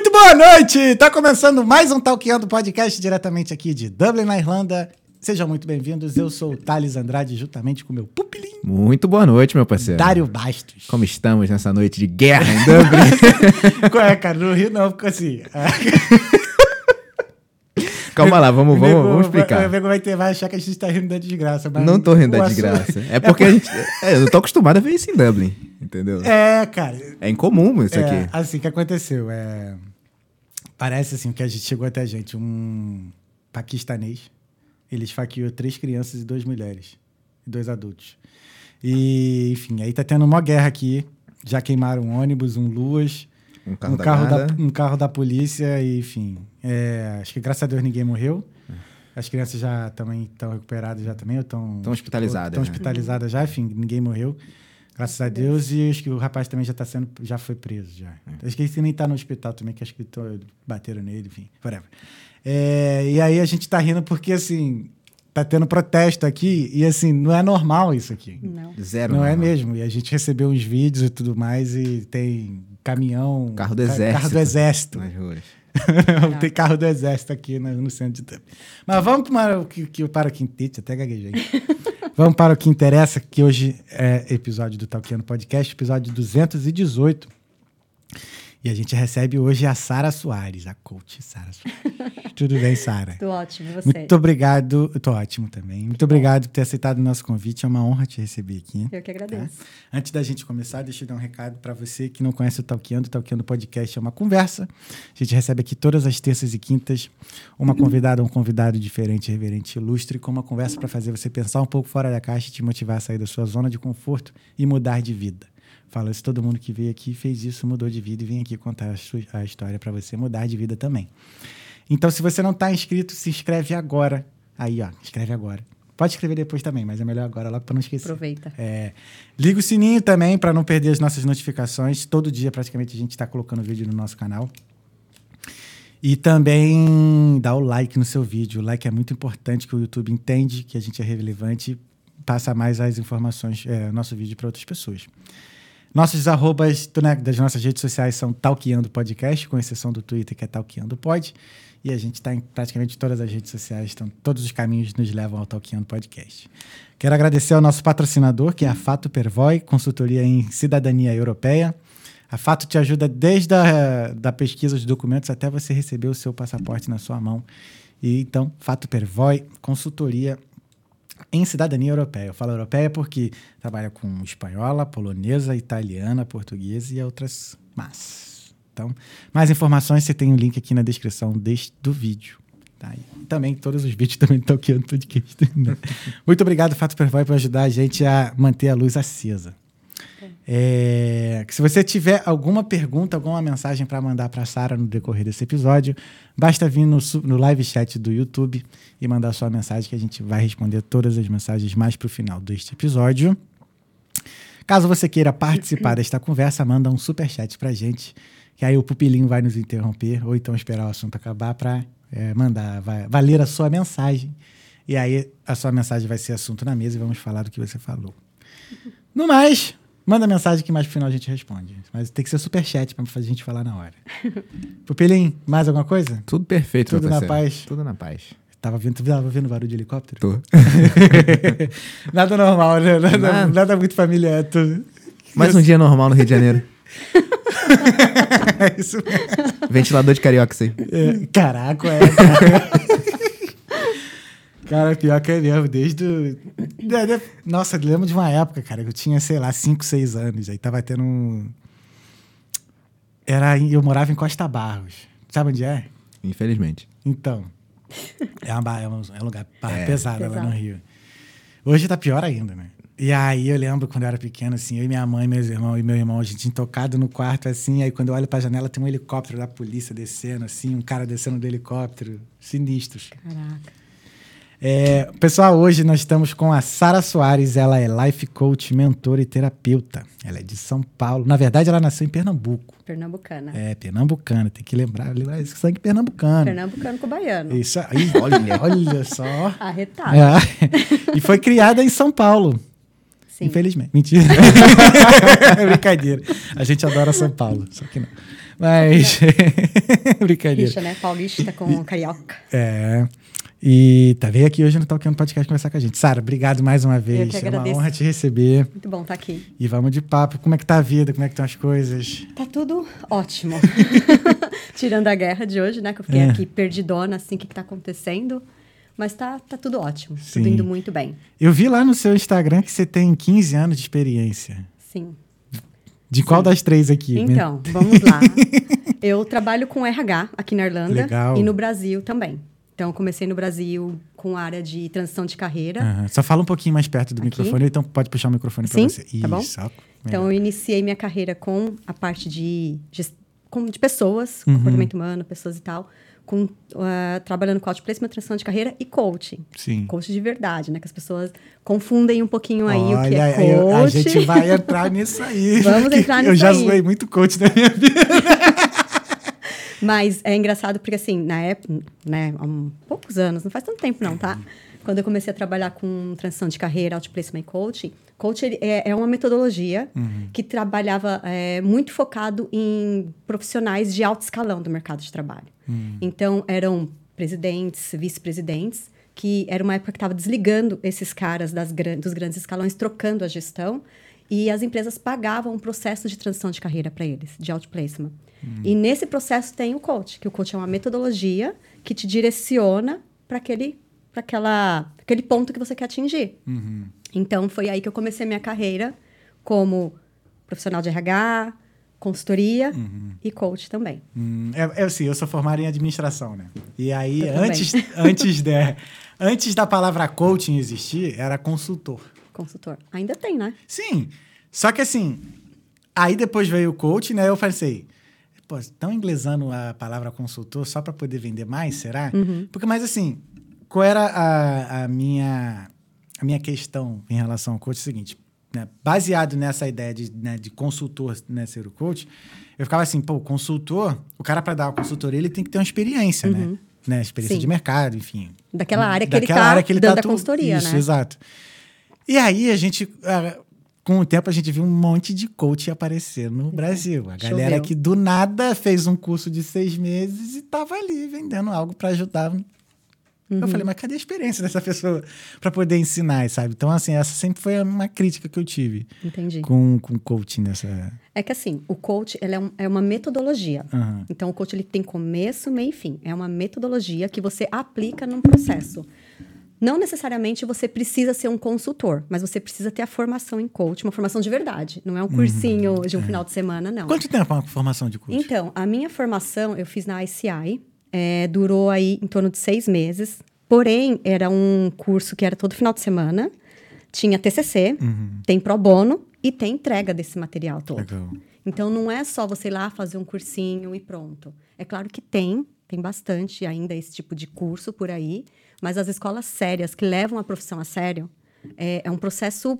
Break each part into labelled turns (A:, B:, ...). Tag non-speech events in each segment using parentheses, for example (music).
A: Muito boa noite! Tá começando mais um Talkando Podcast diretamente aqui de Dublin, na Irlanda. Sejam muito bem-vindos. Eu sou o Thales Andrade, juntamente com o meu pupilinho,
B: Muito boa noite, meu parceiro.
A: Dário Bastos.
B: Como estamos nessa noite de guerra em Dublin?
A: Qual é, cara? No Rio não, ficou assim.
B: Calma lá, vamos,
A: O
B: vamos, vamos
A: O
B: explicar.
A: nego vai, ter, vai achar que a gente tá rindo da desgraça. Mas
B: Não tô rindo
A: o
B: da desgraça. (laughs) É porque a gente. É, eu não tô acostumado a ver isso em Dublin. Entendeu?
A: É, cara.
B: É incomum isso
A: É,
B: aqui.
A: assim, o que aconteceu? É, parece assim que a gente chegou até a gente, um paquistanês. Ele esfaqueou três crianças e duas mulheres. E dois adultos. E, enfim, aí tá tendo uma guerra aqui. Já queimaram um ônibus, um Luas,
B: Um carro
A: um,
B: da
A: carro da, um carro da polícia, e, enfim. é, acho que graças a Deus ninguém morreu. As crianças já também estão recuperadas já também, estão
B: Tão hospitalizadas,
A: Estão
B: né?
A: hospitalizadas já, enfim, ninguém morreu. Graças a Deus, e acho que o rapaz também já tá sendo, já foi preso já. Acho que ele nem tá no hospital também, que acho que tô- bateram nele, enfim, whatever. É, e aí a gente tá rindo porque, assim, tá tendo protesto aqui, e assim, não é normal isso aqui.
C: Não.
B: Zero.
A: Não é
B: normal.
A: mesmo. E a gente recebeu uns vídeos e tudo mais, e tem caminhão.
B: Carro do exército.
A: Carro do exército.
B: Nas ruas. (laughs)
A: tem carro do exército aqui no, no centro de Dublin. Mas vamos para o que, que, para o que interessa, até gaguejei. (laughs) vamos para o que interessa, que hoje é episódio do Talkiano Podcast, episódio 218. E a gente recebe hoje a Sara Soares, a coach Sara Soares. (laughs) Tudo bem, Sara?
C: Tudo ótimo, e você?
A: Muito obrigado. Eu tô ótimo também. Muito obrigado por ter aceitado o nosso convite. É uma honra te receber aqui.
C: Eu que agradeço.
A: Antes da gente começar, deixa eu dar um recado para você que não conhece o Talkeando. O Talkeando Podcast é uma conversa. A gente recebe aqui todas as terças e quintas uma convidada um convidado diferente, reverente, ilustre, com uma conversa para fazer você pensar um pouco fora da caixa e te motivar a sair da sua zona de conforto e mudar de vida. Fala isso, todo mundo que veio aqui fez isso, mudou de vida e vem aqui contar a, sua- a história para você mudar de vida também. Então, se você não está inscrito, se inscreve agora. Aí, ó, inscreve agora. Pode escrever depois também, mas é melhor agora, logo para não esquecer.
C: Aproveita.
A: É, liga o sininho também para não perder as nossas notificações. Todo dia, praticamente, a gente está colocando vídeo no nosso canal. E também dá o like no seu vídeo. O like é muito importante, que o YouTube entende que a gente é relevante e passa mais as informações, é, nosso vídeo para outras pessoas. Nossos arrobas né, das nossas redes sociais são Talkeando Podcast, com exceção do Twitter, que é Talkeando Pod. E a gente está em praticamente todas as redes sociais, então todos os caminhos nos levam ao Talkeando Podcast. Quero agradecer ao nosso patrocinador, que é a Fato Pervoy, consultoria em cidadania europeia. A Fato te ajuda desde a da pesquisa dos documentos até você receber o seu passaporte na sua mão. E então, Fato Pervoy, consultoria em cidadania europeia. Eu falo europeia porque trabalha com espanhola, polonesa, italiana, portuguesa e outras más. Então, mais informações você tem o link aqui na descrição deste, do vídeo. Tá? E também todos os vídeos (laughs) também estão aqui no podcast. né? Muito obrigado, Fato Pervoy, por ajudar a gente a manter a luz acesa. É, se você tiver alguma pergunta, alguma mensagem para mandar para a Sara no decorrer desse episódio, basta vir no, no live chat do YouTube e mandar sua mensagem que a gente vai responder todas as mensagens mais para o final deste episódio. Caso você queira participar desta conversa, manda um super chat pra gente, que aí o pupilinho vai nos interromper ou então esperar o assunto acabar para mandar, vai, vai ler a sua mensagem e aí a sua mensagem vai ser assunto na mesa e vamos falar do que você falou. No mais, manda mensagem que mais pro final a gente responde. Mas tem que ser super chat para fazer a gente falar na hora. (laughs) Pupilinho, mais alguma coisa?
B: Tudo perfeito,
A: Tudo na paz.
B: Tudo na paz.
A: Tava vendo, tava vendo barulho de helicóptero?
B: Tô. (laughs)
A: nada normal, né? Nada,
B: Nada.
A: nada muito familiar. Tudo.
B: Mais um dia normal no Rio de Janeiro. (laughs)
A: É isso mesmo.
B: Ventilador de carioca, isso aí.
A: É, caraca, é. Cara. Cara, pior que é mesmo, desde o... de- de- Nossa, eu lembro de uma época, cara, que eu tinha, sei lá, 5, 6 anos. Aí tava tendo um... Era... em- Eu morava em Costa Barros. Sabe onde é?
B: Infelizmente.
A: Então. É, uma, é um, é um lugar
B: É.
A: pesado lá no
C: Pesado.
A: Rio. Hoje tá pior ainda, né? E aí eu lembro quando eu era pequeno, assim, eu e minha mãe, meus irmãos e meu irmão, a gente tinha tocado no quarto, assim, aí quando eu olho pra janela tem um helicóptero da polícia descendo, assim, um cara descendo do helicóptero. Sinistros.
C: Caraca.
A: É, pessoal, hoje nós estamos com a Sara Soares, ela é life coach, mentora e terapeuta. Ela é de São Paulo. Na verdade, ela nasceu em Pernambuco.
C: Pernambucana.
A: É, pernambucana, tem que lembrar, lembrar esse sangue pernambucano.
C: Pernambucano com baiano.
A: Isso aí, olha, (laughs) olha só.
C: Arretado.
A: É. E foi criada em São Paulo.
C: Sim.
A: Infelizmente. Mentira. É (laughs) Brincadeira. A gente adora São Paulo, só que não. Mas. (laughs) Brincadeira.
C: Rixa, né? Paulista com carioca.
A: É. E tá veio aqui hoje no Talkando Podcast conversar com a gente. Sara, obrigado mais uma vez. é uma honra te receber.
C: Muito bom estar aqui.
A: E vamos de papo. Como é que tá a vida? Como é que estão as coisas?
C: Tá tudo ótimo. (laughs) Tirando a guerra de hoje, né? Que eu fiquei
A: É.
C: aqui perdidona, assim, o que, que tá acontecendo. Mas tá, tá tudo ótimo.
A: Sim.
C: Tudo indo muito bem.
A: Eu vi lá no seu Instagram que você tem 15 anos de experiência.
C: Sim.
A: De qual das três aqui?
C: Então, vamos lá. (laughs) Eu trabalho com RH aqui na Irlanda
A: Legal.
C: e no Brasil também. Então, eu comecei no Brasil com a área de transição de carreira.
A: Aham. Só fala um pouquinho mais perto do
C: Aqui?
A: microfone, então pode puxar o microfone para você.
C: Tá bom?
A: Ó,
C: Então, eu iniciei minha carreira com a parte de, com- de pessoas,
A: Uhum.
C: comportamento humano, pessoas e tal, com, ah, trabalhando com outplacement, transição de carreira e coaching.
A: Sim.
C: Coach de verdade, né? Que as pessoas confundem um pouquinho aí o que
A: Olha,
C: é coach.
A: eu- a gente vai entrar (laughs) nisso aí.
C: Vamos entrar
A: Eu
C: nisso
A: já
C: aí.
A: zoei muito coach na minha vida. (laughs)
C: Mas é engraçado porque, assim, na época, né, há um, poucos anos, não faz tanto tempo não, tá? Quando eu comecei a trabalhar com transição de carreira, outplacement coaching, coach ele é, é uma metodologia que trabalhava é, muito focado em profissionais de alto escalão do mercado de trabalho. Então, eram presidentes, vice-presidentes, que era uma época que estava desligando esses caras das dos grandes escalões, trocando a gestão, e as empresas pagavam um processo de transição de carreira para eles, de outplacement. E nesse processo tem o coach, que o coach é uma metodologia que te direciona para aquele, pra aquela, aquele ponto que você quer atingir. Então, foi aí que eu comecei minha carreira como profissional de RH, consultoria e coach também.
A: Hum, é, é assim, eu sou formado em administração, né? E aí, antes, antes, de, antes da palavra coaching existir, era consultor.
C: Consultor. Ainda tem, né?
A: Sim. Só que assim, aí depois veio o coach, né? Eu pensei, pô, estão inglesando a palavra consultor só para poder vender mais, será? Porque, mas assim, qual era a, a minha a minha questão em relação ao coach? É o seguinte, né? baseado nessa ideia de, né, de consultor, né, ser o coach, eu ficava assim, pô, consultor, o cara para dar uma consultoria, ele tem que ter uma experiência, né? né? Experiência
C: Sim.
A: de mercado, enfim.
C: Daquela área que
A: Daquela
C: ele tá
A: área que ele
C: dando
A: tá
C: a
A: atu-
C: consultoria,
A: Isso,
C: né?
A: exato. E aí a gente, ah, com o tempo, a gente viu um monte de coach aparecer no Brasil. A galera
C: Choveu.
A: que do nada fez um curso de seis meses e tava ali vendendo algo para ajudar. Eu
C: Uhum.
A: falei, mas cadê a experiência dessa pessoa para poder ensinar, sabe? Então, assim, essa sempre foi uma crítica que eu tive
C: Entendi.
A: com, com coaching nessa.
C: É que assim, o coach é, um- é uma metodologia.
A: Aham.
C: Então, o coach ele tem começo, meio e fim. É uma metodologia que você aplica num processo. Não necessariamente você precisa ser um consultor, mas você precisa ter a formação em coach, uma formação de verdade. Não é um cursinho de um final de semana, não.
A: Quanto tempo é uma formação de coach?
C: Então, a minha formação eu fiz na ICI, é, durou aí em torno de seis meses. Porém, era um curso que era todo final de semana, tinha TCC, tem pro bono e tem entrega desse material todo.
A: Legal.
C: Então, não é só você ir lá fazer um cursinho e pronto. É claro que tem, tem bastante ainda esse tipo de curso por aí, mas as escolas sérias que levam a profissão a sério, é, é um processo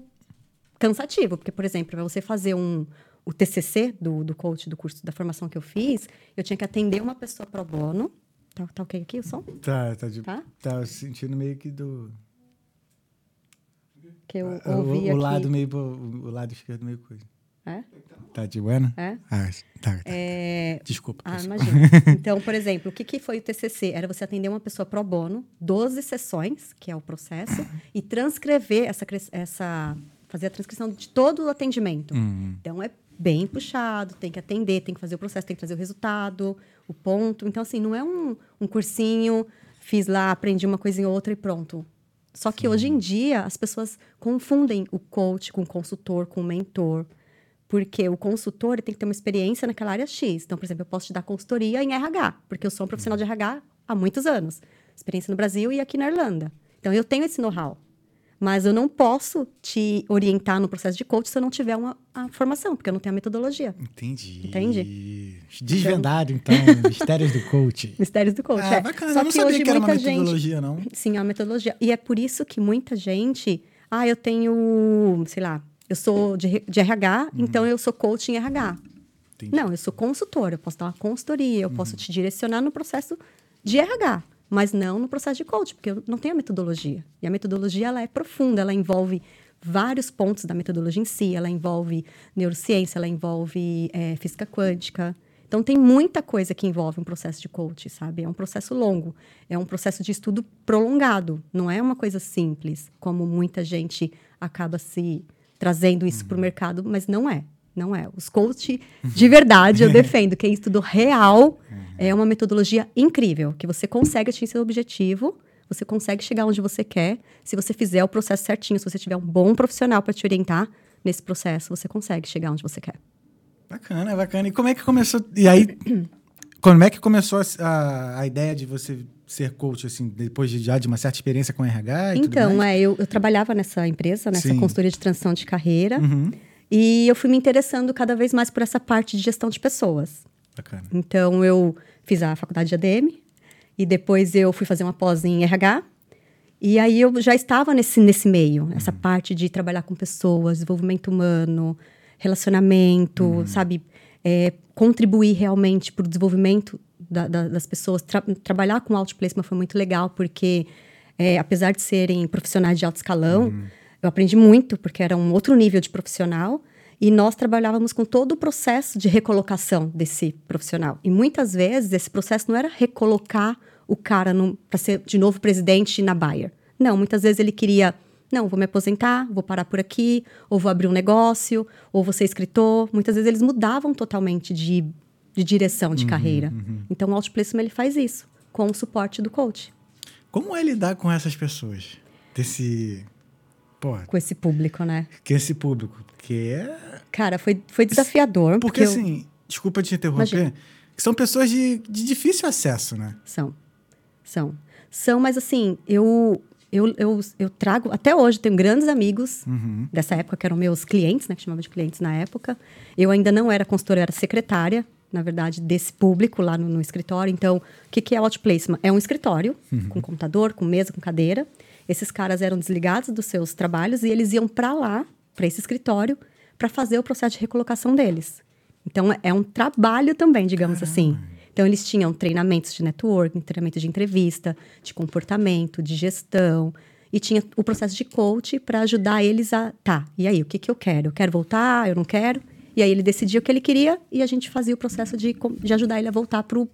C: cansativo. Porque, por exemplo, para você fazer um, o TCC do, do coach do curso da formação que eu fiz, eu tinha que atender uma pessoa pro bono. Tá, tá ok aqui o som?
A: Tá, tá, de,
C: Tá?
A: tá sentindo meio que do.
C: Que eu
A: o,
C: ouvi
A: o
C: aqui.
A: lado meio. O lado esquerdo meio coisa.
C: É?
A: Tá de bueno?
C: É?
A: Ah, tá. tá.
C: É,
A: Desculpa.
C: Ah, imagina. (laughs) Então, por exemplo, o que, que foi o TCC? Era você atender uma pessoa pro bono, 12 sessões, que é o processo, e transcrever essa, essa fazer a transcrição de todo o atendimento.
A: Uhum.
C: Então, é bem puxado, tem que atender, tem que fazer o processo, tem que trazer o resultado, o ponto. Então, assim, não é um, um cursinho, fiz lá, aprendi uma coisinha ou outra e pronto. Só que hoje em dia, as pessoas confundem o coach com o consultor, com o mentor. Porque o consultor tem que ter uma experiência naquela área X. Então, por exemplo, eu posso te dar consultoria em RH, porque eu sou um profissional de RH há muitos anos. Experiência no Brasil e aqui na Irlanda. Então, eu tenho esse know-how. Mas eu não posso te orientar no processo de coach se eu não tiver uma a formação, porque eu não tenho a metodologia.
A: Entendi.
C: Entende?
A: Desvendado, então, (laughs) mistérios do coach.
C: Mistérios do coach.
A: Ah,
C: é.
A: bacana.
C: Só
A: eu não
C: que
A: sabia
C: hoje
A: que era uma
C: muita gente
A: metodologia, não.
C: Sim, é uma metodologia. E é por isso que muita gente. Ah, eu tenho, sei lá, eu sou de, de RH, então eu sou coach em RH.
A: Uhum. Entendi.
C: Não, eu sou consultora, eu posso dar uma consultoria, eu
A: Uhum.
C: posso te direcionar no processo de RH, mas não no processo de coach, porque eu não tenho a metodologia. E a metodologia ela é profunda, ela envolve vários pontos da metodologia em si, ela envolve neurociência, ela envolve eh, física quântica. Então, tem muita coisa que envolve um processo de coach, sabe? É um processo longo, é um processo de estudo prolongado. Não é uma coisa simples, como muita gente acaba se trazendo isso para o mercado, mas não é. Não é. Os coach (laughs) de verdade, eu defendo. Quem estudo real é uma metodologia incrível, que você consegue atingir seu objetivo, você consegue chegar onde você quer, se você fizer o processo certinho, se você tiver um bom profissional para te orientar nesse processo, você consegue chegar onde você quer.
A: Bacana, bacana. E como é que começou? E aí, (clears throat) como é que começou a, a ideia de você ser coach, assim, depois de, já de uma certa experiência com RH? E
C: então,
A: é,
C: eu, eu, trabalhava nessa empresa, nessa Sim. consultoria de transição de carreira. Uhum. E eu fui me interessando cada vez mais por essa parte de gestão de pessoas.
A: Bacana.
C: Então, eu fiz a faculdade de ADM e depois eu fui fazer uma pós em RH. E aí eu já estava nesse, nesse meio, uhum. essa parte de trabalhar com pessoas, desenvolvimento humano, relacionamento, uhum. sabe? É, contribuir realmente para o desenvolvimento da, da, das pessoas. Tra trabalhar com outplacement foi muito legal, porque é, apesar de serem profissionais de alto escalão, uhum. eu aprendi muito, porque era um outro nível de profissional. E nós trabalhávamos com todo o processo de recolocação desse profissional. E muitas vezes esse processo não era recolocar o cara para ser de novo presidente na Bayer. Não, muitas vezes ele queria não, vou me aposentar, vou parar por aqui, ou vou abrir um negócio, ou vou ser escritor. Muitas vezes eles mudavam totalmente de, de direção de uhum, carreira. Uhum. Então, o Outplacement ele faz isso, com o suporte do coach.
A: Como é lidar com essas pessoas? Desse...
C: Com esse público, né?
A: Com esse público, que é...
C: Cara, foi, foi desafiador.
A: Porque, porque assim, eu... desculpa te interromper, Imagina. são pessoas de, de difícil acesso, né?
C: São, são. São, mas assim, eu eu, eu, eu trago, até hoje, tenho grandes amigos uhum. dessa época, que eram meus clientes, né? Que chamavam de clientes na época. Eu ainda não era consultora, eu era secretária, na verdade, desse público lá no, no escritório. Então, o que, que é Outplacement? É um escritório, uhum. com computador, com mesa, com cadeira. Esses caras eram desligados dos seus trabalhos e eles iam para lá, para esse escritório, para fazer o processo de recolocação deles. Então, é um trabalho também, digamos Caramba. assim. Então, eles tinham treinamentos de networking, treinamento de entrevista, de comportamento, de gestão. E tinha o processo de coach para ajudar eles a. Tá, e aí, o que, que eu quero? Eu quero voltar? Eu não quero? E aí, ele decidia o que ele queria e a gente fazia o processo de, de ajudar ele a voltar para o.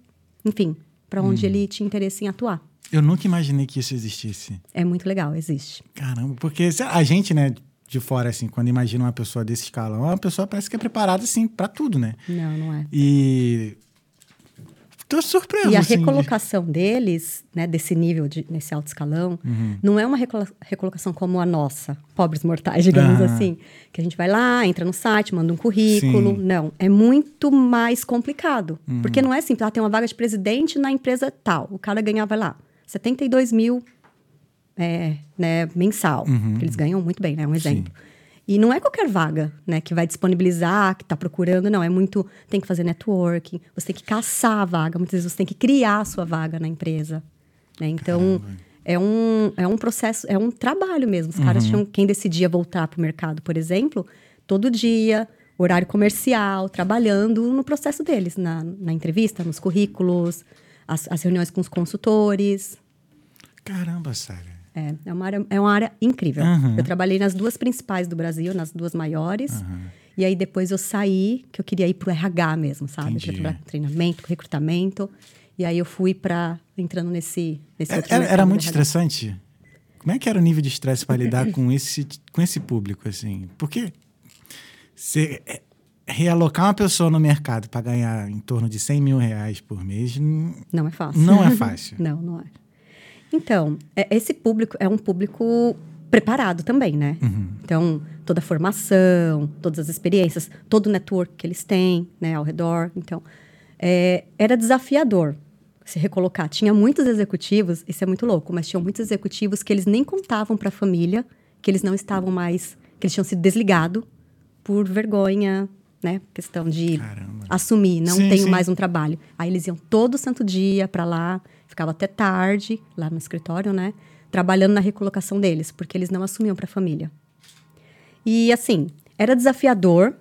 C: Enfim, para onde hum. ele tinha interesse em atuar.
A: Eu nunca imaginei que isso existisse.
C: É muito legal, existe.
A: Caramba, porque a gente, né, de fora, assim, quando imagina uma pessoa desse escalão, uma pessoa parece que é preparada, assim, para tudo, né?
C: Não, não é.
A: E Tô surpreso.
C: E a
A: assim,
C: recolocação de... deles, né, desse nível, de, nesse alto escalão, uhum. não é uma recolocação como a nossa, pobres mortais, digamos uhum. assim. Que a gente vai lá, entra no site, manda um currículo. Sim. Não, é muito mais complicado. Uhum. Porque não é simples, ah, tem uma vaga de presidente na empresa tal. O cara ganhava lá 72 mil é, né, mensal. Uhum. eles ganham muito bem, né? Um exemplo. Sim. E não é qualquer vaga, né, que vai disponibilizar, que está procurando, não. É muito. Tem que fazer networking, você tem que caçar a vaga, muitas vezes você tem que criar a sua vaga na empresa. Né? Então, é um, é um processo, é um trabalho mesmo. Os uhum. caras tinham. Quem decidia voltar para o mercado, por exemplo, todo dia, horário comercial, trabalhando no processo deles, na, na entrevista, nos currículos, as, as reuniões com os consultores.
A: Caramba, sério.
C: É, é uma área, é uma área incrível. Uhum. Eu trabalhei nas duas principais do Brasil, nas duas maiores. Uhum. E aí depois eu saí, que eu queria ir para o RH mesmo, sabe? Entendi. Eu queria trabalhar com treinamento, com recrutamento. E aí eu fui para entrando nesse, nesse
A: é, Era, era muito estressante? Como é que era o nível de estresse para lidar com esse, com esse público, assim? Porque você é, realocar uma pessoa no mercado para ganhar em torno de 100 mil reais por mês...
C: Não é fácil.
A: Não é fácil. (laughs)
C: não, não é. Então, é, esse público é um público preparado também, né? Uhum. Então, toda a formação, todas as experiências, todo o network que eles têm, né, ao redor. Então, é, era desafiador se recolocar. Tinha muitos executivos, isso é muito louco, mas tinham muitos executivos que eles nem contavam para a família que eles não estavam mais, que eles tinham sido desligado por vergonha, né? Questão de Caramba. assumir, não sim, tenho sim. mais um trabalho. Aí eles iam todo santo dia para lá, ficava até tarde lá no escritório, né? Trabalhando na recolocação deles, porque eles não assumiam para a família. E assim, era desafiador,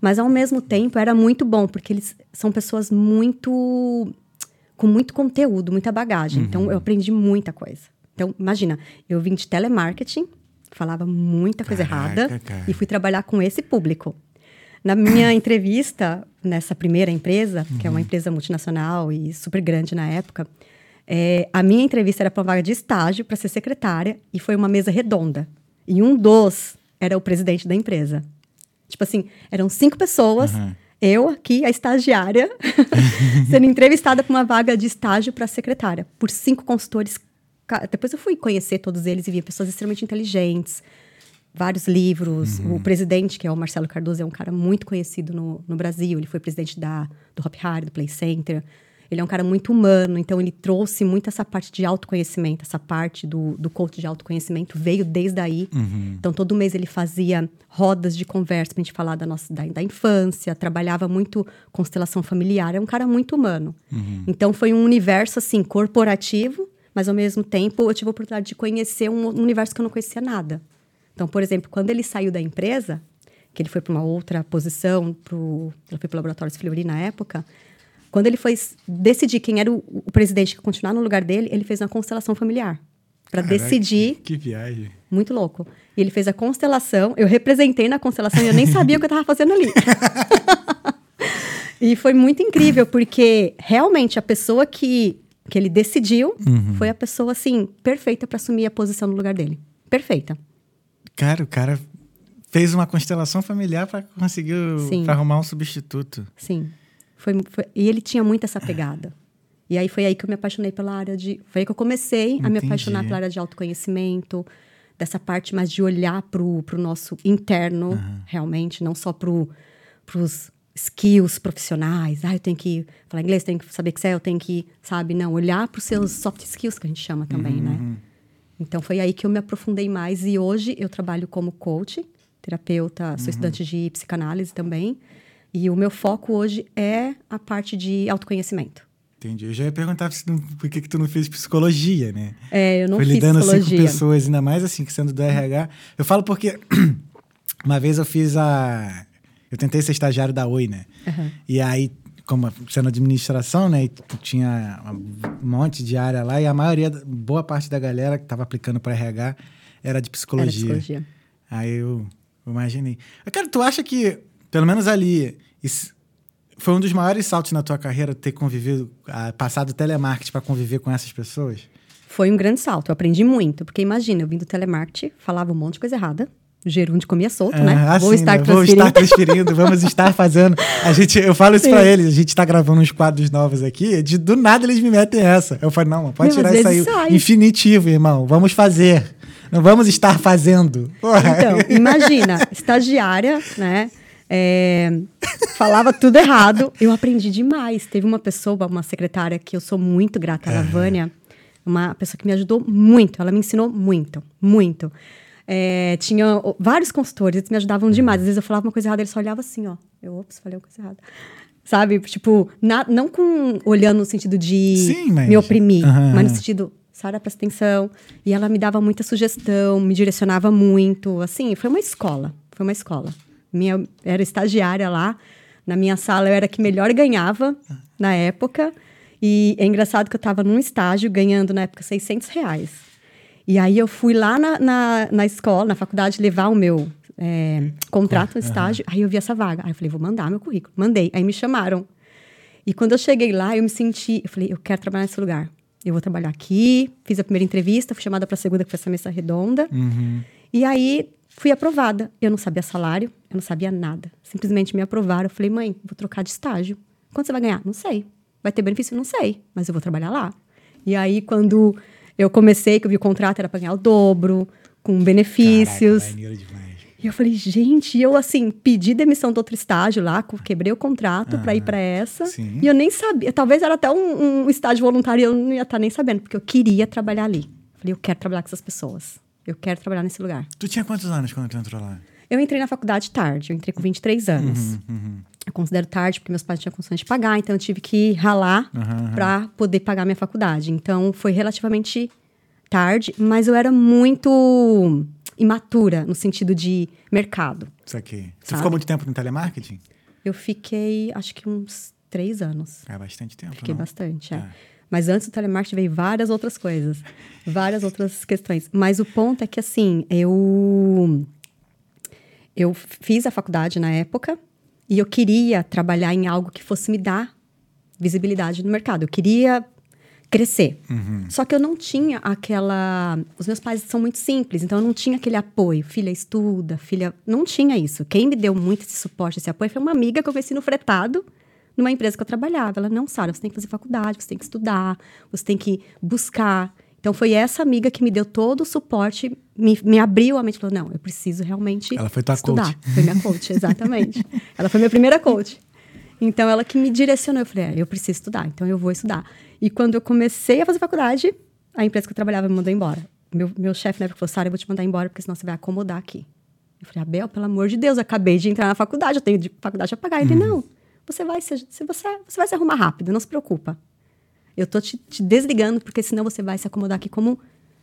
C: mas ao mesmo tempo era muito bom, porque eles são pessoas muito com muito conteúdo, muita bagagem. Então, uhum. Então eu aprendi muita coisa. Então, imagina, eu vim de telemarketing, falava muita coisa Caraca, errada cara. e fui trabalhar com esse público. Na minha (coughs) entrevista, nessa primeira empresa, que é uma empresa multinacional e super grande na época, é, a minha entrevista era para uma vaga de estágio para ser secretária e foi uma mesa redonda. E um dos era o presidente da empresa. Tipo assim, eram cinco pessoas, eu aqui, a estagiária, (laughs) sendo entrevistada para uma vaga de estágio para secretária, por cinco consultores. Depois eu fui conhecer todos eles e vi pessoas extremamente inteligentes, vários livros. O presidente, que é o Marcelo Cardoso, é um cara muito conhecido no, no Brasil. Ele foi presidente da, do Hop Hard, do Play Center. Ele é um cara muito humano, então ele trouxe muito essa parte de autoconhecimento, essa parte do, do coach de autoconhecimento veio desde aí. Então, todo mês ele fazia rodas de conversa pra gente falar da nossa da, da infância, trabalhava muito constelação familiar, é um cara muito humano. Então, foi um universo, assim, corporativo, mas ao mesmo tempo eu tive a oportunidade de conhecer um, um universo que eu não conhecia nada. Então, por exemplo, quando ele saiu da empresa, que ele foi para uma outra posição, pro, ele foi para o Laboratório Fleury na época, quando ele foi decidir quem era o, o presidente que ia continuar no lugar dele, ele fez uma constelação familiar. Para decidir,
A: Que viagem.
C: muito louco. E ele fez a constelação, eu representei na constelação e eu nem sabia o que eu estava fazendo ali. (laughs) e foi muito incrível, porque realmente a pessoa que, que ele decidiu foi a pessoa, assim, perfeita para assumir a posição no lugar dele. Perfeita.
A: Cara, o cara fez uma constelação familiar para conseguir arrumar um substituto.
C: Sim. Foi, foi- e ele tinha muito essa pegada. E aí foi aí que eu me apaixonei pela área de. Foi aí que eu comecei a me
A: Entendi.
C: apaixonar pela área de autoconhecimento, dessa parte mais de olhar pro, pro nosso interno, realmente, não só pro, pros skills profissionais. Ah, eu tenho que falar inglês, tenho que saber Excel, eu tenho que, sabe, não, olhar para os seus soft skills, que a gente chama também,
A: Uhum.
C: né? Então foi aí que eu me aprofundei mais e hoje eu trabalho como coach, terapeuta, sou estudante de psicanálise também. E o meu foco hoje é a parte de autoconhecimento.
A: Entendi. Eu já ia perguntar não- por que, que tu não fez psicologia, né?
C: É, eu não
A: Foi
C: fiz
A: lidando assim com
C: psicologia.
A: pessoas, ainda mais assim, que sendo do RH. Eu falo porque (clears throat) uma vez eu fiz a. Eu tentei ser estagiário da Oi, né?
C: Aham.
A: E aí, como sendo administração, né? e tinha um monte de área lá, e a maioria, boa parte da galera que estava aplicando para RH era de
C: Era
A: psicologia.
C: psicologia.
A: Aí eu imaginei. Cara, tu acha que, pelo menos ali, isso foi um dos maiores saltos na tua carreira ter convivido, ah, passado telemarketing para conviver com essas pessoas?
C: Foi um grande salto, eu aprendi muito. Porque imagina, eu vim do telemarketing, falava um monte de coisa errada. Gerúndio comia solto, né?
A: Ah,
C: Vou
A: assim,
C: estar
A: né? Vou
C: transferindo.
A: estar transferindo, vamos estar fazendo. A gente, eu falo isso pra eles, a gente tá gravando uns quadros novos aqui, de, do nada eles me metem essa. Eu falo, não, pode
C: Meu,
A: tirar isso aí.
C: sai.
A: Infinitivo, irmão, vamos fazer. Não vamos estar fazendo. Porra.
C: Então, imagina, (laughs) estagiária, né? É, falava tudo errado. (laughs) Eu aprendi demais. Teve uma pessoa, uma secretária que eu sou muito grata, a Vânia, uma pessoa que me ajudou muito. Ela me ensinou muito, muito. É, tinha vários consultores, eles me ajudavam demais. Às vezes eu falava uma coisa errada, eles só olhavam assim, ó. Eu, ops, falei uma coisa errada. Sabe? Tipo, na- não com olhando no sentido de
A: Sim, mas-
C: me oprimir,
A: Aham.
C: mas no sentido, Sara, presta atenção. E ela me dava muita sugestão, me direcionava muito. Assim, foi uma escola. Foi uma escola. Minha, era estagiária lá. Na minha sala, eu era a que melhor ganhava na época. E é engraçado que eu estava num estágio ganhando, na época, 600 reais. E aí eu fui lá na, na, na escola, na faculdade, levar o meu é, contrato, no estágio. Aí eu vi essa vaga. Aí eu falei, vou mandar meu currículo. Mandei. Aí me chamaram. E quando eu cheguei lá, eu me senti, eu falei, eu quero trabalhar nesse lugar. Eu vou trabalhar aqui. Fiz a primeira entrevista, fui chamada para a segunda, que foi essa mesa redonda. E aí fui aprovada. Eu não sabia salário, eu não sabia nada. Simplesmente me aprovaram. Eu falei, mãe, vou trocar de estágio. Quanto você vai ganhar? Não sei. Vai ter benefício? Não sei. Mas eu vou trabalhar lá. E aí, quando eu comecei, que eu vi o contrato, era para ganhar o dobro, com benefícios.
A: Caraca, demais.
C: E eu falei, gente, eu assim, pedi demissão do outro estágio lá, quebrei o contrato pra ir pra essa.
A: sim.
C: E eu nem sabia, talvez era até um, um estágio voluntário e eu não ia estar nem sabendo, porque eu queria trabalhar ali. Falei, eu quero trabalhar com essas pessoas. Eu quero trabalhar nesse lugar.
A: Tu tinha quantos anos quando tu entrou lá?
C: Eu entrei na faculdade tarde, eu entrei com 23 anos. Eu considero tarde porque meus pais tinham condições de pagar, então eu tive que ralar pra poder pagar minha faculdade. Então foi relativamente tarde, mas eu era muito imatura no sentido de mercado.
A: Isso aqui. Você
C: Sabe?
A: ficou muito tempo no telemarketing?
C: Eu fiquei, acho que uns três anos.
A: É bastante tempo.
C: Fiquei
A: não?
C: bastante, é.
A: É.
C: Mas antes do telemarketing veio várias outras coisas. Várias outras questões. Mas o ponto é que, assim, eu... Eu fiz a faculdade na época. E eu queria trabalhar em algo que fosse me dar visibilidade no mercado. Eu queria crescer. Só que eu não tinha aquela. Os meus pais são muito simples, então eu não tinha aquele apoio. Filha, estuda, filha. Não tinha isso. Quem me deu muito esse suporte, esse apoio, foi uma amiga que eu conheci no fretado, numa empresa que eu trabalhava. Ela, não, Sara, você tem que fazer faculdade, você tem que estudar, você tem que buscar. Então foi essa amiga que me deu todo o suporte, me, me abriu a mente falou: não, eu preciso realmente.
A: Ela foi tua
C: estudar.
A: coach.
C: Foi minha coach, (laughs) exatamente. ela foi minha primeira coach. Então ela que me direcionou. Eu falei: é, eu preciso estudar, então eu vou estudar. E quando eu comecei a fazer faculdade, a empresa que eu trabalhava me mandou embora. Meu, meu chefe na época falou: Sara, eu vou te mandar embora porque senão você vai acomodar aqui. Eu falei: Abel, pelo amor de Deus, eu acabei de entrar na faculdade, eu tenho de faculdade a pagar. Ele: não, você vai, se, você, você vai se arrumar rápido, não se preocupa. Eu tô te, te desligando porque senão você vai se acomodar aqui como.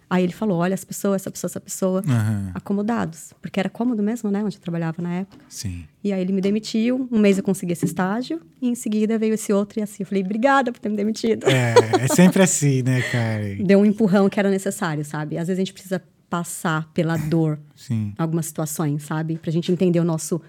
C: Aí ele falou: olha, as pessoas, essa pessoa, essa pessoa,
A: Aham.
C: acomodados. Porque era cômodo mesmo, né? Onde eu trabalhava na época.
A: Sim.
C: E aí ele me demitiu, um mês eu consegui esse estágio, e em seguida veio esse outro, e assim, eu falei, obrigada por ter me demitido.
A: É, é sempre assim, né, cara? (laughs)
C: Deu um empurrão que era necessário, sabe? Às vezes a gente precisa passar pela dor,
A: Sim.
C: algumas situações, sabe? Pra gente entender o nosso.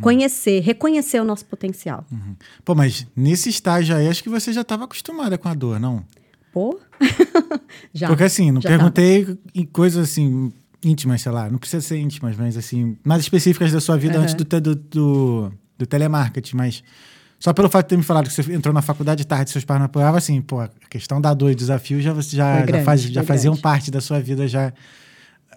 C: Conhecer, reconhecer o nosso potencial.
A: Uhum. Pô, mas nesse estágio aí, acho que você já estava acostumada com a dor, não?
C: Pô? (laughs) já.
A: Porque assim, não
C: tava.
A: perguntei em coisas assim, íntimas, sei lá. Não precisa ser íntimas, mas assim, mais específicas da sua vida
C: Aham.
A: antes do, do, do, do telemarketing. Mas só pelo fato de ter me falado que você entrou na faculdade tarde, seus pais não apoiavam, assim, pô, a questão da dor e desafio já, já,
C: Foi
A: já,
C: grande,
A: faz, já faziam
C: grande.
A: parte da sua vida já.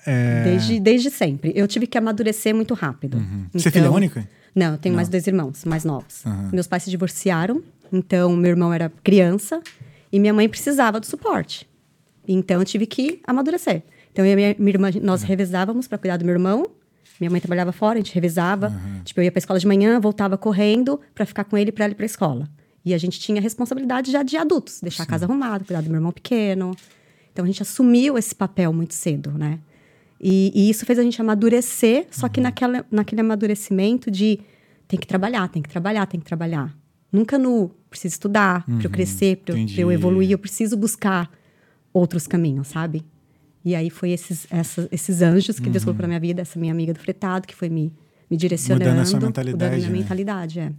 A: É...
C: Desde, desde sempre. Eu tive que amadurecer muito rápido.
A: Você é filha
C: Então-
A: única?
C: Não, eu tenho mais dois irmãos, mais novos.
A: Aham.
C: Meus pais se divorciaram, então meu irmão era criança e minha mãe precisava do suporte. Então eu tive que amadurecer. Então eu e a minha, minha irmã, nós revezávamos para cuidar do meu irmão. Minha mãe trabalhava fora, a gente revezava. Tipo, eu ia para escola de manhã, voltava correndo para ficar com ele para ele para escola. E a gente tinha responsabilidade já de adultos, deixar a casa arrumada, cuidar do meu irmão pequeno. Então a gente assumiu esse papel muito cedo, né? E, e isso fez a gente amadurecer, só
A: Uhum.
C: que naquela, naquele amadurecimento de tem que trabalhar, tem que trabalhar, tem que trabalhar. Nunca no preciso estudar, para eu crescer, para eu, eu
A: Uhum.
C: evoluir, eu preciso buscar outros caminhos, sabe? E aí foi esses, essa- esses anjos que Deus colocou na minha vida, essa minha amiga do fretado, que foi me, me direcionando.
A: Uhum. Mudando a sua mentalidade,
C: Mudando a minha
A: né?
C: mentalidade, é.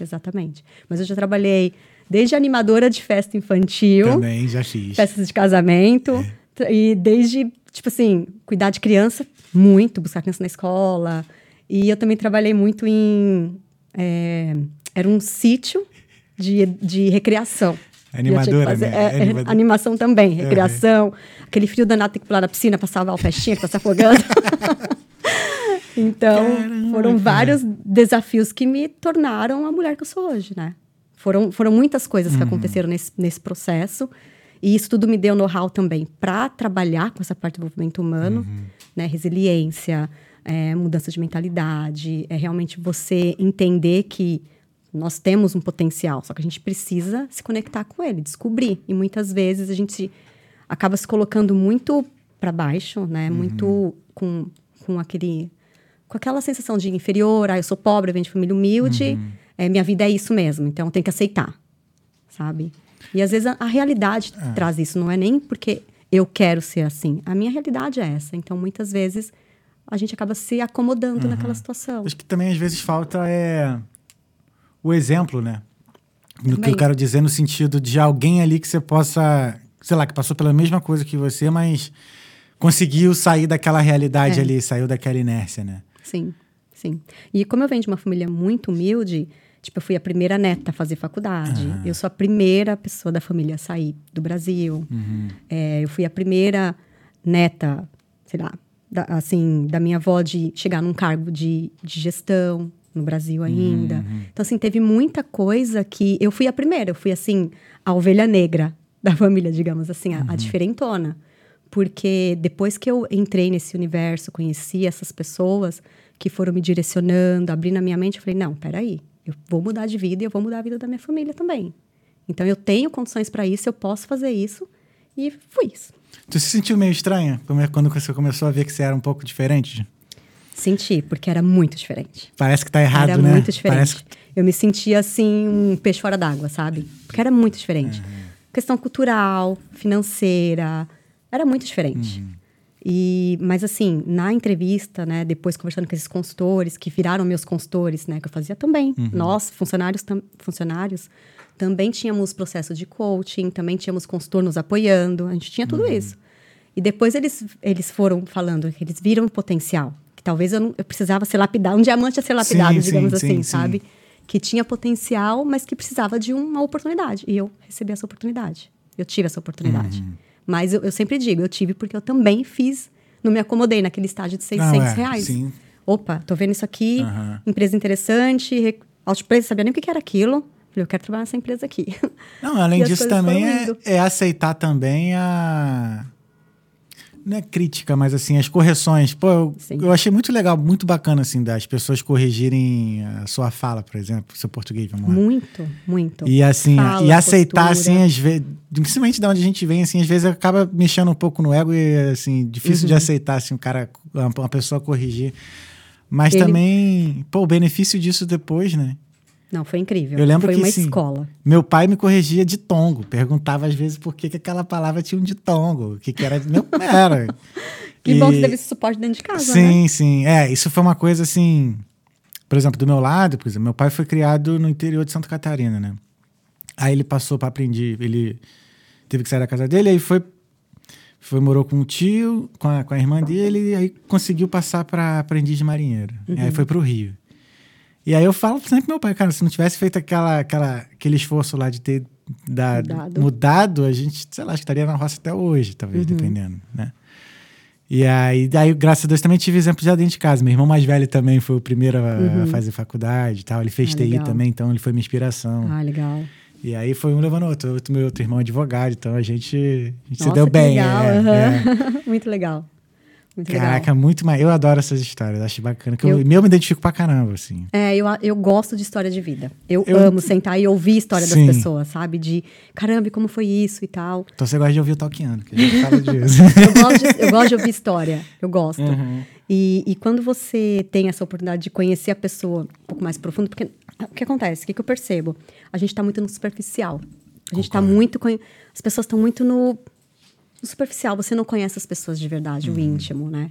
C: Exatamente. Mas eu já trabalhei desde animadora de festa infantil
A: Também já fiz.
C: festas de casamento. Tra- E desde, tipo assim, cuidar de criança, muito, buscar criança na escola. E eu também trabalhei muito em. é, era um sítio de, de recreação. (laughs)
A: Animadora,
C: fazer-
A: né?
C: é, é,
A: Animadora.
C: animação também, recreação. Aquele frio danado, tem que pular na piscina pra salvar o festinha que tá se afogando. (laughs) então,
A: Caramba,
C: foram
A: cara.
C: vários desafios que me tornaram a mulher que eu sou hoje, né? Foram, foram muitas coisas
A: Uhum.
C: que aconteceram nesse, nesse processo. E isso tudo me deu know-how também para trabalhar com essa parte do desenvolvimento humano,
A: Uhum.
C: né? Resiliência, é, mudança de mentalidade, é realmente você entender que nós temos um potencial, só que a gente precisa se conectar com ele, descobrir. E muitas vezes a gente acaba se colocando muito para baixo, né? Muito com, com aquele com aquela sensação de inferior, ah, eu sou pobre, eu venho de família humilde, é, minha vida é isso mesmo, então eu tenho que aceitar, sabe? E às vezes a, a realidade traz isso, não é nem porque eu quero ser assim, a minha realidade é essa. Então muitas vezes a gente acaba se acomodando naquela situação.
A: Acho que também às vezes falta é o exemplo, né? No que eu quero dizer no sentido de alguém ali que você possa, sei lá, que passou pela mesma coisa que você, mas conseguiu sair daquela realidade
C: É.
A: ali, saiu daquela inércia, né?
C: Sim, sim. E como eu venho de uma família muito humilde, tipo, eu fui a primeira neta a fazer faculdade. Eu sou a primeira pessoa da família a sair do Brasil. É, eu fui a primeira neta, sei lá, da, assim, da minha avó de chegar num cargo de, de gestão no Brasil ainda. Então, assim, teve muita coisa que eu fui a primeira. Eu fui, assim, a ovelha negra (laughs) da família, digamos assim, a, a diferentona. Porque depois que eu entrei nesse universo, conheci essas pessoas que foram me direcionando, abrindo a minha mente, eu falei: não, peraí, eu vou mudar de vida e eu vou mudar a vida da minha família também. Então eu tenho condições para isso, eu posso fazer isso. E fui isso.
A: Tu se sentiu meio estranha é- quando você começou a ver que você era um pouco diferente?
C: Senti, porque era muito diferente.
A: Parece que tá errado,
C: era
A: né?
C: muito diferente.
A: Parece.
C: Eu me sentia assim, um peixe fora d'água, sabe? Porque era muito diferente.
A: Uhum.
C: Questão cultural, financeira, era muito diferente.
A: Uhum.
C: E, mas assim, na entrevista, né, depois conversando com esses consultores, que viraram meus consultores, né, que eu fazia também. Nós, funcionários, tam, funcionários, também tínhamos processo de coaching, também tínhamos consultor nos apoiando, a gente tinha tudo isso. E depois eles, eles foram falando que eles viram o potencial, que talvez eu, não, eu precisava ser lapidado, um diamante a ser lapidado,
A: Sim,
C: digamos
A: sim,
C: assim,
A: sim, sim.
C: sabe? Que tinha potencial, mas que precisava de uma oportunidade. E eu recebi essa oportunidade. Eu tive essa oportunidade.
A: Uhum.
C: Mas eu, eu sempre digo, eu tive porque eu também fiz, não me acomodei naquele estágio de 600
A: Não, é,
C: reais.
A: sim.
C: Opa, tô vendo isso aqui,
A: Aham.
C: empresa interessante, re- outplace, sabia nem o que era aquilo. Falei, eu quero trabalhar nessa empresa aqui.
A: Não, além (laughs) disso também é, é aceitar também a. Não é crítica, mas assim, as correções. Pô, eu, eu achei muito legal, muito bacana, assim, das pessoas corrigirem a sua fala, por exemplo, seu português, vamos lá.
C: muito, muito.
A: E assim,
C: Fala,
A: e aceitar,
C: postura.
A: assim, às vezes, principalmente de onde a gente vem, assim, às vezes acaba mexendo um pouco no ego e, assim, difícil
C: Uhum.
A: de aceitar, assim, um cara, uma uma pessoa corrigir. Mas
C: Ele-
A: também, pô, o benefício disso depois, né?
C: Não, foi incrível.
A: Eu lembro
C: foi
A: que,
C: uma
A: sim,
C: escola.
A: Meu pai me corrigia de tongo, perguntava às vezes por que, que aquela palavra tinha um de tongo, o que, que era. Meu, era. (laughs)
C: Que bom que
A: E-
C: teve esse suporte dentro de casa,
A: Sim,
C: né?
A: sim. É, isso foi uma coisa assim. Por exemplo, do meu lado, por exemplo, meu pai foi criado no interior de Santa Catarina, né? Aí ele passou para aprender, ele teve que sair da casa dele, aí foi, foi morou com um tio, com a, com a irmã dele, e aí conseguiu passar para aprendiz de marinheiro.
C: Uhum.
A: Aí foi pro Rio. E aí eu falo sempre pro meu pai, cara, se não tivesse feito aquela, aquela, aquele esforço lá de ter dado,
C: Mudado.
A: mudado. a gente, sei lá, estaria na roça até hoje,
C: Uhum.
A: talvez, dependendo, né? E aí, daí, graças a Deus, também tive exemplos já dentro de casa. Meu irmão mais velho também foi o primeiro a, a fazer faculdade e tal. Ele fez
C: Uhum. Ah,
A: TI
C: legal.
A: também, então ele foi minha inspiração.
C: Ah, legal.
A: E aí foi um levando o outro. outro. Meu outro irmão é advogado, então a gente, a gente se
C: Nossa,
A: deu
C: que
A: bem.
C: legal.
A: é,
C: aham.
A: é. (laughs)
C: Muito legal. Muito
A: Caraca,
C: legal.
A: muito mais. Eu adoro essas histórias, acho bacana. Que eu,
C: Eu-
A: me identifico pra caramba, assim.
C: É, eu, eu gosto de história de vida. Eu,
A: Eu-
C: amo sentar e ouvir a história
A: Sim.
C: das pessoas, sabe? De, caramba, como foi isso e tal.
A: Então você gosta de ouvir o Talkiano, que a gente fala (laughs) disso.
C: Eu gosto de, eu gosto de ouvir história. Eu gosto.
A: Uhum.
C: E, e quando você tem essa oportunidade de conhecer a pessoa um pouco mais profundo, porque o que acontece? O que, que eu percebo? A gente está muito no superficial. A gente está muito. As pessoas estão muito no superficial. Você não conhece as pessoas de verdade, o íntimo, né?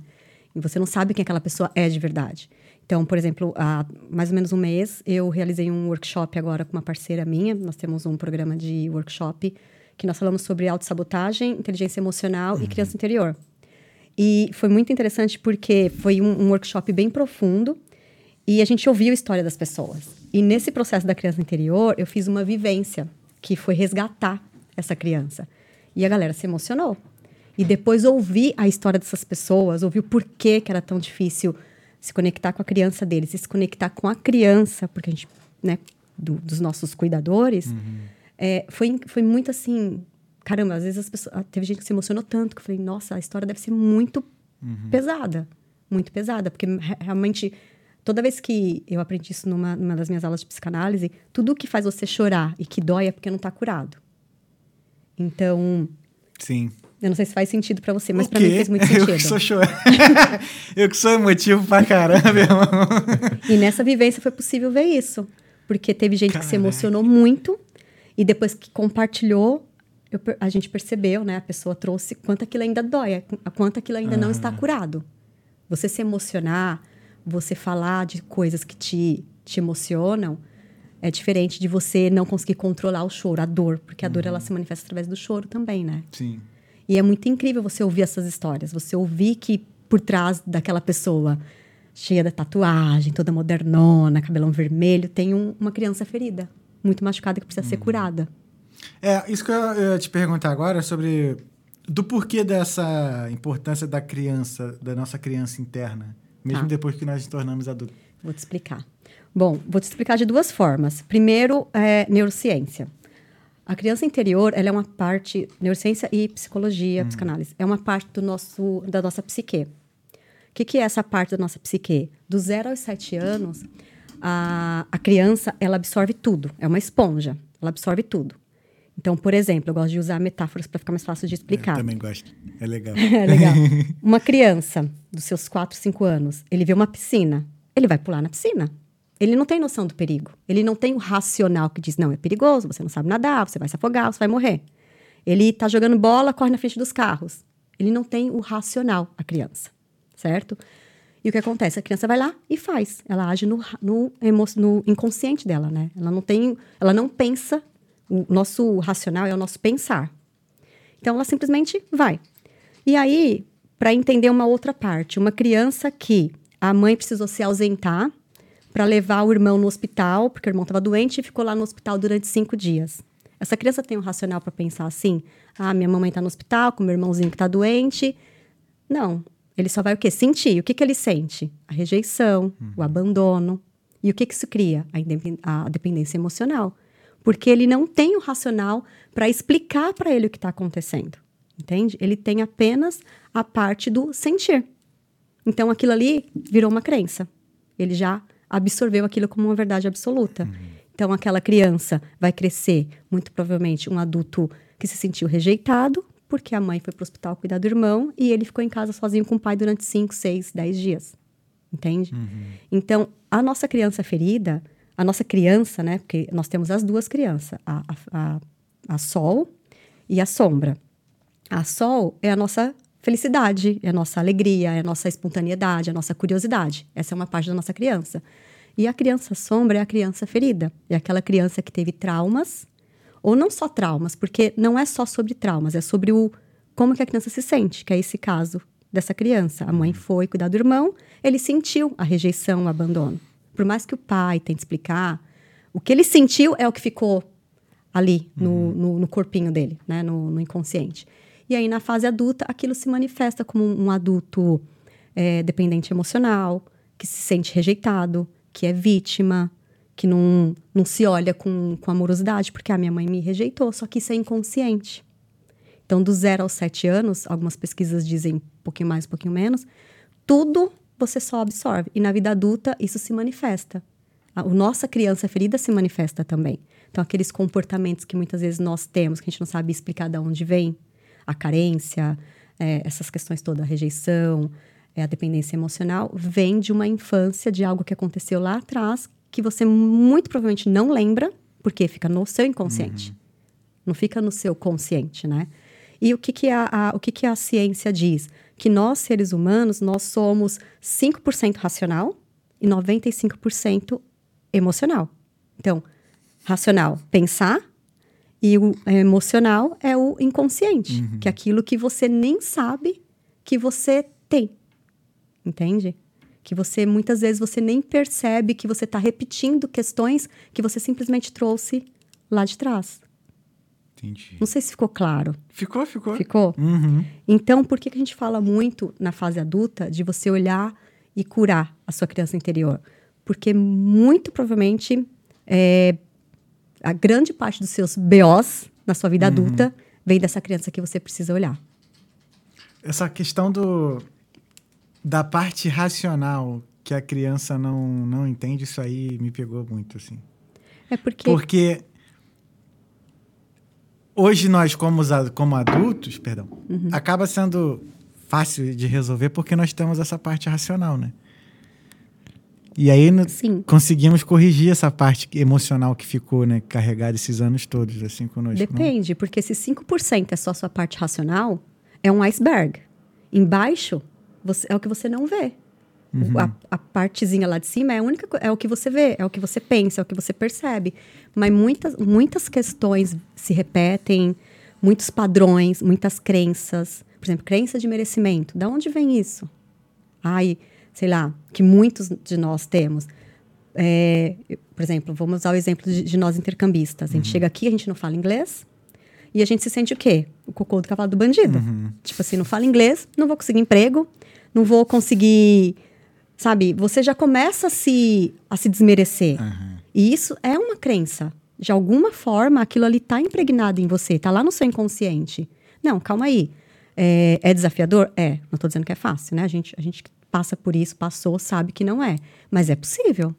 C: E você não sabe quem aquela pessoa é de verdade. Então, por exemplo, há mais ou menos um mês, eu realizei um workshop agora com uma parceira minha. Nós temos um programa de workshop que nós falamos sobre autossabotagem, inteligência emocional e criança interior. E foi muito interessante porque foi um, um workshop bem profundo e a gente ouviu a história das pessoas. E nesse processo da criança interior, eu fiz uma vivência que foi resgatar essa criança. E a galera se emocionou. E depois ouvir a história dessas pessoas, ouvir o porquê que era tão difícil se conectar com a criança deles, e se conectar com a criança, porque a gente, né, do- dos nossos cuidadores, é, foi, foi muito assim. Caramba, às vezes as pessoas. ah, Teve gente que se emocionou tanto que eu falei, nossa, a história deve ser muito pesada. Muito pesada, porque re- realmente. Toda vez que eu aprendi isso numa, numa das minhas aulas de psicanálise, tudo que faz você chorar e que dói é porque não está curado. Então,
A: Sim.
C: eu não sei se faz sentido para você, mas para mim fez muito (laughs)
A: Eu
C: sentido.
A: que sou chor... (laughs) Eu que sou emotivo pra caramba, (laughs) irmão.
C: E nessa vivência foi possível ver isso. Porque teve gente que se
A: Caraca.
C: emocionou muito e depois que compartilhou, eu a gente percebeu, né? A pessoa trouxe quanto aquilo ainda dói, quanto aquilo ainda não está curado. Você se emocionar, você falar de coisas que te, te emocionam, é diferente de você não conseguir controlar o choro, a dor, porque a dor ela se manifesta através do choro também, né?
A: Sim.
C: E é muito incrível você ouvir essas histórias, você ouvir que por trás daquela pessoa cheia de tatuagem, toda modernona, cabelão vermelho, tem um- uma criança ferida, muito machucada que precisa ser curada.
A: É, isso que eu eu ia te perguntar agora é sobre do porquê dessa importância da criança, da nossa criança interna, mesmo
C: Tá.
A: depois que nós nos tornamos adultos.
C: Vou te explicar. Bom, vou te explicar de duas formas. Primeiro, é neurociência. A criança interior, ela é uma parte, neurociência e psicologia, psicanálise, é uma parte do nosso, da nossa psique. O que, que é essa parte da nossa psique? Do zero aos sete anos, a, a criança, ela absorve tudo. É uma esponja. Ela absorve tudo. Então, por exemplo, eu gosto de usar metáforas para ficar mais fácil de explicar.
A: Eu também gosto. É legal. (laughs)
C: É legal. (laughs) Uma criança dos seus 4, 5 anos, ele vê uma piscina, ele vai pular na piscina. Ele não tem noção do perigo. Ele não tem o racional que diz, não, é perigoso, você não sabe nadar, você vai se afogar, você vai morrer. Ele tá jogando bola, corre na frente dos carros. Ele não tem o racional, a criança, certo? E o que acontece? A criança vai lá e faz. Ela age no, no, no inconsciente dela, né? Ela não tem, ela não pensa. O nosso racional é o nosso pensar. Então ela simplesmente vai. E aí, para entender uma outra parte, uma criança que a mãe precisou se ausentar para levar o irmão no hospital, porque o irmão estava doente e ficou lá no hospital durante cinco dias. Essa criança tem um racional para pensar assim: ah, minha mamãe está no hospital com meu irmãozinho que está doente. Não. Ele só vai o quê? Sentir. O que, que ele sente? A rejeição, uhum. o abandono. E o que, que isso cria? A, a dependência emocional. Porque ele não tem o racional para explicar para ele o que está acontecendo. Entende? Ele tem apenas a parte do sentir. Então aquilo ali virou uma crença. Ele já absorveu aquilo como uma verdade absoluta. Uhum. Então, aquela criança vai crescer, muito provavelmente, um adulto que se sentiu rejeitado, porque a mãe foi para o hospital cuidar do irmão e ele ficou em casa sozinho com o pai durante 5, 6, 10 dias. Entende? Uhum. Então, a nossa criança ferida, a nossa criança, né? Porque nós temos as duas crianças, a, a, a, a sol e a sombra. A sol é a nossa felicidade, é a nossa alegria, é a nossa espontaneidade, é a nossa curiosidade. Essa é uma parte da nossa criança. E a criança sombra é a criança ferida. É aquela criança que teve traumas, ou não só traumas, porque não é só sobre traumas, é sobre o como que a criança se sente, que é esse caso dessa criança. A mãe foi cuidar do irmão, ele sentiu a rejeição, o abandono. Por mais que o pai tente explicar, o que ele sentiu é o que ficou ali no, uhum. no, no corpinho dele, né, no, no inconsciente. E aí, na fase adulta, aquilo se manifesta como um adulto é, dependente emocional, que se sente rejeitado, que é vítima, que não, não se olha com, com amorosidade, porque a minha mãe me rejeitou, só que isso é inconsciente. Então, do zero aos sete anos, algumas pesquisas dizem um pouquinho mais, um pouquinho menos, tudo você só absorve. E na vida adulta, isso se manifesta. A, nossa criança ferida se manifesta também. Então, aqueles comportamentos que muitas vezes nós temos, que a gente não sabe explicar de onde vem, a carência, é, essas questões todas, a rejeição, é, a dependência emocional, vem de uma infância, de algo que aconteceu lá atrás, que você muito provavelmente não lembra, porque fica no seu inconsciente. Uhum. Não fica no seu consciente, né? E o que, que, a, a, o que, que a ciência diz? Que nós, seres humanos, nós somos 5% racional e 95% emocional. Então, racional, pensar, e o emocional é o inconsciente, uhum. que é aquilo que você nem sabe que você tem. Entende? Que você muitas vezes você nem percebe que você está repetindo questões que você simplesmente trouxe lá de trás.
A: Entendi.
C: Não sei se ficou claro.
A: Ficou, ficou.
C: Ficou?
A: Uhum.
C: Então, por que, que a gente fala muito na fase adulta de você olhar e curar a sua criança interior? Porque muito provavelmente é, a grande parte dos seus BOs na sua vida uhum. adulta vem dessa criança que você precisa olhar.
A: Essa questão do da parte racional que a criança não, não entende, isso aí me pegou muito, assim.
C: É porque...
A: Porque hoje nós, como, como adultos, perdão, uhum. acaba sendo fácil de resolver porque nós temos essa parte racional, né? E aí no, conseguimos corrigir essa parte emocional que ficou, né, carregada esses anos todos, assim, conosco.
C: Depende, não? porque se 5% é só sua parte racional, é um iceberg. Embaixo você, é o que você não vê. Uhum. A, a, partezinha lá de cima é, a única, é o que você vê, é o que você pensa, é o que você percebe. Mas muitas, muitas questões se repetem, muitos padrões, muitas crenças. Por exemplo, crença de merecimento. Da onde vem isso? Ai, sei lá, que muitos de nós temos. É, por exemplo, vamos usar o exemplo de, de nós intercambistas. A gente uhum. chega aqui, a gente não fala inglês, e a gente se sente o quê? O cocô do cavalo do bandido. Uhum. Tipo assim, não fala inglês, não vou conseguir emprego, não vou conseguir. Sabe? Você já começa a se, a se desmerecer. Uhum. E isso é uma crença. De alguma forma, aquilo ali está impregnado em você, está lá no seu inconsciente. Não, calma aí. É, é desafiador? É. Não estou dizendo que é fácil, né? A gente, a gente passa por isso, passou, sabe que não é. Mas é possível.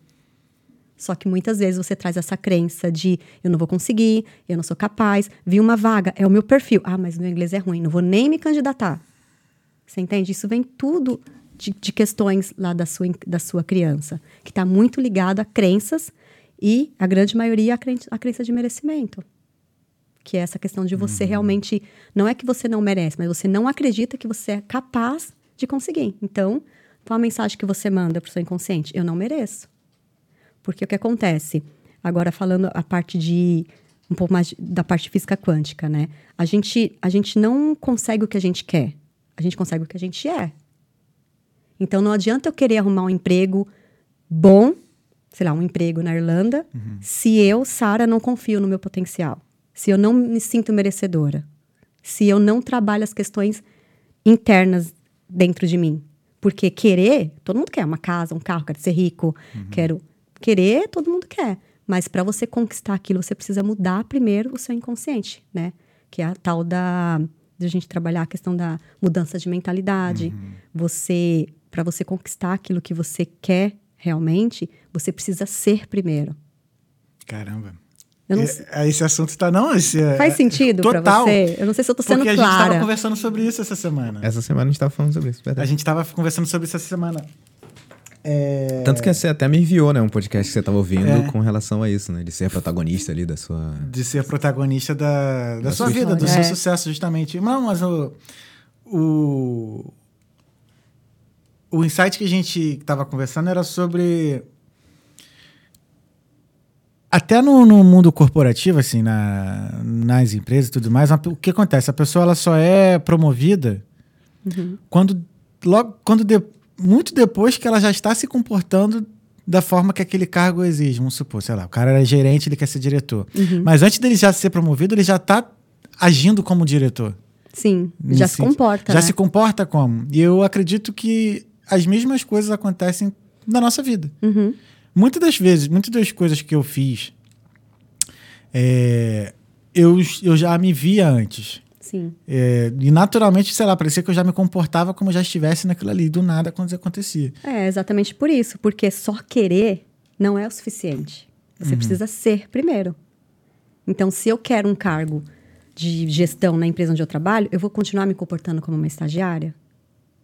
C: Só que muitas vezes você traz essa crença de eu não vou conseguir, eu não sou capaz, vi uma vaga, é o meu perfil. Ah, mas meu inglês é ruim, não vou nem me candidatar. Você entende? Isso vem tudo de, de questões lá da sua, da sua criança, que está muito ligado a crenças e a grande maioria a crença, a crença de merecimento. que é essa questão de você realmente não é que você não merece, mas você não acredita que você é capaz de conseguir. Então, qual a mensagem que você manda para o seu inconsciente? Eu não mereço. Porque o que acontece? Agora falando a parte de um pouco mais de- da parte física quântica, né? A gente a gente não consegue o que a gente quer. A gente consegue o que a gente é. Então não adianta eu querer arrumar um emprego bom, sei lá, um emprego na Irlanda, se eu, Sara, não confio no meu potencial. Se eu não me sinto merecedora. Se eu não trabalho as questões internas dentro de mim. Porque querer, todo mundo quer uma casa, um carro, quero ser rico, quero. Querer, todo mundo quer. Mas para você conquistar aquilo, você precisa mudar primeiro o seu inconsciente, né? Que é a tal da. de a gente trabalhar a questão da mudança de mentalidade. Você. para você conquistar aquilo que você quer realmente, você precisa ser primeiro.
A: Caramba.
C: Eu não
A: E-
C: sei-
A: Esse assunto tá. Não, esse é-
C: Faz sentido para
A: Total.
C: você? Eu não sei se eu tô sendo
A: Porque a gente
C: clara.
A: tava conversando sobre isso essa semana.
B: Essa semana a gente tava falando sobre isso,
A: A
B: verdade.
A: gente tava conversando sobre isso essa semana. É,
B: Tanto que você até me enviou, né, um podcast que você tava ouvindo
A: É.
B: com relação a isso, né? De ser protagonista ali da sua.
A: De ser protagonista da, da,
B: Da
A: sua
B: sua
A: vida, do
C: história.
A: seu
C: É.
A: sucesso, justamente. Não, mas o. O, o insight que a gente tava conversando era sobre. Até no, no mundo corporativo, assim, na, nas empresas e tudo mais, uma- o que acontece? A pessoa ela só é promovida quando, logo, quando de- muito depois que ela já está se comportando da forma que aquele cargo exige. Vamos supor, sei lá, o cara era gerente, ele quer ser diretor. Mas antes dele já ser promovido, ele já está agindo como diretor.
C: Sim, já se comporta.
A: Já
C: né?
A: se comporta como. E eu acredito que as mesmas coisas acontecem na nossa vida.
C: Uhum.
A: Muitas das vezes, muitas das coisas que eu fiz, é, eu, eu já me via antes.
C: Sim.
A: É, e naturalmente, sei lá, parecia que eu já me comportava como já estivesse naquilo ali, do nada quando isso acontecia.
C: É exatamente por isso, porque só querer não é o suficiente.
A: Uhum.
C: Você precisa ser primeiro. Então, se eu quero um cargo de gestão na empresa onde eu trabalho, eu vou continuar me comportando como uma estagiária?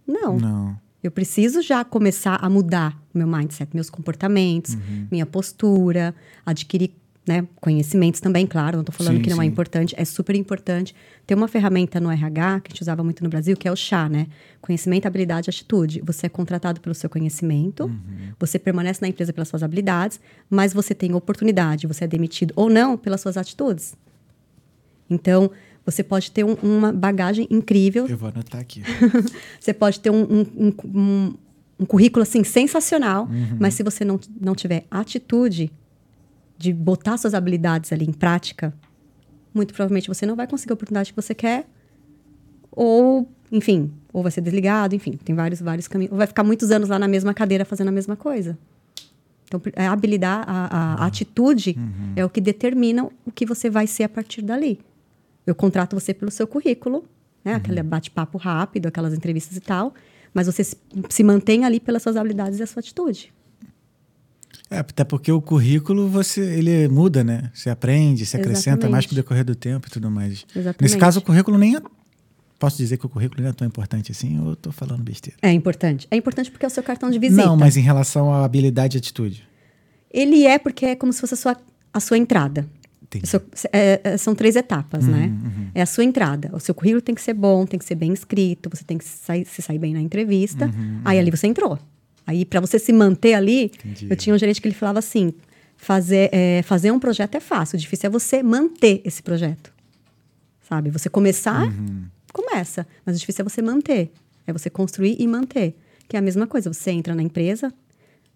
C: Não.
A: Não.
C: Eu preciso já começar a mudar o meu mindset, meus comportamentos,
A: Uhum.
C: minha postura, adquirir né, conhecimentos também, claro. Não estou falando
A: Sim,
C: que não é
A: sim.
C: importante, é super importante. Tem uma ferramenta no RH que a gente usava muito no Brasil, que é o CHA, né? Conhecimento, habilidade e atitude. Você é contratado pelo seu conhecimento,
A: Uhum.
C: você permanece na empresa pelas suas habilidades, mas você tem oportunidade, você é demitido ou não pelas suas atitudes. Então, você pode ter um- uma bagagem incrível,
A: Eu vou anotar aqui. (laughs)
C: você pode ter um, um, um, currículo assim sensacional,
A: Uhum.
C: mas se você não, não tiver atitude de botar suas habilidades ali em prática, muito provavelmente você não vai conseguir a oportunidade que você quer, ou, enfim, ou vai ser desligado, enfim, tem vários, vários caminhos. Ou vai ficar muitos anos lá na mesma cadeira fazendo a mesma coisa. Então, a habilidade, a, a atitude é o que determina o que você vai ser a partir dali. Eu contrato você pelo seu currículo, né? Aquele bate-papo rápido, aquelas entrevistas e tal. Mas você se, mantém ali pelas suas habilidades e a sua atitude.
A: É, até porque o currículo você ele muda, né? Você aprende, se acrescenta mais com o decorrer do tempo e tudo mais.
C: Exatamente.
A: Nesse caso, o currículo nem é. Posso dizer que o currículo não é tão importante assim ou eu tô falando besteira?
C: É importante. É importante porque é o seu cartão de visita.
A: Não, mas em relação à habilidade e atitude.
C: Ele é porque é como se fosse a sua, a sua entrada. Seu- é- é- são três etapas,
A: Uhum,
C: né? É a sua entrada. O seu currículo tem que ser bom, tem que ser bem escrito, você tem que sair, se sair bem na entrevista.
A: Uhum,
C: Aí ali você entrou. Aí para você se manter ali,
A: Entendi.
C: eu tinha um gerente que ele falava assim: fazer, é, fazer um projeto é fácil, o difícil é você manter esse projeto. Sabe? Você começar,
A: Uhum.
C: começa, mas o difícil é você manter. É você construir e manter. Que é a mesma coisa, você entra na empresa,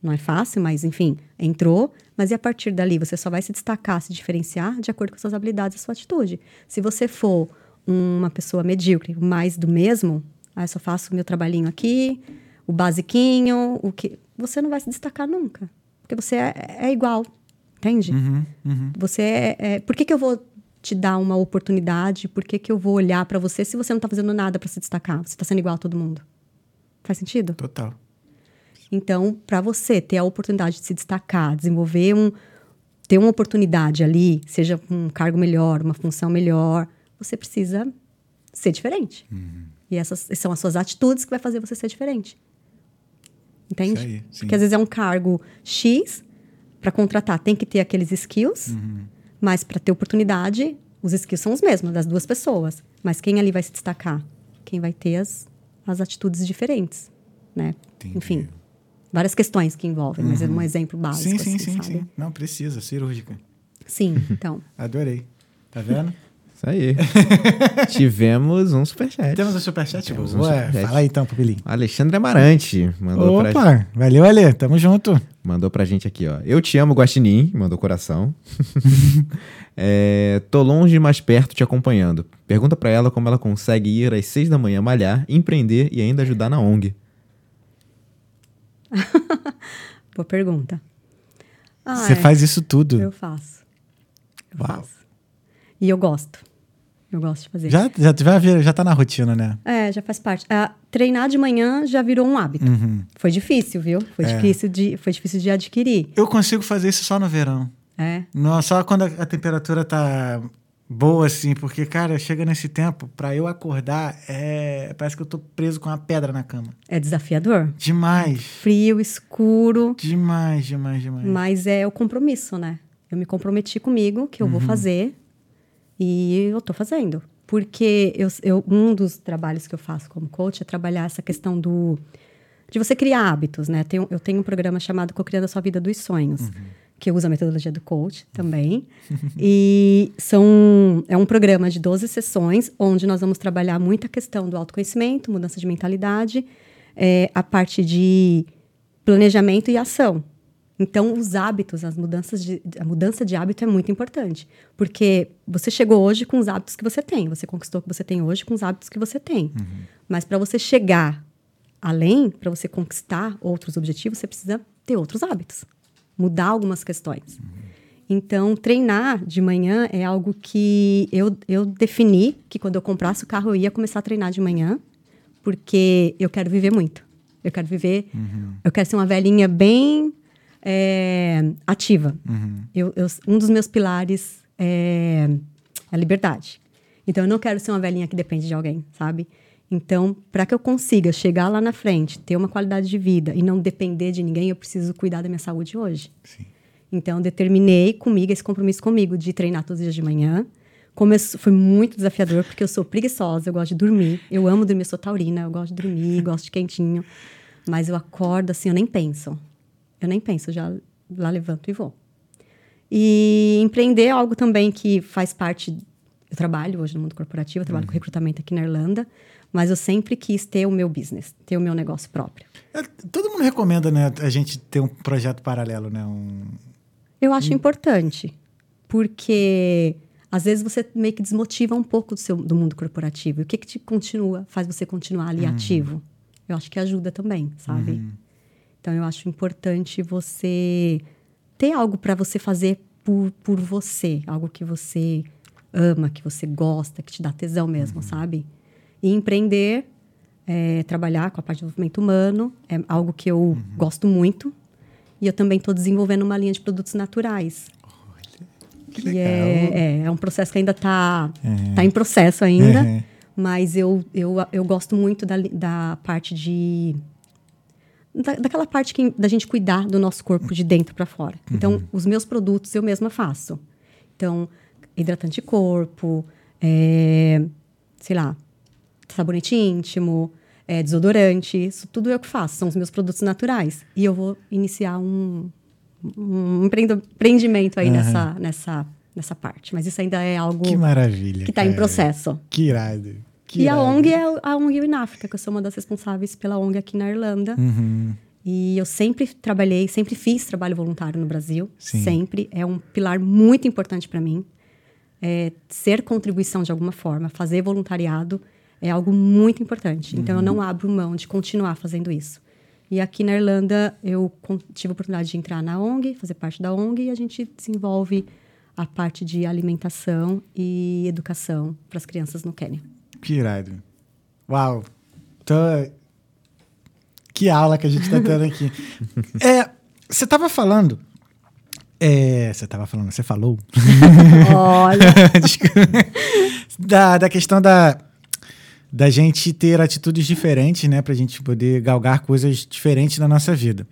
C: não é fácil, mas enfim, entrou, mas e a partir dali você só vai se destacar, se diferenciar de acordo com suas habilidades e sua atitude. Se você for uma pessoa medíocre, mais do mesmo, ah, eu só faço o meu trabalhinho aqui, o basiquinho, o que. Você não vai se destacar nunca. Porque você é, é igual. Entende?
A: Uhum, uhum.
C: Você é, é- Por que, que eu vou te dar uma oportunidade? Por que, que eu vou olhar para você se você não tá fazendo nada para se destacar? Você tá sendo igual a todo mundo. Faz sentido?
A: Total.
C: Então, para você ter a oportunidade de se destacar, desenvolver um. ter uma oportunidade ali, seja um cargo melhor, uma função melhor, você precisa ser diferente. E essas são as suas atitudes que vai fazer você ser diferente. Entende?
A: Aí.
C: Porque às vezes é um cargo X, para contratar tem que ter aqueles skills,
A: Uhum.
C: mas para ter oportunidade, os skills são os mesmos, das duas pessoas. Mas quem ali vai se destacar? Quem vai ter as, as atitudes diferentes, né?
A: Entendi.
C: Enfim, várias questões que envolvem, mas é um exemplo básico,
A: Sim, sim,
C: assim,
A: sim,
C: sabe?
A: sim. Não, precisa, cirúrgica.
C: Sim, (laughs) então.
A: Adorei. Tá vendo?
B: Isso aí. (laughs) Tivemos um superchat.
A: Temos o superchat?
B: Temos um
A: Ué,
B: superchat.
A: fala aí então, Pupilinho.
B: Alexandre Amarante mandou pra,
A: Opa, valeu, Ale. Tamo junto.
B: mandou pra gente aqui, ó. Eu te amo, Guaxinim. Mandou coração. (laughs) É, tô longe, mas perto te acompanhando. Pergunta pra ela como ela consegue ir às seis da manhã malhar, empreender e ainda ajudar na ONG. (laughs)
C: Boa pergunta. Ah,
A: Você
C: é,
A: faz isso tudo.
C: Eu faço. Eu
A: Uau.
C: faço. E eu gosto. Eu gosto de fazer.
A: Já, já, já, já tá na rotina, né?
C: É, já faz parte. Ah, treinar de manhã já virou um hábito.
A: Uhum.
C: Foi difícil, viu? Foi,
A: É.
C: difícil de, foi difícil de adquirir.
A: Eu consigo fazer isso só no verão.
C: É.
A: Não, só quando a, a temperatura tá boa, assim, porque, cara, chega nesse tempo, pra eu acordar, é, parece que eu tô preso com uma pedra na cama.
C: É desafiador.
A: Demais.
C: Frio, escuro.
A: Demais, demais, demais.
C: Mas é o compromisso, né? Eu me comprometi comigo que eu
A: Uhum.
C: vou fazer e eu tô fazendo. Porque eu, eu- um dos trabalhos que eu faço como coach é trabalhar essa questão do de você criar hábitos, né? Tenho- eu tenho um programa chamado Co-Criando a Sua Vida dos Sonhos,
A: Uhum.
C: Que uso a metodologia do coach também. e são, é um programa de 12 sessões, onde nós vamos trabalhar muita questão do autoconhecimento, mudança de mentalidade, é, a parte de planejamento e ação. Então, os hábitos, as mudanças de, a mudança de hábito é muito importante. Porque você chegou hoje com os hábitos que você tem. Você conquistou o que você tem hoje com os hábitos que você tem. Mas para você chegar além, para você conquistar outros objetivos, você precisa ter outros hábitos. Mudar algumas questões. Então, treinar de manhã é algo que eu, eu defini que quando eu comprasse o carro eu ia começar a treinar de manhã, porque eu quero viver muito. Eu quero viver. Eu quero ser uma velhinha bem é, ativa. Eu, eu- um dos meus pilares é a liberdade. Então, eu não quero ser uma velhinha que depende de alguém, sabe? Então, para que eu consiga chegar lá na frente, ter uma qualidade de vida e não depender de ninguém, eu preciso cuidar da minha saúde hoje.
A: Sim.
C: Então, determinei comigo, esse compromisso comigo, de treinar todos os dias de manhã. Começou, foi muito desafiador, porque eu sou preguiçosa, eu gosto de dormir. Eu amo dormir, eu sou taurina, eu gosto de dormir, (laughs) gosto de quentinho. Mas eu acordo assim, eu nem penso. Eu nem penso, já lá levanto e vou. E empreender é algo também que faz parte. Eu trabalho hoje no mundo corporativo, eu trabalho com recrutamento aqui na Irlanda, mas eu sempre quis ter o meu business, ter o meu negócio próprio.
A: É, todo mundo recomenda, né, a gente ter um projeto paralelo, né? Um...
C: Eu acho importante, porque às vezes você meio que desmotiva um pouco do, seu, do mundo corporativo. E o que, que te continua, faz você continuar ali ativo? Eu acho que ajuda também, sabe? Então eu acho importante você ter algo para você fazer por, por você, algo que você ama, que você gosta, que te dá tesão mesmo, sabe? E empreender, é, trabalhar com a parte de desenvolvimento humano, é algo que eu gosto muito. E eu também estou desenvolvendo uma linha de produtos naturais.
A: Que
C: Que
A: legal.
C: é, é, é um processo que ainda está
A: É.
C: tá em processo ainda.
A: Uhum.
C: Mas eu, eu, eu gosto muito da, da parte de. Da, daquela parte que, da gente cuidar do nosso corpo de dentro para fora. Então, os meus produtos eu mesma faço. Então, hidratante de corpo, é, sei lá, sabonete íntimo, é, desodorante, isso tudo eu que faço, são os meus produtos naturais. E eu vou iniciar um, um empreendimento aí
A: Aham.
C: nessa, nessa, nessa parte. Mas isso ainda é algo
A: Que maravilha.
C: que está em processo.
A: Que irado. Que
C: e a
A: irado.
C: ONG é a ONG in África, que eu sou uma das responsáveis pela ONG aqui na Irlanda.
A: Uhum.
C: E eu sempre trabalhei, sempre fiz trabalho voluntário no Brasil.
A: Sim.
C: Sempre. É um pilar muito importante para mim. É, ser contribuição de alguma forma, fazer voluntariado é algo muito importante. Então, eu não abro mão de continuar fazendo isso. E aqui na Irlanda, eu tive a oportunidade de entrar na ONG, fazer parte da ONG, e a gente desenvolve a parte de alimentação e educação para as crianças no Quênia.
A: Que irado. Uau. Tô... Que aula que a gente tá tendo aqui. (laughs) é, você tava falando. É, você tava falando, você falou. (laughs)
C: Olha, (laughs)
A: da, da questão da, da gente ter atitudes diferentes, né? Pra gente poder galgar coisas diferentes na nossa vida.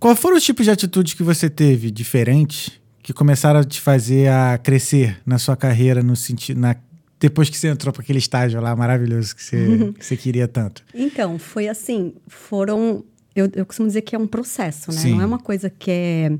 A: Qual foram os tipos de atitudes que você teve diferentes que começaram a te fazer a crescer na sua carreira, no sentido, na, depois que você entrou para aquele estágio lá maravilhoso que você, que você queria tanto?
C: Então, foi assim, foram... Eu, eu costumo dizer que é um processo, né?
A: Sim.
C: Não é uma coisa que é...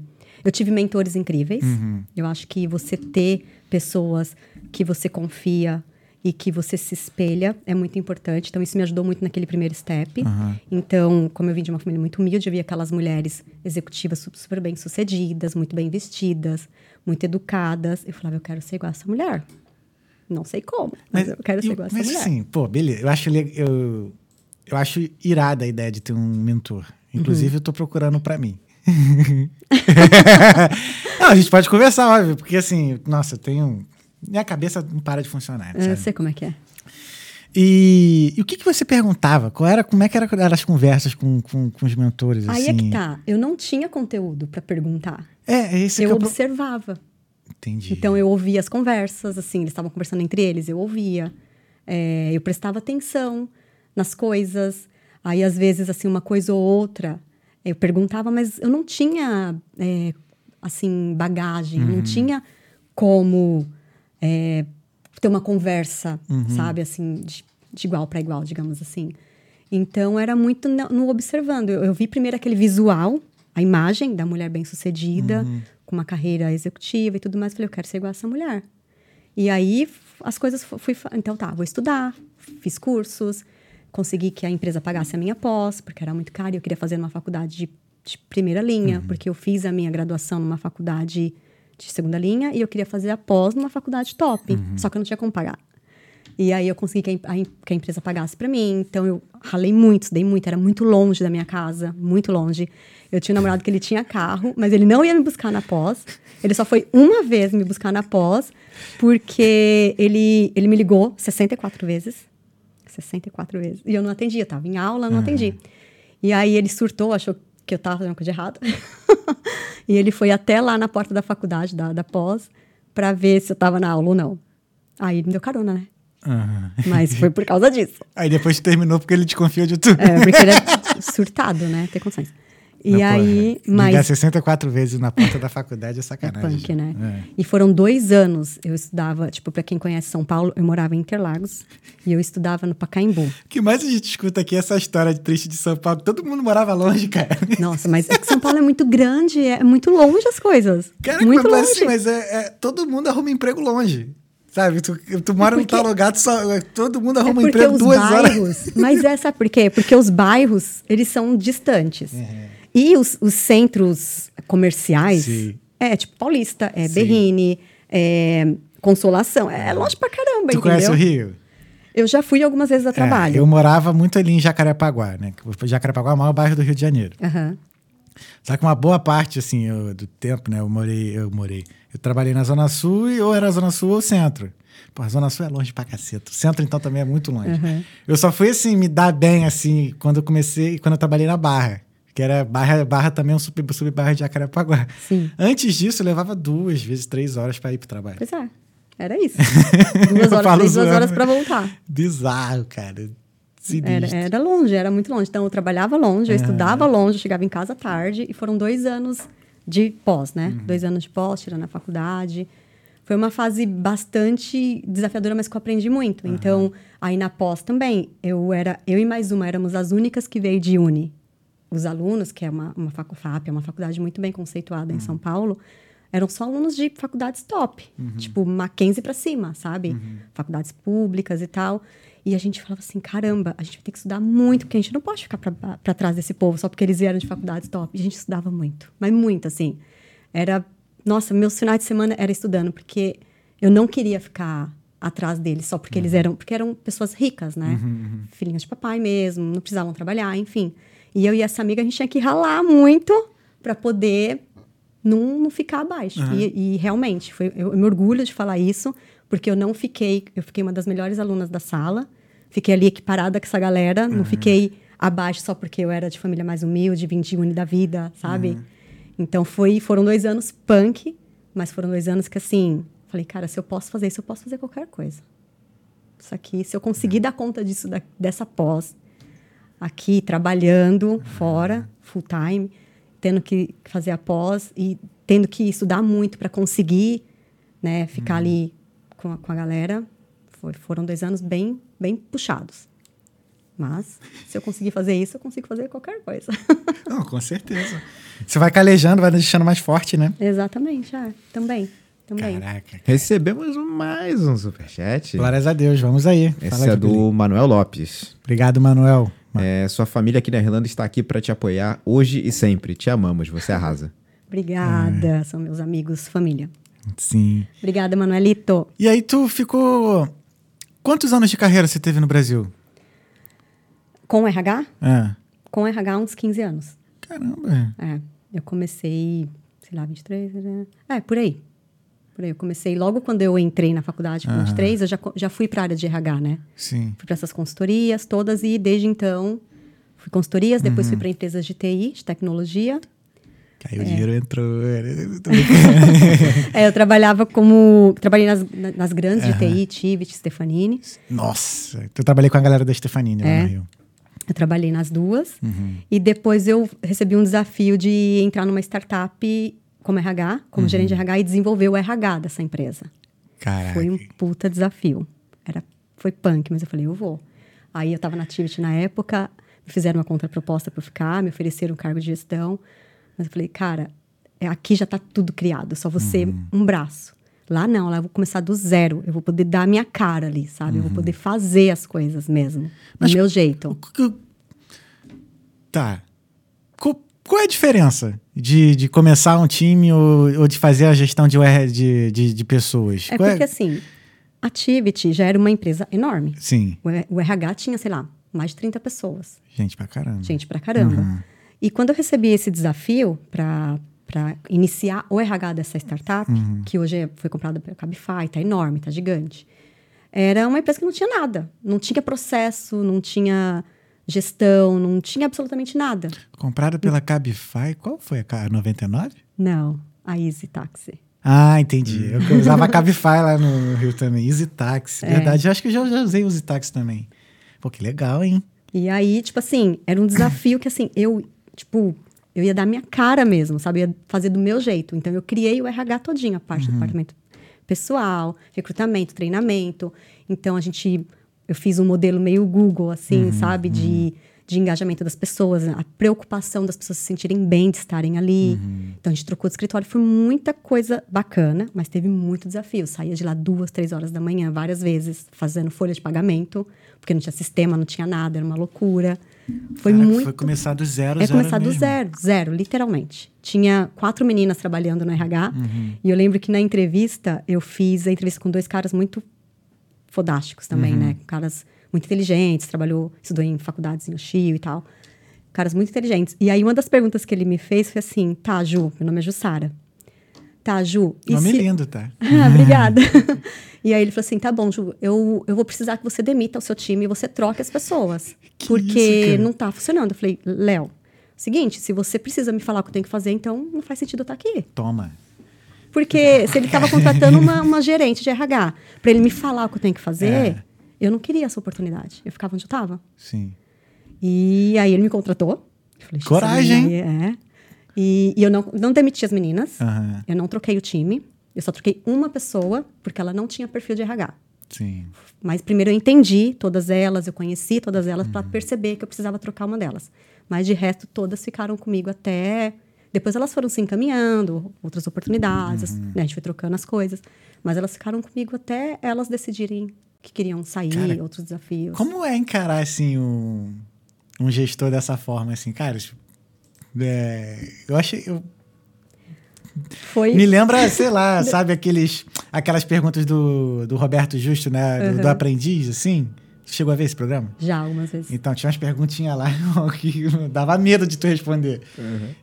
C: Eu tive mentores incríveis.
A: Uhum.
C: Eu acho que você ter pessoas que você confia e que você se espelha é muito importante. Então, isso me ajudou muito naquele primeiro step.
A: Aham.
C: Então, como eu vim de uma família muito humilde, eu via aquelas mulheres executivas su- super bem sucedidas, muito bem vestidas, muito educadas. Eu falava, eu quero ser igual a essa mulher. Não sei como, mas, eu quero ser
A: e-
C: igual a essa
A: mas
C: mulher.
A: assim, pô, beleza. Eu acho, eu, eu acho irada a ideia de ter um mentor. Inclusive,
C: Uhum.
A: eu tô procurando para mim. (laughs) não, a gente pode conversar, óbvio, porque assim, nossa, eu tenho. Minha cabeça não para de funcionar.
C: eu
A: sabe?
C: sei como é que é.
A: E, e o que, que você perguntava? Qual era, como é que era- eram as conversas com, com, com os mentores?
C: Aí
A: assim?
C: é que tá. Eu não tinha conteúdo para perguntar.
A: É, é esse
C: eu
A: que eu
C: observava.
A: Entendi.
C: Então eu ouvia as conversas, assim, eles estavam conversando entre eles, eu ouvia. É, eu prestava atenção nas coisas. Aí, às vezes, assim, uma coisa ou outra, eu perguntava, mas eu não tinha, é, assim, bagagem, não tinha como é, ter uma conversa, sabe, assim, de, de igual para igual, digamos assim. Então, era muito no, no observando. Eu, eu vi primeiro aquele visual, a imagem da mulher bem-sucedida, com uma carreira executiva e tudo mais. Falei, eu quero ser igual a essa mulher. E aí, as coisas fu- fui... Então, tá, vou estudar. Fiz cursos. Consegui que a empresa pagasse a minha pós, porque era muito caro. E eu queria fazer numa faculdade de, de primeira linha, porque eu fiz a minha graduação numa faculdade de segunda linha e eu queria fazer a pós numa faculdade top. Só que eu não tinha como pagar. E aí eu consegui que a, que a empresa pagasse para mim. Então eu ralei muito, estudei muito, era muito longe da minha casa, muito longe. Eu tinha um namorado que ele tinha carro, mas ele não ia me buscar na pós. Ele só foi uma vez me buscar na pós, porque ele, ele me ligou 64 vezes. 64 vezes. E eu não atendi, eu tava em aula, não atendi. E aí ele surtou, achou que eu tava fazendo uma coisa de errado. (laughs) e ele foi até lá na porta da faculdade, da, da pós, para ver se eu tava na aula ou não. Aí ele me deu carona, né?
A: Aham.
C: Mas foi por causa disso.
A: Aí depois terminou porque ele desconfiou de tudo.
C: É, porque ele é (laughs) surtado, né? Tem condições. E
A: porra,
C: aí,
A: Ligar
C: mas
A: 64 vezes na porta da faculdade é (laughs)
C: é
A: sacanagem.
C: punk, né?
A: É.
C: E foram dois anos. Eu estudava, tipo, pra quem conhece São Paulo, eu morava em Interlagos e eu estudava no Pacaembu.
A: O que mais a gente escuta aqui é essa história de triste de São Paulo. Todo mundo morava longe, cara. (laughs)
C: Nossa, mas é que São Paulo é muito grande, é muito longe as coisas.
A: Caraca,
C: muito
A: mas,
C: longe.
A: assim, mas é, é- todo mundo arruma emprego longe. Sabe? Tu, tu mora no
C: porque-
A: tal lugar, tu só, é, todo mundo
C: É
A: arruma
C: porque
A: emprego duas horas.
C: bairros. Mas é, sabe por quê? Porque os bairros, eles são distantes. E os, os centros comerciais,
A: Sim.
C: é tipo Paulista, é
A: Sim.
C: Berrine, é Consolação. É longe pra caramba,
A: Tu
C: entendeu?
A: conhece o Rio?
C: Eu já fui algumas vezes a
A: É,
C: trabalho.
A: eu morava muito ali em Jacarepaguá, né? Jacarepaguá é o maior bairro do Rio de Janeiro.
C: Aham.
A: Só que uma boa parte, assim, eu- do tempo, né? Eu morei, eu morei. Eu trabalhei na Zona Sul e ou era Zona Sul ou Centro. Pô, a Zona Sul é longe pra caceta. O Centro, então, também é muito longe.
C: Uhum.
A: Eu só fui, assim, me dar bem, assim, quando eu comecei, quando eu trabalhei na Barra. Que era Barra, Barra também um sub, subbairro de Jacarepaguá.
C: Sim.
A: Antes disso, levava duas vezes, três horas pra ir pro trabalho.
C: Pois é. Era isso. (laughs) Duas horas, três, duas horas pra voltar.
A: Bizarro, cara.
C: Era, era longe, era muito longe. Então, eu trabalhava longe, eu estudava longe, eu chegava em casa tarde. E foram dois anos de pós, né?
A: Uhum.
C: Dois anos de pós, tirando a faculdade. Foi uma fase bastante desafiadora, mas que eu aprendi muito. Então, aí na pós também, eu era... Eu e mais uma éramos as únicas que veio de uni. Os alunos, que é uma, uma facufap, é uma faculdade muito bem conceituada
A: Uhum.
C: em São Paulo, eram só alunos de faculdades top.
A: Uhum.
C: Tipo, Mackenzie pra cima, sabe? Faculdades públicas e tal. E a gente falava assim, caramba, a gente vai ter que estudar muito, porque a gente não pode ficar pra trás desse povo só porque eles vieram de faculdades top. E a gente estudava muito, mas muito, assim. Era... Nossa, meus finais de semana era estudando, porque eu não queria ficar atrás deles só porque eles eram... Porque eram pessoas ricas, né? Filhinhas de papai mesmo, não precisavam trabalhar, enfim. E eu e essa amiga, a gente tinha que ralar muito para poder não, não ficar abaixo. E, e realmente, foi, eu, eu me orgulho de falar isso, porque eu não fiquei, eu fiquei uma das melhores alunas da sala, fiquei ali equiparada com essa galera, não fiquei abaixo só porque eu era de família mais humilde, vim de da vida, sabe? Então foi, foram dois anos punk, mas foram dois anos que assim, falei, cara, se eu posso fazer isso, eu posso fazer qualquer coisa. Isso aqui, se eu conseguir dar conta disso, da- dessa pós, aqui trabalhando fora, full time, tendo que fazer a pós e tendo que estudar muito para conseguir né, ficar
A: Uhum.
C: ali com a, com a galera. Foi- foram dois anos bem, bem puxados. Mas, se eu conseguir fazer isso, eu consigo fazer qualquer coisa. (laughs)
A: Não, com certeza. Você vai calejando, vai deixando mais forte, né?
C: Exatamente, é. Também. Também.
A: Caraca.
B: Recebemos mais um superchat.
A: Glórias a Deus, vamos aí.
B: Esse
A: Fala
B: é do. Manuel Lopes.
A: Obrigado, Manuel.
B: É, sua família aqui na Irlanda está aqui para te apoiar hoje e sempre. Te amamos, você arrasa.
C: Obrigada, são meus amigos, família.
A: Sim.
C: Obrigada, Manuelito.
A: E aí tu ficou... Quantos anos de carreira você teve no Brasil?
C: Com o RH?
A: É.
C: Com o RH, uns 15 anos.
A: Caramba.
C: É, eu comecei, sei lá, 23, né? é, por aí. Por aí, eu comecei logo quando eu entrei na faculdade com
A: Aham.
C: 23, eu já, já fui para a área de RH, né?
A: Sim.
C: Fui para essas consultorias todas e desde então fui consultorias, depois
A: Uhum.
C: fui para empresas de TI, de tecnologia.
A: Aí o
C: É.
A: dinheiro entrou. (laughs)
C: É, eu trabalhava como, trabalhei nas, na- nas grandes
A: Aham.
C: de TI, Tivit, Stefanini.
A: Nossa, eu trabalhei com a galera da Stefanini lá
C: É.
A: no Rio.
C: Eu trabalhei nas duas.
A: Uhum.
C: E depois eu recebi um desafio de entrar numa startup como RH, como
A: Uhum.
C: gerente de RH e desenvolver o RH dessa empresa.
A: Caraca.
C: Foi um puta desafio. Era, foi punk, mas eu falei, eu vou. Aí eu tava na Activity na época, me fizeram uma contraproposta para ficar, me ofereceram um cargo de gestão. Mas eu falei, cara, é, aqui já tá tudo criado, só você
A: Uhum.
C: um braço. Lá não, lá eu vou começar do zero. Eu vou poder dar a minha cara ali, sabe? Eu vou poder fazer as coisas mesmo,
A: Uhum. Mas-
C: do meu jeito.
A: Tá. Qual é a diferença de, de começar um time ou, ou de fazer a gestão de, de, de, de pessoas?
C: É
A: Qual
C: porque assim, a Activity já era uma empresa enorme.
A: Sim,
C: O O RH tinha, sei lá, mais de 30 pessoas.
A: gente pra caramba.
C: Gente pra caramba.
A: Uhum.
C: E quando eu recebi esse desafio para iniciar o RH dessa startup,
A: Uhum.
C: que hoje é- foi comprada pela Cabify, tá enorme, tá gigante. Era uma empresa que não tinha nada. Não tinha processo, não tinha gestão, não tinha absolutamente nada.
A: Comprada pela Cabify, qual foi a Ca- 99?
C: Não, a Easy Taxi.
A: Ah, entendi. Eu usava a Cabify lá no Rio também. Easy Taxi.
C: É.
A: Verdade, eu acho que eu já, já usei o Easy Taxi também. Pô, que legal, hein?
C: E aí, tipo assim, era um desafio que, assim, eu, tipo, eu ia dar minha cara mesmo, sabe? Eu ia fazer do meu jeito. Então, eu criei o RH todinho, a parte do departamento pessoal, recrutamento, treinamento. Então, a gente... Eu fiz um modelo meio Google, assim, sabe? De, de engajamento das pessoas, a preocupação das pessoas se sentirem bem de estarem ali. Então, a gente trocou de escritório. Foi muita coisa bacana, mas teve muito desafio. Saía de lá duas, três horas da manhã, várias vezes, fazendo folha de pagamento, porque não tinha sistema, não tinha nada, era uma loucura. Foi
A: Caraca,
C: muito.
A: Foi começar do zero,
C: É
A: zero
C: começar do
A: mesmo.
C: zero, zero, literalmente. Tinha quatro meninas trabalhando no RH.
A: Uhum.
C: E eu lembro que na entrevista, eu fiz a entrevista com dois caras muito fodásticos também,
A: Uhum.
C: né? Caras muito inteligentes, trabalhou, estudou em faculdades em Oshio e tal. Caras muito inteligentes. E aí, uma das perguntas que ele me fez foi assim: tá, Ju, meu nome é Jussara. Tá, Ju.
A: Nome
C: se-
A: lindo, tá? (laughs)
C: ah, obrigada. (laughs) e aí ele falou assim: tá bom, Ju, eu, eu vou precisar que você demita o seu time e você troque as pessoas.
A: Que
C: porque
A: isso,
C: não tá funcionando. Eu falei, Léo, seguinte, se você precisa me falar o que eu tenho que fazer, então não faz sentido eu estar aqui.
A: Toma.
C: Porque se ele estava contratando uma, uma gerente de RH para ele me falar o que eu tenho que fazer,
A: É.
C: eu não queria essa oportunidade. Eu ficava onde eu estava.
A: Sim.
C: E aí ele me contratou. Falei, "Essa
A: Coragem,
C: É. E, e eu não, não demiti as meninas.
A: Aham.
C: Eu não troquei o time. Eu só troquei uma pessoa, porque ela não tinha perfil de RH.
A: Sim.
C: Mas primeiro eu entendi todas elas, eu conheci todas elas
A: Uhum.
C: para perceber que eu precisava trocar uma delas. Mas de resto, todas ficaram comigo até. Depois elas foram se encaminhando, outras oportunidades,
A: Uhum.
C: né? A gente foi trocando as coisas. Mas elas ficaram comigo até elas decidirem que queriam sair,
A: Cara,
C: outros desafios.
A: Como é encarar, assim, um, um gestor dessa forma, assim? Cara, isso- é, eu achei... Eu,
C: Foi.
A: me lembra, sei lá, (laughs) sabe aqueles, aquelas perguntas do, do Roberto Justo, né? Do, do aprendiz, assim? Chegou a ver esse programa?
C: Já algumas vezes.
A: Então, tinha umas perguntinhas lá (laughs) que (laughs) dava medo de tu responder.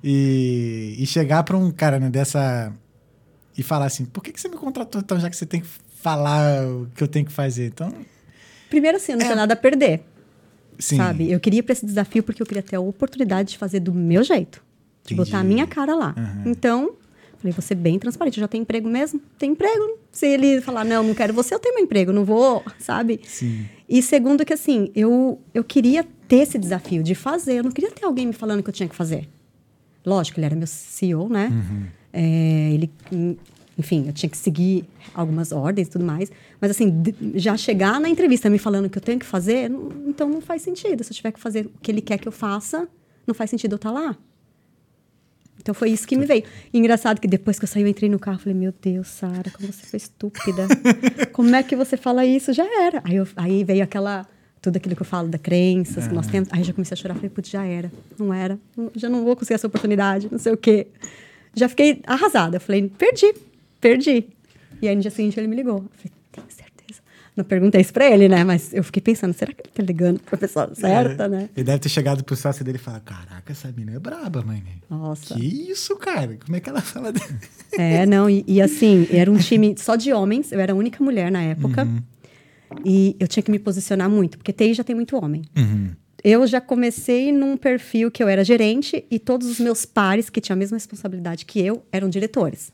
A: E, e chegar pra um cara né, dessa. E falar assim: por que, que você me contratou então, já que você tem que falar o que eu tenho que fazer? Então,
C: Primeiro, assim, eu não
A: É.
C: tinha nada a perder.
A: sim.
C: Sabe? Eu queria para esse desafio porque eu queria ter a oportunidade de fazer do meu jeito. De botar a minha cara lá.
A: Aham.
C: Então, falei, vou ser bem transparente. Eu já tenho emprego mesmo? Tem emprego. Se ele falar, não, não quero você, eu tenho meu emprego. Não vou, sabe?
A: Sim.
C: E segundo que, assim, eu, eu queria ter esse desafio de fazer. Eu não queria ter alguém me falando que eu tinha que fazer. Lógico, ele era meu CEO, né? É, ele, enfim, eu tinha que seguir algumas ordens e tudo mais. Mas, assim, já chegar na entrevista me falando que eu tenho que fazer, então não faz sentido. Se eu tiver que fazer o que ele quer que eu faça, não faz sentido eu estar lá. Então foi isso que me veio. E engraçado que depois que eu saí, eu entrei no carro, falei, meu Deus, Sara, como você foi estúpida. (laughs) como é que você fala isso? Já era. Aí, eu- aí veio aquela, tudo aquilo que eu falo da crenças que nós temos. Aí já comecei a chorar, falei, putz, já era. Não era. Já não vou conseguir essa oportunidade, não sei o quê. Já fiquei arrasada. Falei, perdi, perdi. E aí no dia seguinte ele me ligou. Falei. Não perguntei isso pra ele, né? Mas eu fiquei pensando, será que ele tá ligando pra pessoa certa,
A: É,
C: né?
A: Ele deve ter chegado pro sócio dele e falar: Caraca, essa mina é braba, mãe.
C: Nossa.
A: Que isso, cara? Como é que ela fala dele?
C: É, não, e, e assim, era um time só de homens, eu era a única mulher na época. E eu tinha que me posicionar muito, porque TI já tem muito homem. Eu já comecei num perfil que eu era gerente e todos os meus pares, que tinham a mesma responsabilidade que eu, eram diretores.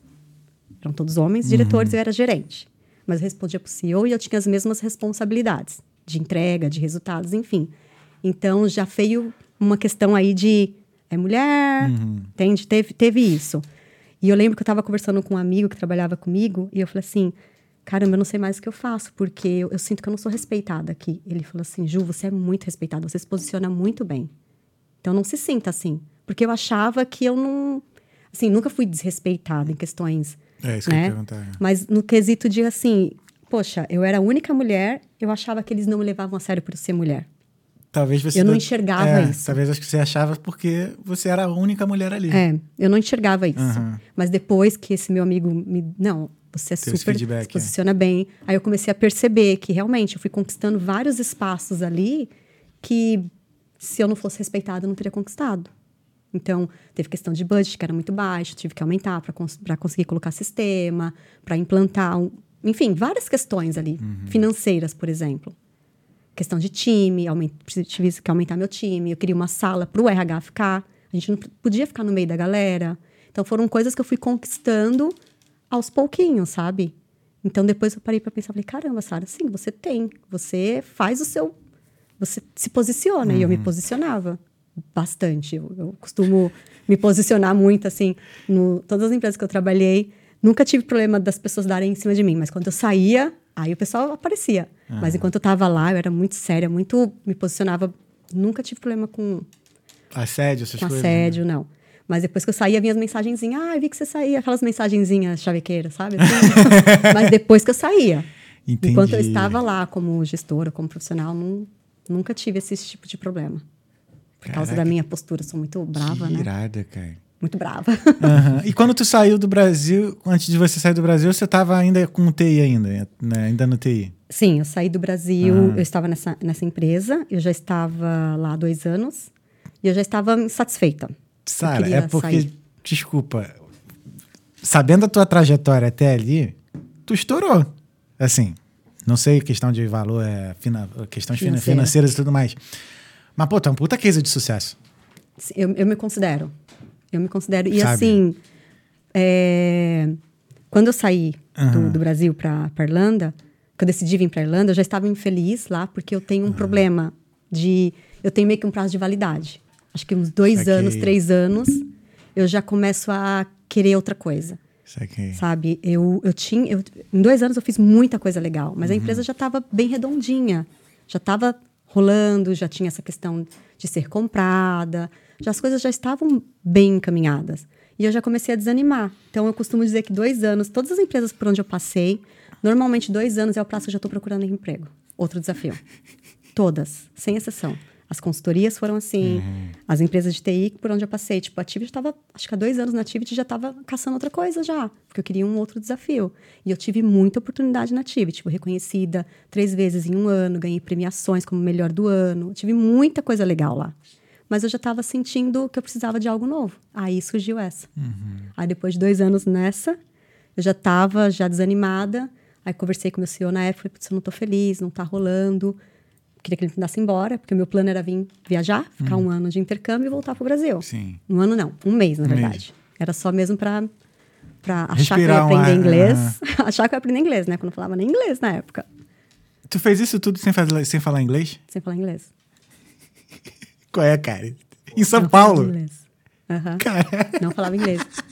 C: Eram todos homens, diretores, eu era gerente. Mas respondia para o CEO e eu tinha as mesmas responsabilidades de entrega, de resultados, enfim. Então já veio uma questão aí de é mulher, entende? Teve, teve isso. E eu lembro que eu estava conversando com um amigo que trabalhava comigo e eu falei assim: caramba, eu não sei mais o que eu faço, porque eu, eu sinto que eu não sou respeitada aqui. Ele falou assim: Ju, você é muito respeitada, você se posiciona muito bem. Então não se sinta assim. Porque eu achava que eu não. Assim, nunca fui desrespeitada em questões.
A: É isso que eu
C: né?
A: ia perguntar.
C: Mas no quesito de assim, poxa, eu era a única mulher, eu achava que eles não me levavam a sério por ser mulher.
A: Talvez você.
C: Eu não enxergava
A: É,
C: isso.
A: Talvez acho que você achava porque você era a única mulher ali.
C: É, eu não enxergava isso.
A: Aham.
C: Mas depois que esse meu amigo me. Não, você é super.
A: feedback,
C: se posiciona bem. Aí eu comecei a perceber que realmente eu fui conquistando vários espaços ali que se eu não fosse respeitada, eu não teria conquistado. Então, teve questão de budget, que era muito baixo, tive que aumentar para cons conseguir colocar sistema, para implantar. Um, enfim, várias questões ali, financeiras, por exemplo. Questão de time, tive que aumentar meu time, eu queria uma sala para o RH ficar. A gente não podia ficar no meio da galera. Então, foram coisas que eu fui conquistando aos pouquinhos, sabe? Então, depois eu parei para pensar, falei, caramba, Sara, sim, você tem. Você faz o seu... Você se posiciona. E eu me posicionava bastante. Eu, eu costumo me posicionar muito, assim, no todas as empresas que eu trabalhei. Nunca tive problema das pessoas darem em cima de mim, mas quando eu saía, aí o pessoal aparecia. Mas enquanto eu tava lá, eu era muito séria, muito... Me posicionava... Nunca tive problema com,
A: Assédio, essas
C: com
A: coisas.
C: assédio, não. Mas depois que eu saía, vinha as mensagenzinhas. Ah, vi que você saía. Aquelas mensagenzinhas chavequeiras, sabe? (laughs) Assim. Mas depois que eu saía.
A: Entendi.
C: Enquanto eu estava lá como gestora, como profissional, nun- nunca tive esse tipo de problema. Por causa
A: Caraca.
C: da minha postura. Sou muito brava,
A: que
C: né?
A: irada, cara.
C: Muito brava.
A: Aham. E quando tu saiu do Brasil, antes de você sair do Brasil, você estava ainda com TI ainda, né? ainda no TI.
C: Sim, eu saí do Brasil,
A: Ah.
C: eu estava nessa, nessa empresa, eu já estava lá há dois anos e eu já estava insatisfeita.
A: Sara, é porque,
C: sair.
A: desculpa, sabendo a tua trajetória até ali, tu estourou. Assim, não sei questão de valor, é, fina, questões fina-
C: Financeira.
A: financeiras e tudo mais. Mas, pô, é um puta case de sucesso.
C: Eu, eu me considero. Eu me considero. E
A: Sabe?
C: assim, é, quando eu saí do,
A: Aham.
C: do Brasil para Irlanda, que eu decidi vir para Irlanda, eu já estava infeliz lá, porque eu tenho um problema de. Eu tenho meio que um prazo de validade. Acho que uns dois
A: Saquei.
C: anos, três anos, eu já começo a querer outra coisa. Sabe? Eu, eu tinha. eu- em dois anos eu fiz muita coisa legal, mas a empresa já estava bem redondinha. Já estava rolando, já tinha essa questão de ser comprada, já as coisas já estavam bem encaminhadas. E eu já comecei a desanimar. Então eu costumo dizer que dois anos, todas as empresas por onde eu passei, normalmente dois anos é o prazo que eu já estou procurando emprego. Outro desafio. Todas, sem exceção. As consultorias foram assim, as empresas de TI por onde eu passei. Tipo, a Tivit estava, acho que há dois anos na Tivit já estava caçando outra coisa já, porque eu queria um outro desafio. E eu tive muita oportunidade na Tivit, tipo, reconhecida três vezes em um ano, ganhei premiações como melhor do ano, tive muita coisa legal lá. Mas eu já estava sentindo que eu precisava de algo novo. Aí surgiu essa. Aí depois de dois anos nessa, eu já estava já desanimada. Aí conversei com meu CEO na época, falei, putz, eu não tô feliz, não tá rolando. Queria que ele mandasse embora, porque o meu plano era vir viajar, ficar um ano de intercâmbio e voltar pro Brasil.
A: Sim.
C: Um ano não, um mês, na
A: Um mês.
C: verdade. Era só mesmo para para achar que eu ia aprender
A: ar,
C: inglês. (laughs) achar que eu ia aprender inglês, né? Quando eu falava nem inglês na época.
A: Tu fez isso tudo sem, fazer, sem falar inglês?
C: Sem falar inglês. (laughs)
A: Qual é, cara? Em São
C: Não falava
A: Paulo?
C: inglês. Aham.
A: Cara,
C: Não falava inglês. (laughs)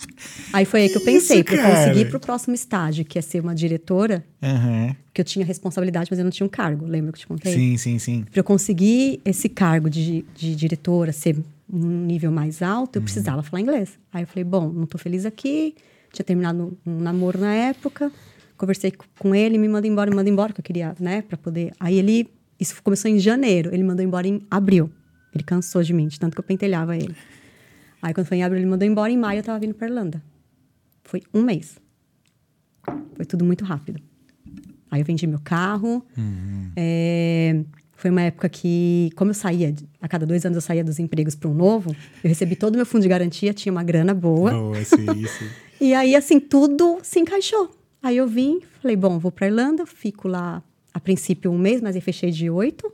C: Aí foi aí que eu pensei, para conseguir ir pro próximo estágio, que é ser uma diretora,
A: aham.
C: que eu tinha responsabilidade, mas eu não tinha um cargo. Lembra que eu te contei?
A: sim, sim, sim.
C: Para eu conseguir esse cargo de, de diretora, ser um nível mais alto, eu precisava falar inglês. Aí eu falei, bom, não tô feliz aqui, tinha terminado um namoro na época, conversei com ele, me mandou embora, me mandou embora, que eu queria, né, para poder... Aí ele, isso começou em janeiro, ele mandou embora em abril. Ele cansou de mim, de tanto que eu pentelhava ele. Aí quando foi em abril, ele mandou embora, em maio eu tava vindo pra Irlanda. Foi um mês. Foi tudo muito rápido. Aí eu vendi meu carro. É, foi uma época que, como eu saía, a cada dois anos eu saía dos empregos para um novo, eu recebi todo o meu fundo de garantia, tinha uma grana boa.
A: Boa, sim, (laughs) isso.
C: E aí, assim, tudo se encaixou. Aí eu vim, falei, bom, vou para Irlanda, fico lá a princípio um mês, mas aí fechei de oito.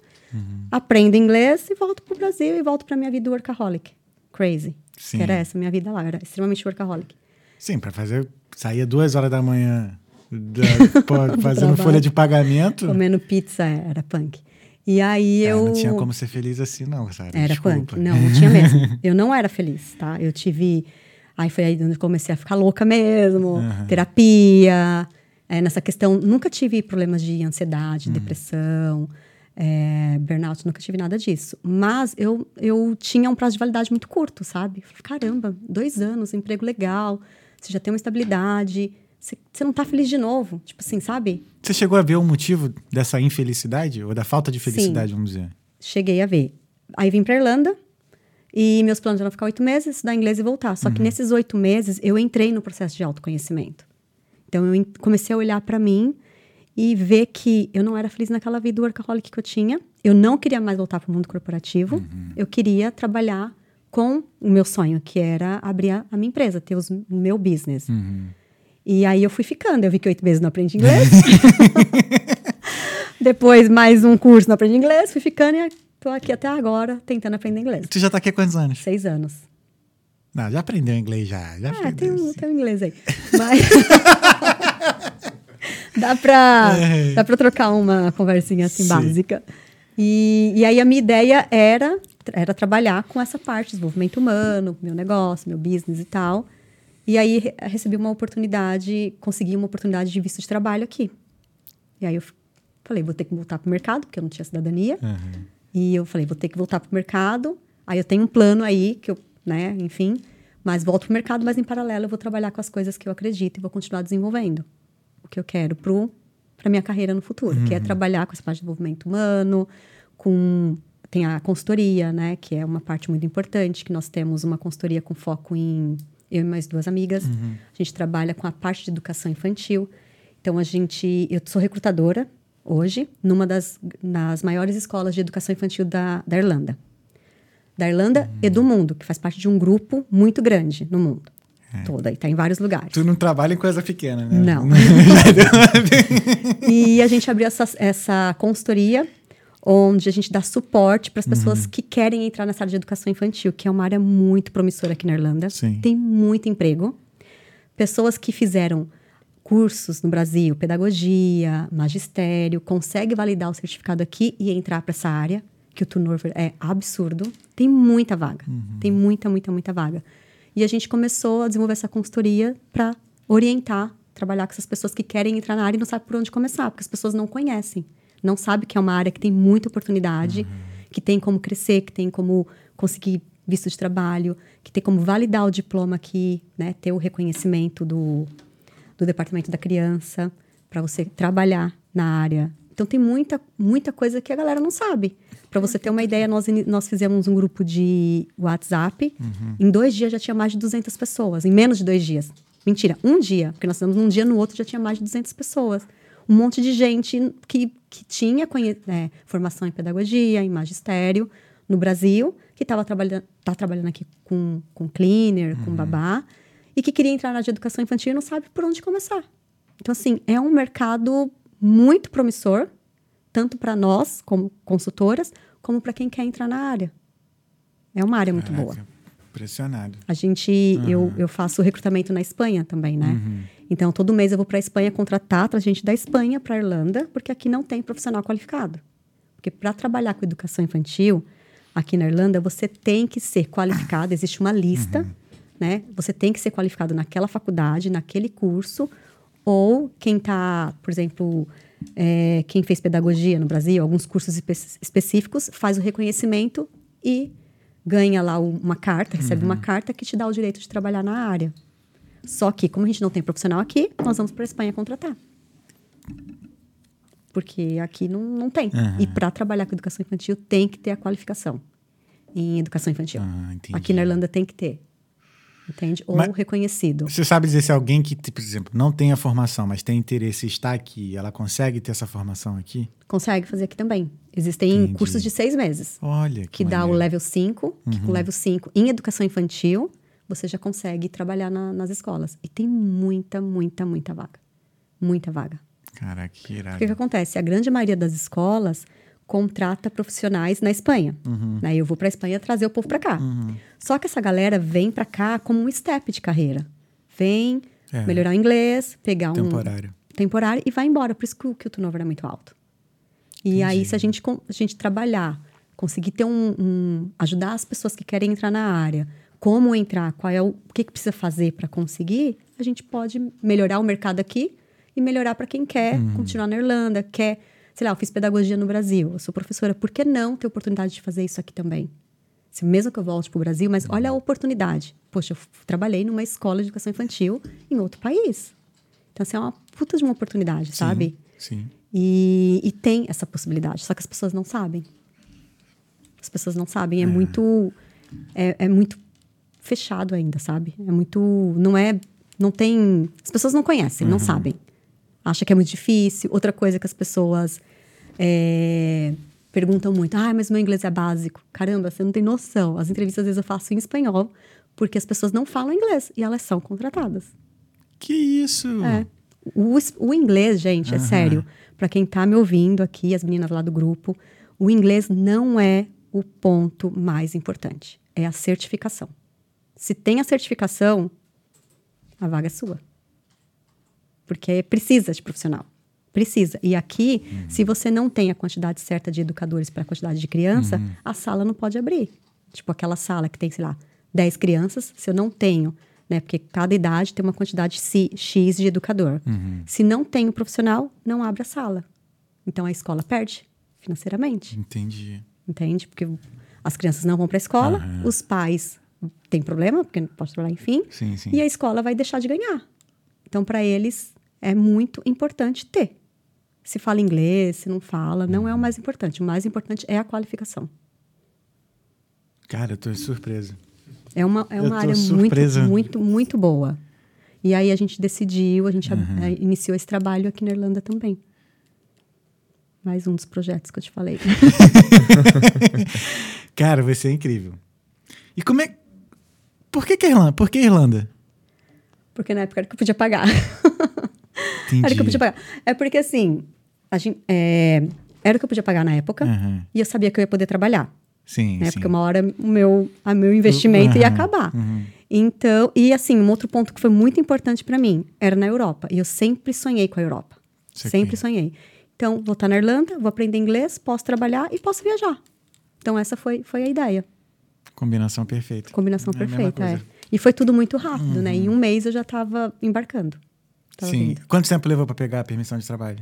C: Aprendo inglês e volto pro Brasil e volto pra minha vida workaholic. Crazy.
A: Sim.
C: Que era essa a minha vida lá, eu era extremamente workaholic.
A: Sim, pra fazer. Saía duas horas da manhã da- (laughs) fazendo folha de pagamento.
C: Comendo pizza era punk. E aí
A: É,
C: eu.
A: não tinha como ser feliz assim, não, Sara.
C: Era
A: Desculpa.
C: punk. Não, não tinha mesmo. (laughs) Eu não era feliz, tá? Eu tive. Aí foi aí onde eu comecei a ficar louca mesmo, terapia. é, nessa questão, nunca tive problemas de ansiedade, depressão, é, burnout, nunca tive nada disso. Mas eu, eu tinha um prazo de validade muito curto, sabe? Caramba, dois anos, emprego legal, você já tem uma estabilidade, você, você não tá feliz de novo. Tipo assim, sabe?
A: Você chegou a ver o motivo dessa infelicidade? Ou da falta de felicidade, vamos dizer?
C: cheguei a ver. Aí vim pra Irlanda e meus planos eram ficar oito meses, estudar inglês e voltar. Só que nesses oito meses eu entrei no processo de autoconhecimento. Então eu comecei a olhar pra mim e ver que eu não era feliz naquela vida workaholic que eu tinha. Eu não queria mais voltar para o mundo corporativo. Eu queria trabalhar com o meu sonho, que era abrir a, a minha empresa, ter os- o meu business. E aí eu fui ficando. Eu vi que oito meses não aprendi inglês. (laughs) Depois, mais um curso, não aprendi inglês. Fui ficando e tô aqui até agora tentando aprender inglês.
A: Você já tá aqui há quantos anos?
C: Seis anos.
A: Não, já aprendeu inglês já. já
C: Ah, tem um, tem um inglês aí. Mas. (laughs) dá, pra, dá pra trocar uma conversinha assim
A: Sim.
C: básica. E, e aí a minha ideia era, era trabalhar com essa parte, desenvolvimento humano, meu negócio, meu business e tal. E aí re- recebi uma oportunidade, consegui uma oportunidade de visto de trabalho aqui. E aí eu falei, vou ter que voltar pro mercado, porque eu não tinha cidadania.
A: Uhum.
C: E eu falei, vou ter que voltar pro mercado. Aí eu tenho um plano aí, que eu, né, enfim. Mas volto pro mercado, mas em paralelo eu vou trabalhar com as coisas que eu acredito e vou continuar desenvolvendo o que eu quero pro para minha carreira no futuro, que é trabalhar com essa parte de desenvolvimento humano, com tem a consultoria, né, que é uma parte muito importante, que nós temos uma consultoria com foco em eu e mais duas amigas. A gente trabalha com a parte de educação infantil. Então a gente, eu sou recrutadora hoje numa das nas maiores escolas de educação infantil da, da Irlanda. Da Irlanda e do mundo, que faz parte de um grupo muito grande no mundo. Todo, e tá em vários lugares.
A: Tu não trabalha em coisa pequena, né?
C: Não. (laughs) (laughs) e a gente abriu essa, essa consultoria, onde a gente dá suporte para as pessoas que querem entrar nessa área de educação infantil, que é uma área muito promissora aqui na Irlanda.
A: Sim.
C: Tem muito emprego. Pessoas que fizeram cursos no Brasil, pedagogia, magistério, consegue validar o certificado aqui e entrar para essa área, que o turnover é absurdo. Tem muita vaga. Tem muita, muita, muita vaga. E a gente começou a desenvolver essa consultoria para orientar, trabalhar com essas pessoas que querem entrar na área e não sabem por onde começar, porque as pessoas não conhecem. Não sabem que é uma área que tem muita oportunidade, que tem como crescer, que tem como conseguir visto de trabalho, que tem como validar o diploma aqui, né, ter o reconhecimento do, do departamento da criança para você trabalhar na área. Então tem muita muita coisa que a galera não sabe. Para você ter uma ideia, nós, nós fizemos um grupo de WhatsApp. Em dois dias já tinha mais de 200 pessoas. Em menos de dois dias. Mentira, um dia. Porque nós fizemos um dia, no outro já tinha mais de 200 pessoas. Um monte de gente que, que tinha conhe- é, formação em pedagogia, em magistério, no Brasil, que estava trabalhando, tá trabalhando aqui com, com cleaner, com babá, e que queria entrar na área de educação infantil e não sabe por onde começar. Então, assim, é um mercado muito promissor, tanto para nós, como consultoras, como para quem quer entrar na área. É uma área muito boa.
A: Caraca, Impressionado.
C: A gente, eu, eu faço recrutamento na Espanha também, né? Então, todo mês eu vou para a Espanha contratar a gente da Espanha para Irlanda, porque aqui não tem profissional qualificado. Porque para trabalhar com educação infantil, aqui na Irlanda, você tem que ser qualificado, existe uma lista, né? Você tem que ser qualificado naquela faculdade, naquele curso, ou quem está, por exemplo, é, quem fez pedagogia no Brasil, alguns cursos espe específicos, faz o reconhecimento e ganha lá uma carta, recebe
A: Uhum.
C: uma carta que te dá o direito de trabalhar na área. Só que, como a gente não tem profissional aqui, nós vamos para a Espanha contratar. Porque aqui não, não tem.
A: Aham.
C: E para trabalhar com educação infantil, tem que ter a qualificação em educação infantil.
A: Ah, entendi.
C: aqui na Irlanda tem que ter. Entende? Ou
A: Mas-
C: reconhecido.
A: Você sabe dizer se alguém que, por exemplo, não tem a formação, mas tem interesse em estar aqui, ela consegue ter essa formação aqui?
C: Consegue fazer aqui também. Existem
A: Entendi.
C: cursos de seis meses.
A: Olha, que,
C: que dá o level 5, que com o level 5 em educação infantil, você já consegue trabalhar na- nas escolas. E tem muita, muita, muita vaga. Muita vaga.
A: Caraca, que irado.
C: O que, que acontece? A grande maioria das escolas contrata profissionais na Espanha.
A: Uhum.
C: Né? Eu vou para a Espanha trazer o povo para cá. Só que essa galera vem para cá como um step de carreira. Vem
A: É.
C: melhorar o inglês, pegar um
A: Temporário.
C: temporário e vai embora. Por isso que o, que o turnover é muito alto. E aí, se a gente, a gente trabalhar, conseguir ter um, um- ajudar as pessoas que querem entrar na área, como entrar, qual é o, o que, que precisa fazer para conseguir, a gente pode melhorar o mercado aqui e melhorar para quem quer continuar na Irlanda, quer, sei lá, eu fiz pedagogia no Brasil, eu sou professora, por que não ter oportunidade de fazer isso aqui também? Se mesmo que eu volte para o Brasil, mas olha a oportunidade. Poxa, eu trabalhei numa escola de educação infantil em outro país. Então, assim, é uma puta de uma oportunidade,
A: Sim,
C: sabe?
A: Sim.
C: E, e tem essa possibilidade, só que as pessoas não sabem. As pessoas não sabem, é, muito é, é muito fechado ainda, sabe? É muito não é não tem, as pessoas não conhecem, não sabem. Acha que é muito difícil. Outra coisa que as pessoas é, perguntam muito, ah, mas meu inglês é básico. Caramba, você não tem noção. As entrevistas às vezes eu faço em espanhol porque as pessoas não falam inglês e elas são contratadas.
A: Que isso?
C: É. O, o inglês, gente, é sério. Pra quem tá me ouvindo aqui, as meninas lá do grupo, o inglês não é o ponto mais importante. É a certificação. Se tem a certificação, a vaga é sua. Porque precisa de profissional. Precisa. E aqui, se você não tem a quantidade certa de educadores para a quantidade de criança, a sala não pode abrir. Tipo, aquela sala que tem, sei lá, 10 crianças, se eu não tenho, né? Porque cada idade tem uma quantidade X de educador. Se não tem o profissional, não abre a sala. Então a escola perde financeiramente.
A: Entendi.
C: Entende? Porque as crianças não vão para a escola, os pais têm problema, porque não pode trabalhar, enfim.
A: Sim, sim.
C: E a escola vai deixar de ganhar. Então, para eles, é muito importante ter. Se fala inglês, se não fala, não é o mais importante. O mais importante é a qualificação.
A: Cara, eu tô surpreso.
C: É uma, é uma área muito,
A: surpresa.
C: muito, muito boa. E aí a gente decidiu, a gente
A: Uhum.
C: eh, iniciou esse trabalho aqui na Irlanda também. Mais um dos projetos que eu te falei. (laughs)
A: Cara, vai ser incrível. E como é. Por que, que é Irlanda? Por que Irlanda?
C: Porque na época era que eu podia pagar.
A: Entendi.
C: Era o que eu podia pagar. É porque, assim, a gente, é, era o que eu podia pagar na época
A: Aham.
C: e eu sabia que eu ia poder trabalhar.
A: Sim,
C: né?
A: sim.
C: Porque uma hora o meu, a meu investimento ia
A: Aham,
C: acabar.
A: uhum.
C: Então, e assim, um outro ponto que foi muito importante para mim era na Europa. E eu sempre sonhei com a Europa. Sempre sonhei. Então, vou estar na Irlanda, vou aprender inglês, posso trabalhar e posso viajar. Então, essa foi, foi a ideia.
A: Combinação perfeita.
C: Combinação
A: É
C: perfeita, é.
A: Uhum.
C: E foi tudo muito rápido, né? Em um mês eu já estava embarcando. Tava
A: Sim.
C: vindo.
A: Quanto tempo levou pra pegar a permissão de trabalho?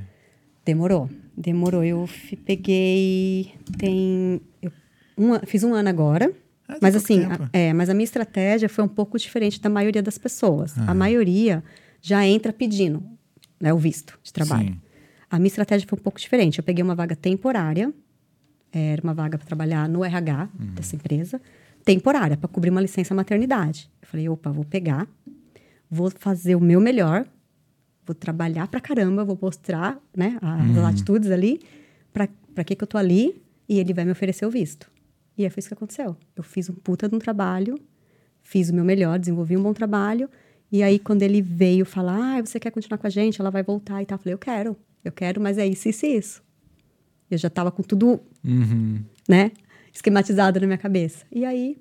C: Demorou, demorou. Eu peguei. Tem. eu- um fiz um ano agora.
A: Ah,
C: mas assim, a, é, mas a minha estratégia foi um pouco diferente da maioria das pessoas.
A: Ah.
C: A maioria já entra pedindo né, o visto de trabalho.
A: Sim.
C: A minha estratégia foi um pouco diferente. Eu peguei uma vaga temporária, era uma vaga para trabalhar no RH
A: Uhum.
C: dessa empresa, temporária, para cobrir uma licença maternidade. Eu falei, opa, vou pegar, vou fazer o meu melhor, vou trabalhar pra caramba, vou mostrar né, as
A: Uhum.
C: atitudes ali, pra, pra que, que eu tô ali, e ele vai me oferecer o visto. E aí foi isso que aconteceu. Eu fiz um puta de um trabalho, fiz o meu melhor, desenvolvi um bom trabalho, e aí quando ele veio falar, ah, você quer continuar com a gente, ela vai voltar e tal, eu falei, eu quero, eu quero, mas é isso, isso e isso. Eu já tava com tudo,
A: Uhum.
C: né, esquematizado na minha cabeça. E aí,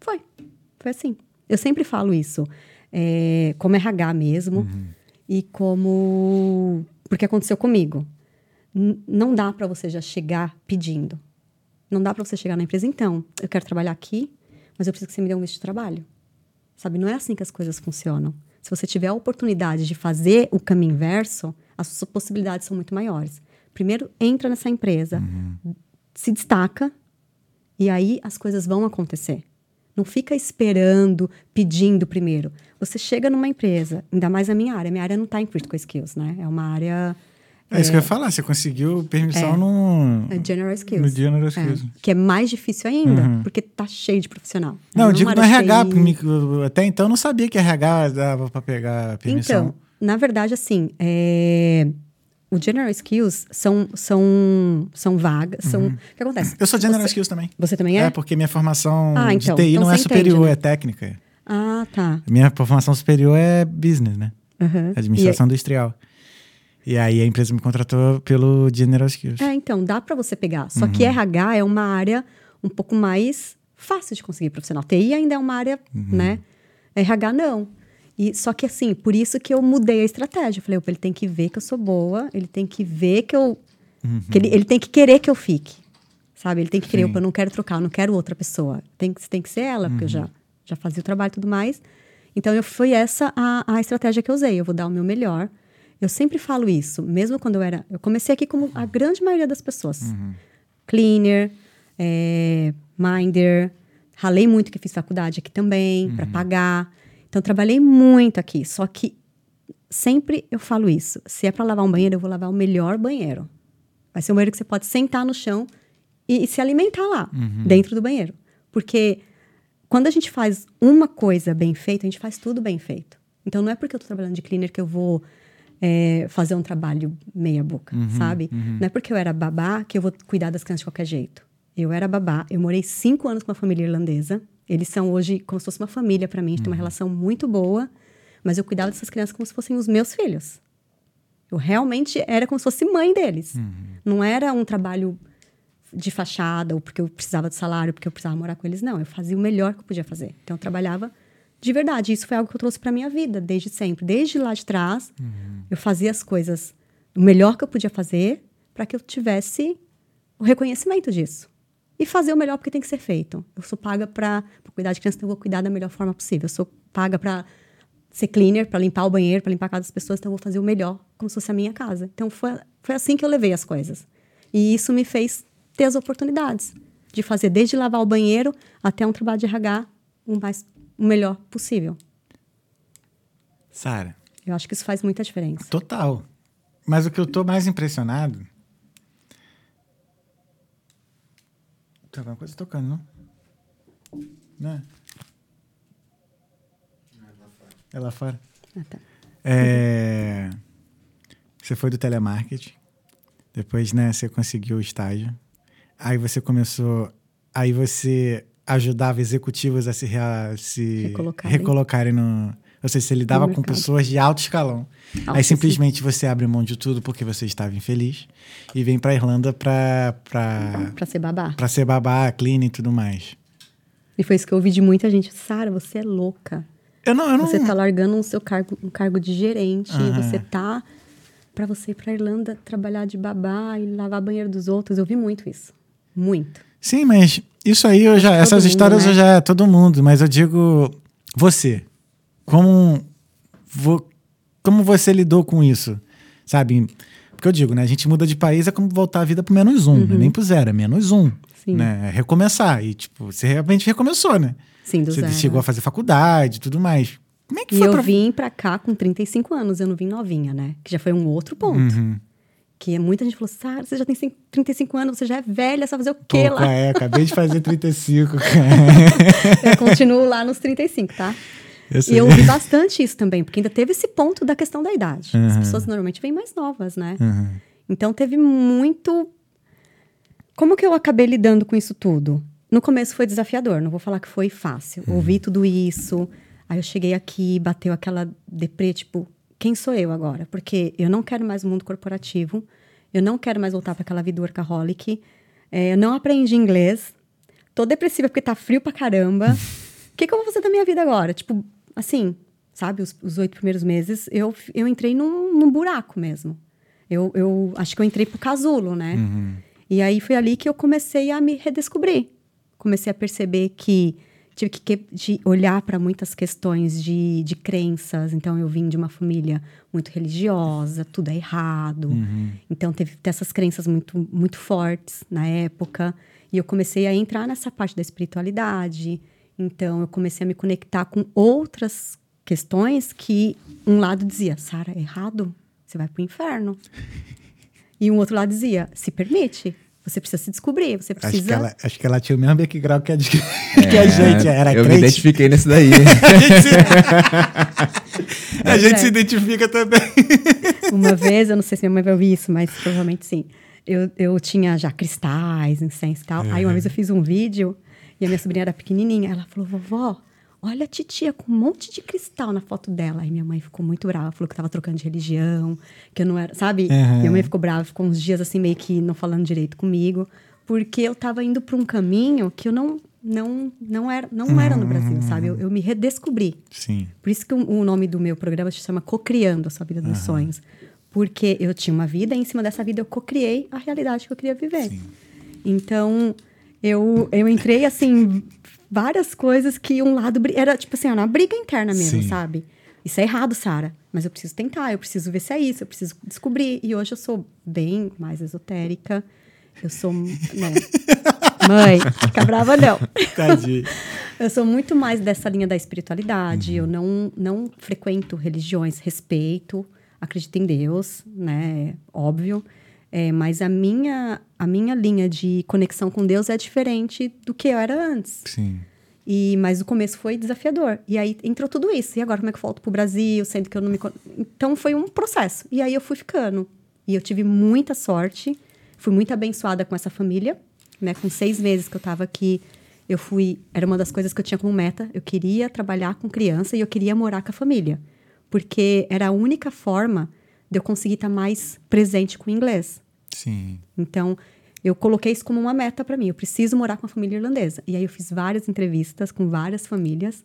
C: foi. Foi assim. Eu sempre falo isso, é, como RH mesmo, e como... Porque aconteceu comigo. N- não dá para você já chegar pedindo. Não dá para você chegar na empresa, então, eu quero trabalhar aqui, mas eu preciso que você me dê um visto de trabalho. Sabe, não é assim que as coisas funcionam. Se você tiver a oportunidade de fazer o caminho inverso, as suas possibilidades são muito maiores. Primeiro, entra nessa empresa,
A: Uhum.
C: se destaca, e aí as coisas vão acontecer. Não fica esperando, pedindo primeiro. Você chega numa empresa, ainda mais a minha área. Minha área não está em Critical Skills, né? É uma área
A: É, isso que eu ia falar, você conseguiu permissão no,
C: é General Skills.
A: no General
C: É,
A: Skills.
C: que é mais difícil ainda,
A: Uhum.
C: porque tá cheio de profissional.
A: Não, eu
C: É
A: digo no RH, porque até então eu não sabia que RH dava pra pegar permissão.
C: Então, na verdade, assim, é, o General Skills são, são, são vagas, são... O que acontece?
A: eu sou General
C: Você-
A: Skills também.
C: Você também é?
A: É, porque minha formação
C: Ah, então,
A: de TI
C: então
A: não é superior,
C: entende, né?
A: é técnica.
C: Ah, tá.
A: Minha formação superior é business, né?
C: Uhum.
A: Administração industrial. E aí a empresa me contratou pelo General Skills.
C: É, então, dá para você pegar. Só
A: Uhum.
C: que RH é uma área um pouco mais fácil de conseguir profissional. TI ainda é uma área,
A: Uhum.
C: né? RH não. E, só que assim, por isso que eu mudei a estratégia. Eu falei, opa, ele tem que ver que eu sou boa, ele tem que ver que eu. Que ele, ele tem que querer que eu fique. Sabe? Ele tem que querer, opa, eu não quero trocar, eu não quero outra pessoa. Tem, que- tem que ser ela, porque eu já, já fazia o trabalho e tudo mais. Então, eu, foi essa a, a estratégia que eu usei. Eu vou dar o meu melhor. Eu sempre falo isso, mesmo quando eu era. Eu comecei aqui como a grande maioria das pessoas. Cleaner, é, minder. Ralei muito que fiz faculdade aqui também, para pagar. Então, trabalhei muito aqui. Só que sempre eu falo isso. Se é para lavar um banheiro, eu vou lavar o melhor banheiro. Vai ser um banheiro que você pode sentar no chão e, e se alimentar lá, dentro do banheiro. Porque quando a gente faz uma coisa bem feita, a gente faz tudo bem feito. Então, não é porque eu tô trabalhando de cleaner que eu vou é, fazer um trabalho meia boca, sabe? Não é porque eu era babá que eu vou cuidar das crianças de qualquer jeito. Eu era babá, eu morei cinco anos com uma família irlandesa. Eles são hoje como se fosse uma família para mim, a gente tem uma relação muito boa. Mas eu cuidava dessas crianças como se fossem os meus filhos. Eu realmente era como se fosse mãe deles. Não era um trabalho de fachada, ou porque eu precisava de salário, porque eu precisava morar com eles. Não, eu fazia o melhor que eu podia fazer. Então, eu trabalhava de verdade. Isso foi algo que eu trouxe para minha vida, desde sempre. Desde lá de trás, eu fazia as coisas o melhor que eu podia fazer para que eu tivesse o reconhecimento disso. E fazer o melhor porque tem que ser feito. Eu sou paga para cuidar de criança, então eu vou cuidar da melhor forma possível. Eu sou paga para ser cleaner, para limpar o banheiro, para limpar a casa das pessoas, então eu vou fazer o melhor, como se fosse a minha casa. Então foi, foi assim que eu levei as coisas. E isso me fez ter as oportunidades de fazer desde lavar o banheiro até um trabalho de RH o mais o melhor possível.
A: Sara,
C: Eu acho que isso faz muita diferença.
A: total. Mas o que eu tô mais impressionado. Tem alguma coisa tocando, não? Né? É lá fora.
C: Ah, tá.
A: É, Você foi do telemarketing, depois, né, você conseguiu o estágio. Aí você começou, aí você ajudava executivos a se, rea- se
C: Recolocarem.
A: recolocarem no, ou seja, você lidava com pessoas de alto escalão. aí simplesmente você abre mão de tudo porque você estava infeliz e vem para Irlanda para para
C: Para ser babá.
A: para ser babá, clean e tudo mais.
C: E foi isso que eu ouvi de muita gente. Sara, você é louca.
A: Eu não, eu não
C: Você tá largando um seu cargo, um cargo de gerente,
A: Aham.
C: você tá para você ir para Irlanda trabalhar de babá e lavar banheiro dos outros. Eu vi muito isso. Muito.
A: Sim, mas isso aí eu já.
C: Todo
A: Essas
C: mundo,
A: histórias
C: né?
A: eu já. é Todo mundo, mas eu digo. Você. Como. vo- como você lidou com isso? Sabe? Porque eu digo, né? A gente muda de país é como voltar a vida pro menos um, não é nem pro zero, é menos um.
C: Uhum. Sim.
A: Né? É recomeçar. E, tipo, você realmente recomeçou, né?
C: Sim, do
A: você
C: zero.
A: chegou a fazer faculdade tudo mais. Como é que
C: E
A: foi
C: eu
A: pra.
C: vim pra cá com 35 anos, eu não vim novinha, né? Que já foi um outro ponto.
A: Uhum.
C: Que muita gente falou, Sara, você já tem 35 anos, você já é velha, você vai fazer o quê
A: Pô,
C: lá?
A: é, acabei de fazer (laughs) 35, (laughs) cara.
C: Eu continuo lá nos 35, tá?
A: Eu.
C: E eu ouvi bastante isso também, porque ainda teve esse ponto da questão da idade. As
A: Uhum.
C: pessoas normalmente vêm mais novas, né?
A: Uhum.
C: Então teve muito. Como que eu acabei lidando com isso tudo? No começo foi desafiador, não vou falar que foi fácil. Ouvi tudo isso, aí eu cheguei aqui, bateu aquela deprê, tipo, quem sou eu agora? Porque eu não quero mais o mundo corporativo, eu não quero mais voltar para aquela vida workaholic, é, eu não aprendi inglês, tô depressiva porque tá frio pra caramba. (laughs) O que, que eu vou fazer da minha vida agora? Tipo, assim, sabe, os, os oito primeiros meses, eu, eu entrei num, num buraco mesmo. Eu, eu acho que eu entrei pro casulo, né? E aí foi ali que eu comecei a me redescobrir. Comecei a perceber que tive que, que de olhar para muitas questões de, de crenças. Então, eu vim de uma família muito religiosa, tudo é errado. Então, teve essas crenças muito, muito fortes na época. E eu comecei a entrar nessa parte da espiritualidade. Então, eu comecei a me conectar com outras questões que um lado dizia, Sara, é errado, você vai para o inferno. E um outro lado dizia, se permite, você precisa se descobrir, você
A: Acho
C: precisa...
A: que, ela, acho que ela tinha o mesmo background que a, de- (laughs) que a gente. Era
B: É, eu me
A: crente.
B: identifiquei nesse daí. (laughs)
A: A (laughs) gente
C: é.
A: se identifica também.
C: Uma vez, eu não sei se minha mãe vai ouvir isso, mas provavelmente sim. Eu, eu tinha já cristais, incenso e tal. Aí uma vez eu fiz um vídeo e a minha sobrinha era pequenininha. Ela falou, vovó, olha a titia com um monte de cristal na foto dela. Aí minha mãe ficou muito brava, falou que tava trocando de religião, que eu não era, sabe?
A: Uhum.
C: Minha mãe ficou brava, ficou uns dias assim meio que não falando direito comigo, porque eu tava indo para um caminho que eu não não não era não era no Brasil, sabe? Eu, eu me redescobri.
A: Sim.
C: Por isso que o, o nome do meu programa se chama Cocriando a Sua Vida dos Sonhos. Porque eu tinha uma vida e em cima dessa vida eu cocriei a realidade que eu queria viver. Então, eu, eu entrei, assim, várias coisas que um lado... Era, tipo assim, uma briga interna mesmo,
A: Sim.
C: sabe? Isso é errado, Sara. Mas eu preciso tentar, eu preciso ver se é isso, eu preciso descobrir. E hoje eu sou bem mais esotérica. Eu sou... Né? (laughs) Mãe, fica brava não.
A: Tadinho. (laughs)
C: Eu sou muito mais dessa linha da espiritualidade. Eu não, não frequento religiões, respeito, acredito em Deus, né? Óbvio. É, mas a minha, a minha linha de conexão com Deus é diferente do que eu era antes.
A: Sim.
C: E, mas o começo foi desafiador. E aí entrou tudo isso. E agora como é que eu volto pro Brasil, sendo que eu não me... Então foi um processo. E aí eu fui ficando. E eu tive muita sorte. Fui muito abençoada com essa família. Né? Com seis meses que eu tava aqui, eu fui... Era uma das coisas que eu tinha como meta. Eu queria trabalhar com criança e eu queria morar com a família. Porque era a única forma de eu conseguir estar mais presente com o inglês.
A: Sim.
C: Então, eu coloquei isso como uma meta para mim. Eu preciso morar com uma família irlandesa. E aí eu fiz várias entrevistas com várias famílias.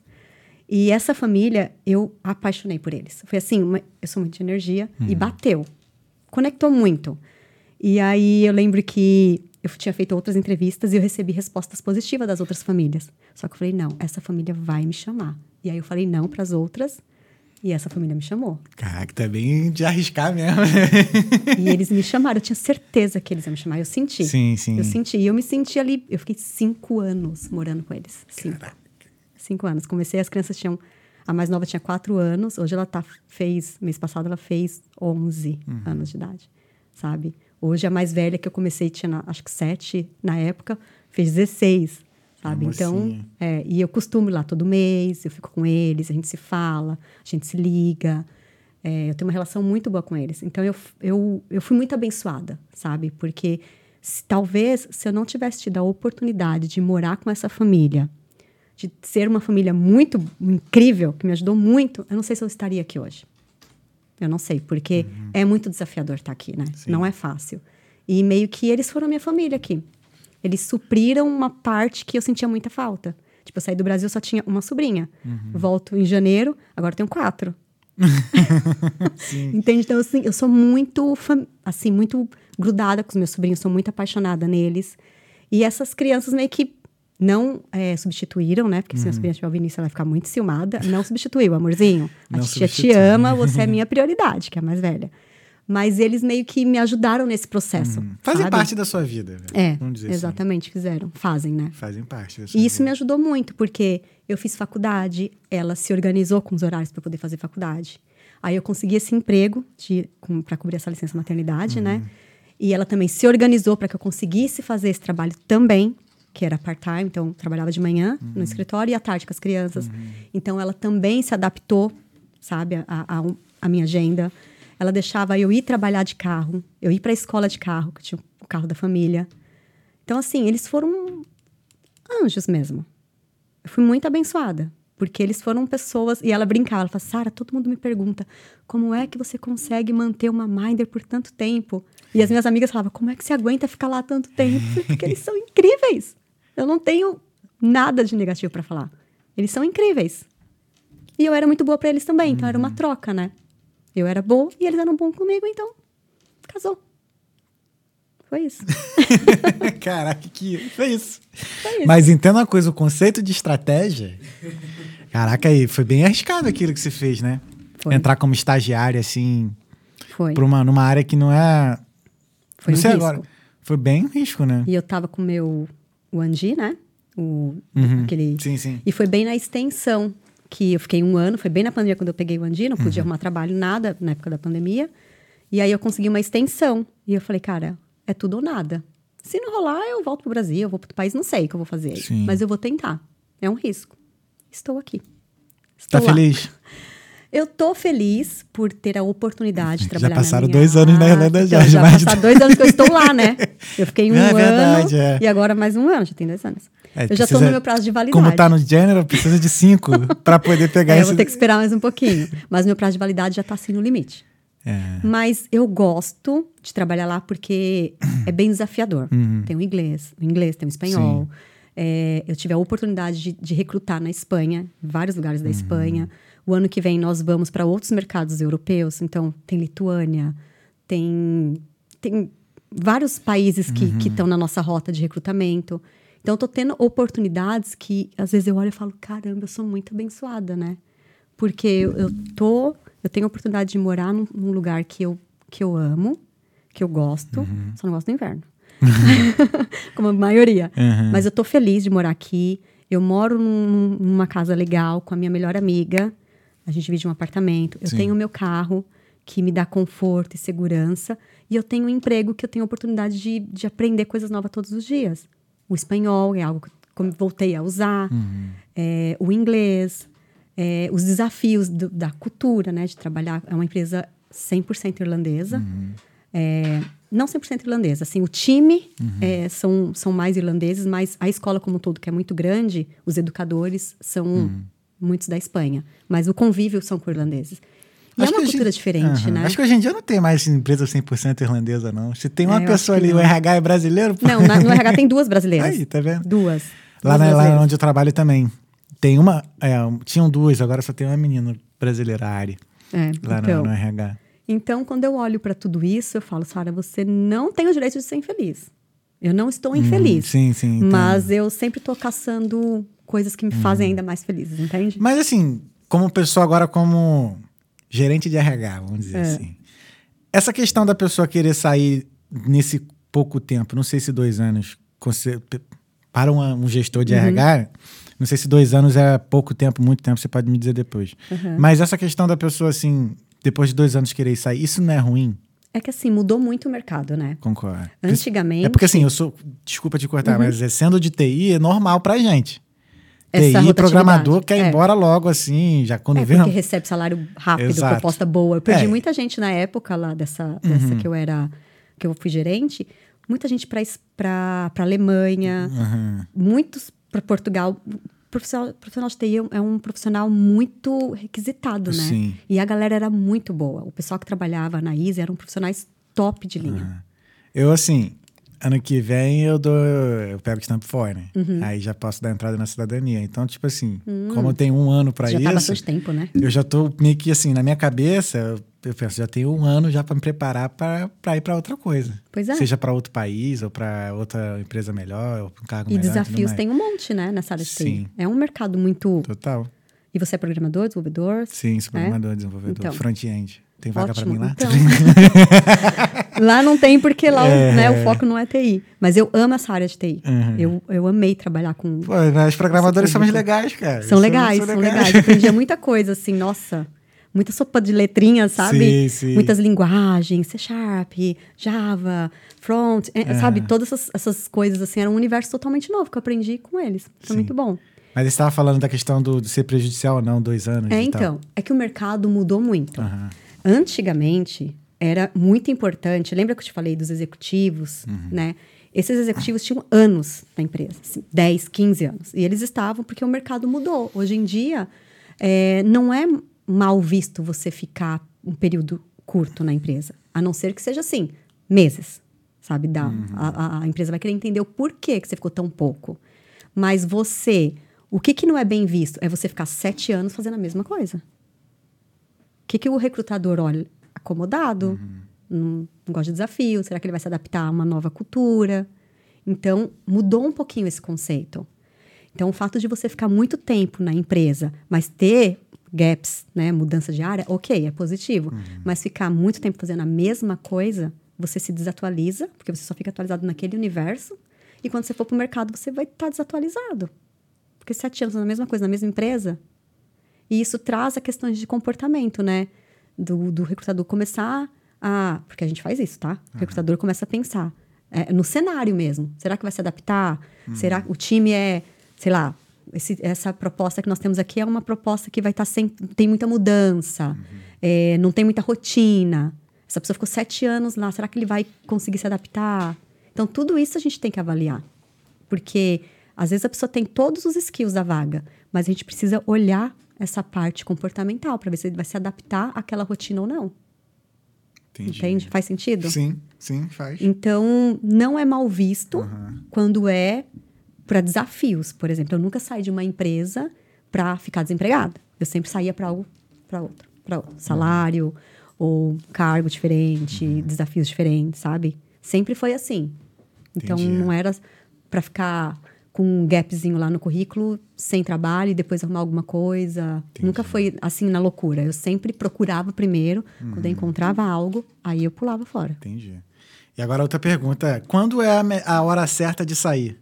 C: E essa família, eu apaixonei por eles. Foi assim, uma- eu sou muito de energia e bateu. Conectou muito. E aí eu lembro que eu tinha feito outras entrevistas e eu recebi respostas positivas das outras famílias. Só que eu falei, não, essa família vai me chamar. E aí eu falei não para as outras e essa família me chamou.
A: Caraca, tá bem de arriscar mesmo.
C: E eles me chamaram, eu tinha certeza que eles iam me chamar. Eu senti.
A: Sim, sim.
C: Eu senti. E eu me senti ali. Eu fiquei cinco anos morando com eles. Cinco. Cinco anos. Comecei, as crianças tinham. A mais nova tinha quatro anos. Hoje ela tá, fez. Mês passado ela fez 11
A: Uhum.
C: anos de idade. Sabe? Hoje a mais velha que eu comecei tinha, acho que sete na época, fez 16. Sabe? Então, é, e eu costumo ir lá todo mês, eu fico com eles, a gente se fala, a gente se liga. É, eu tenho uma relação muito boa com eles. Então, eu, eu, eu fui muito abençoada, sabe? Porque se- talvez, se eu não tivesse tido a oportunidade de morar com essa família, de ser uma família muito incrível, que me ajudou muito, eu não sei se eu estaria aqui hoje. Eu não sei, porque é muito desafiador estar aqui, né?
A: Sim.
C: Não é fácil. E meio que eles foram minha família aqui. Eles supriram uma parte que eu sentia muita falta. Tipo, eu saí do Brasil, só tinha uma sobrinha. Volto em janeiro, agora tenho quatro. (laughs) Entende? Então, assim, eu sou muito, assim, muito grudada com os meus sobrinhos, sou muito apaixonada neles. E essas crianças meio que não é, substituíram, né? Porque se minha sobrinha estiver ouvindo isso, ela vai ficar muito ciumada. Não substituiu, amorzinho. A
A: Não
C: tia te ama, você é minha prioridade, que é a mais velha. Mas eles meio que me ajudaram nesse processo.
A: Fazem
C: sabe?
A: parte da sua vida. velho.
C: É,
A: Vamos dizer assim.
C: exatamente, fizeram. Fazem, né?
A: Fazem parte
C: E isso
A: vida.
C: me ajudou muito, porque eu fiz faculdade, ela se organizou com os horários para poder fazer faculdade. Aí eu consegui esse emprego para cobrir essa licença maternidade, né? E ela também se organizou para que eu conseguisse fazer esse trabalho também, que era part-time, então trabalhava de manhã no escritório e à tarde com as crianças. Então ela também se adaptou, sabe, a, a, a minha agenda. Ela deixava eu ir trabalhar de carro, eu ir para a escola de carro, que tinha o carro da família. Então, assim, eles foram anjos mesmo. Eu fui muito abençoada. Porque eles foram pessoas. E ela brincava, ela falava, Sara, todo mundo me pergunta como é que você consegue manter uma Minder por tanto tempo? E as minhas amigas falavam, como é que você aguenta ficar lá tanto tempo? (laughs) Porque eles são incríveis. Eu não tenho nada de negativo para falar. Eles são incríveis. E eu era muito boa para eles também, então era uma troca, né? Eu era boa e eles eram bons comigo, então casou. Foi isso. (laughs)
A: Caraca, que foi isso.
C: Foi isso.
A: Mas entenda uma coisa, o conceito de estratégia. Caraca, aí foi bem arriscado aquilo que você fez, né?
C: Foi.
A: Entrar como estagiária, assim,
C: Foi.
A: pra uma, numa área que não é.
C: Foi
A: não
C: um
A: sei
C: risco.
A: agora. Foi bem um risco, né?
C: E eu tava com o meu o Angi, né? O,
A: Uhum.
C: aquele...
A: Sim, sim.
C: E foi bem na extensão, que eu fiquei um ano, foi bem na pandemia quando eu peguei o Andi, não
A: Uhum.
C: podia arrumar trabalho, nada, na época da pandemia. E aí eu consegui uma extensão. E eu falei, cara, é tudo ou nada. Se não rolar, eu volto pro Brasil, eu vou pro país, não sei o que eu vou fazer.
A: Sim.
C: Mas eu vou tentar. É um risco. Estou aqui.
A: Tá
C: Estou lá.
A: feliz? (laughs)
C: Eu tô feliz por ter a oportunidade de (laughs)
A: Já
C: trabalhar na
A: passaram
C: minha
A: dois anos na Irlanda já,
C: Então, já passaram dois anos que eu estou lá, né? Eu fiquei (laughs) um
A: É
C: ano
A: verdade, é.
C: e agora mais um ano, já tem dois anos.
A: É,
C: eu já estou no meu prazo de validade.
A: Como tá no General, precisa de cinco (laughs) pra poder pegar
C: É, eu
A: esse.
C: vou ter que esperar mais um pouquinho. Mas meu prazo de validade já está assim no limite.
A: É.
C: Mas eu gosto de trabalhar lá porque é bem desafiador. Tem o inglês, o inglês, tem o espanhol. É, eu tive a oportunidade de, de recrutar na Espanha, em vários lugares da Espanha. O ano que vem nós vamos para outros mercados europeus. Então, tem Lituânia, tem, tem vários países que que estão na nossa rota de recrutamento. Então, eu tô tendo oportunidades que, às vezes, eu olho e falo, caramba, eu sou muito abençoada, né? Porque eu, eu tô... Eu tenho a oportunidade de morar num, num lugar que eu, que eu amo, que eu gosto. Só não gosto do inverno. (laughs) (laughs) Como a maioria.
A: Uhum.
C: Mas eu tô feliz de morar aqui. Eu moro num- numa casa legal com a minha melhor amiga. A gente divide um apartamento. Eu
A: Sim.
C: tenho o meu carro, que me dá conforto e segurança. E eu tenho um emprego que eu tenho a oportunidade de, de aprender coisas novas todos os dias. O espanhol é algo que eu voltei a usar. É, o inglês. é, os desafios do- da cultura, né? De trabalhar. É uma empresa 100% irlandesa. É, não 100% irlandesa. Assim, o time é, são, são mais irlandeses, mas a escola como um todo, que é muito grande, os educadores são muitos da Espanha. Mas o convívio são com irlandeses. E
A: Acho
C: é uma cultura diferente,
A: Aham.
C: né?
A: Acho que hoje em dia não tem mais empresa 100% irlandesa, não. Se tem uma
C: É, eu acho
A: pessoa ali, o. RH é brasileiro, pô.
C: Não, na- no RH tem duas brasileiras.
A: Aí, tá vendo?
C: Duas.
A: Lá,
C: Duas
A: na, lá onde eu trabalho também. Tem uma. é, tinham duas, agora só tem uma menina brasileira, a Ari,
C: É,
A: lá no-
C: então,
A: no, RH.
C: então, quando eu olho para tudo isso, eu falo, Sara, você não tem o direito de ser infeliz. Eu não estou infeliz.
A: Hum, sim, sim.
C: Mas eu sempre estou caçando coisas que me
A: Hum.
C: fazem ainda mais felizes, entende?
A: Mas assim, como pessoa agora, como gerente de RH, vamos dizer
C: É.
A: assim. Essa questão da pessoa querer sair nesse pouco tempo, não sei se dois anos, para uma- um gestor
C: Uhum.
A: de RH, não sei se dois anos é pouco tempo, muito tempo, você pode me dizer depois.
C: Uhum.
A: Mas essa questão da pessoa, assim, depois de dois anos querer sair, isso não é ruim?
C: É que assim, mudou muito o mercado, né?
A: Concordo.
C: Antigamente.
A: É porque assim, eu sou. Desculpa te cortar, mas é sendo de TI é normal pra gente.
C: Essa
A: TI, programador quer ir
C: É.
A: embora logo, assim, já quando
C: É
A: vê.
C: porque recebe salário rápido,
A: Exato.
C: proposta boa. Eu perdi
A: É.
C: muita gente na época lá dessa, dessa que eu era, que eu fui gerente, muita gente para Alemanha,
A: Aham.
C: muitos para Portugal. Profissional, profissional de TI é um profissional muito requisitado, né?
A: Sim.
C: E a galera era muito boa. O pessoal que trabalhava na ISA eram profissionais top de linha.
A: Eu, assim, ano que vem eu dou. Eu pego Stamp for, né?
C: Uhum.
A: Aí já posso dar entrada na cidadania. Então, tipo assim, como eu tenho um ano pra
C: Hum. Já
A: isso.
C: tá bastante tempo, né?
A: Eu já tô meio que assim, na minha cabeça, eu, eu penso, já tenho um ano já pra me preparar pra pra ir pra outra coisa.
C: Pois é.
A: Seja pra outro país, ou pra outra empresa melhor, ou pra um cargo
C: E
A: melhor. tudo
C: desafios tem um monte, né, nessa área de.
A: Sim.
C: É um mercado muito.
A: Total.
C: E você é programador, desenvolvedor?
A: Sim, sou
C: É?
A: programador, desenvolvedor,
C: Então.
A: front-end. Tem vaga pra
C: Ótimo.
A: mim lá?
C: Então. (laughs) lá não tem porque lá o-
A: É.
C: né, o foco não é TI. Mas eu amo essa área de TI.
A: Uhum.
C: Eu, eu amei trabalhar com.
A: Pô, mas os programadores são mais legais, cara.
C: São legais, são legais. Eu aprendia muita coisa, assim, nossa. Muita sopa de letrinhas,
A: Sim,
C: sabe?
A: sim.
C: Muitas linguagens, C Sharp, Java, Front, eh, sabe? Todas essas, essas coisas, assim, era um universo totalmente novo que eu aprendi com eles. Foi
A: Sim.
C: muito bom.
A: Mas você estava falando da questão do, de ser prejudicial ou não, dois anos
C: É,
A: e tal.
C: então, é que o mercado mudou muito.
A: Aham.
C: Antigamente, era muito importante. Lembra que eu te falei dos executivos,
A: Uhum.
C: né? Esses executivos tinham anos na empresa, assim, 10, 15 anos. E eles estavam porque o mercado mudou. Hoje em dia, é, não é mal visto você ficar um período curto na empresa. A não ser que seja assim, meses, sabe? Dá,
A: Uhum.
C: a, a- a empresa vai querer entender o porquê que você ficou tão pouco. Mas você, o que, que não é bem visto? É você ficar sete anos fazendo a mesma coisa. O que, que o recrutador olha? Acomodado,
A: Uhum.
C: não, não gosta de desafio? Será que ele vai se adaptar a uma nova cultura? Então, mudou um pouquinho esse conceito. Então, o fato de você ficar muito tempo na empresa, mas ter gaps, né, mudança de área, ok, é positivo. Uhum. Mas ficar muito tempo fazendo a mesma coisa, você se desatualiza, porque você só fica atualizado naquele universo. E quando você for para o mercado, você vai estar tá desatualizado. Porque sete anos na mesma coisa, na mesma empresa. E isso traz a questões de comportamento, né? Do, do recrutador começar a. Porque a gente faz isso, tá? O recrutador começa a pensar. É, no cenário mesmo. Será que vai se adaptar? Uhum. Será que o time é, sei lá, esse, essa proposta que nós temos aqui é uma proposta que vai estar tá sem. tem muita mudança, uhum. é, não tem muita rotina. Essa pessoa ficou sete anos lá, será que ele vai conseguir se adaptar? Então, tudo isso a gente tem que avaliar. Porque às vezes a pessoa tem todos os skills da vaga, mas a gente precisa olhar essa parte comportamental para ver se ele vai se adaptar àquela rotina ou não. Entendi. Entende? Faz sentido?
A: Sim, sim, faz.
C: Então, não é mal visto uhum. quando é para desafios. Por exemplo, eu nunca saí de uma empresa para ficar desempregada. Eu sempre saía para algo, para outro, para outro. Salário uhum. ou cargo diferente, uhum. desafios diferentes, sabe? Sempre foi assim. Então, Entendi. não era para ficar com um gapzinho lá no currículo, sem trabalho e depois arrumar alguma coisa. Entendi. Nunca foi assim na loucura. Eu sempre procurava primeiro, uhum. quando eu encontrava algo, aí eu pulava fora.
A: Entendi. E agora outra pergunta: quando é a, a hora certa de sair?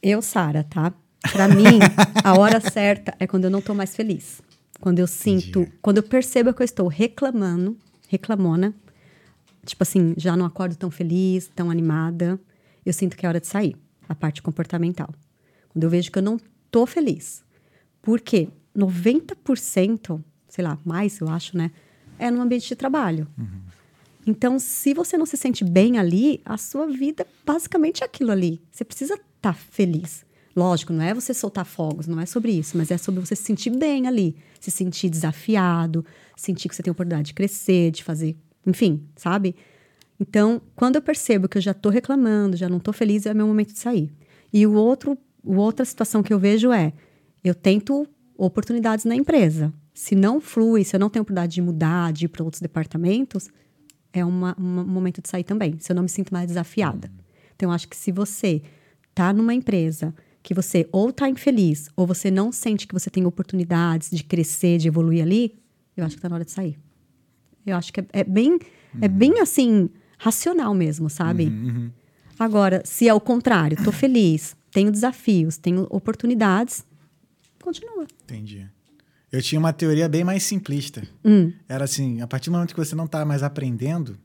C: Eu, Sara, tá? Para mim, a hora (laughs) certa é quando eu não tô mais feliz. Quando eu sinto, Entendi. quando eu percebo que eu estou reclamando, reclamona, tipo assim, já não acordo tão feliz, tão animada, eu sinto que é hora de sair a parte comportamental. Quando eu vejo que eu não tô feliz. Porque 90%, sei lá, mais eu acho, né? É no ambiente de trabalho. Uhum. Então, se você não se sente bem ali, a sua vida basicamente é aquilo ali. Você precisa estar tá feliz. Lógico, não é você soltar fogos, não é sobre isso, mas é sobre você se sentir bem ali, se sentir desafiado, sentir que você tem oportunidade de crescer, de fazer, enfim, sabe? Então, quando eu percebo que eu já estou reclamando, já não estou feliz, é meu momento de sair. E o outro, o outra situação que eu vejo é, eu tento oportunidades na empresa. Se não flui, se eu não tenho oportunidade de mudar, de ir para outros departamentos, é uma, um momento de sair também. Se eu não me sinto mais desafiada. Então, acho que se você está numa empresa que você ou está infeliz, ou você não sente que você tem oportunidades de crescer, de evoluir ali, eu acho que está na hora de sair. Eu acho que é, é bem, uhum. é bem assim, racional mesmo, sabe? Uhum, uhum. Agora, se é o contrário, tô feliz, tenho desafios, tenho oportunidades, continua.
A: Entendi. Eu tinha uma teoria bem mais simplista. Hum. Era assim, a partir do momento que você não está mais aprendendo,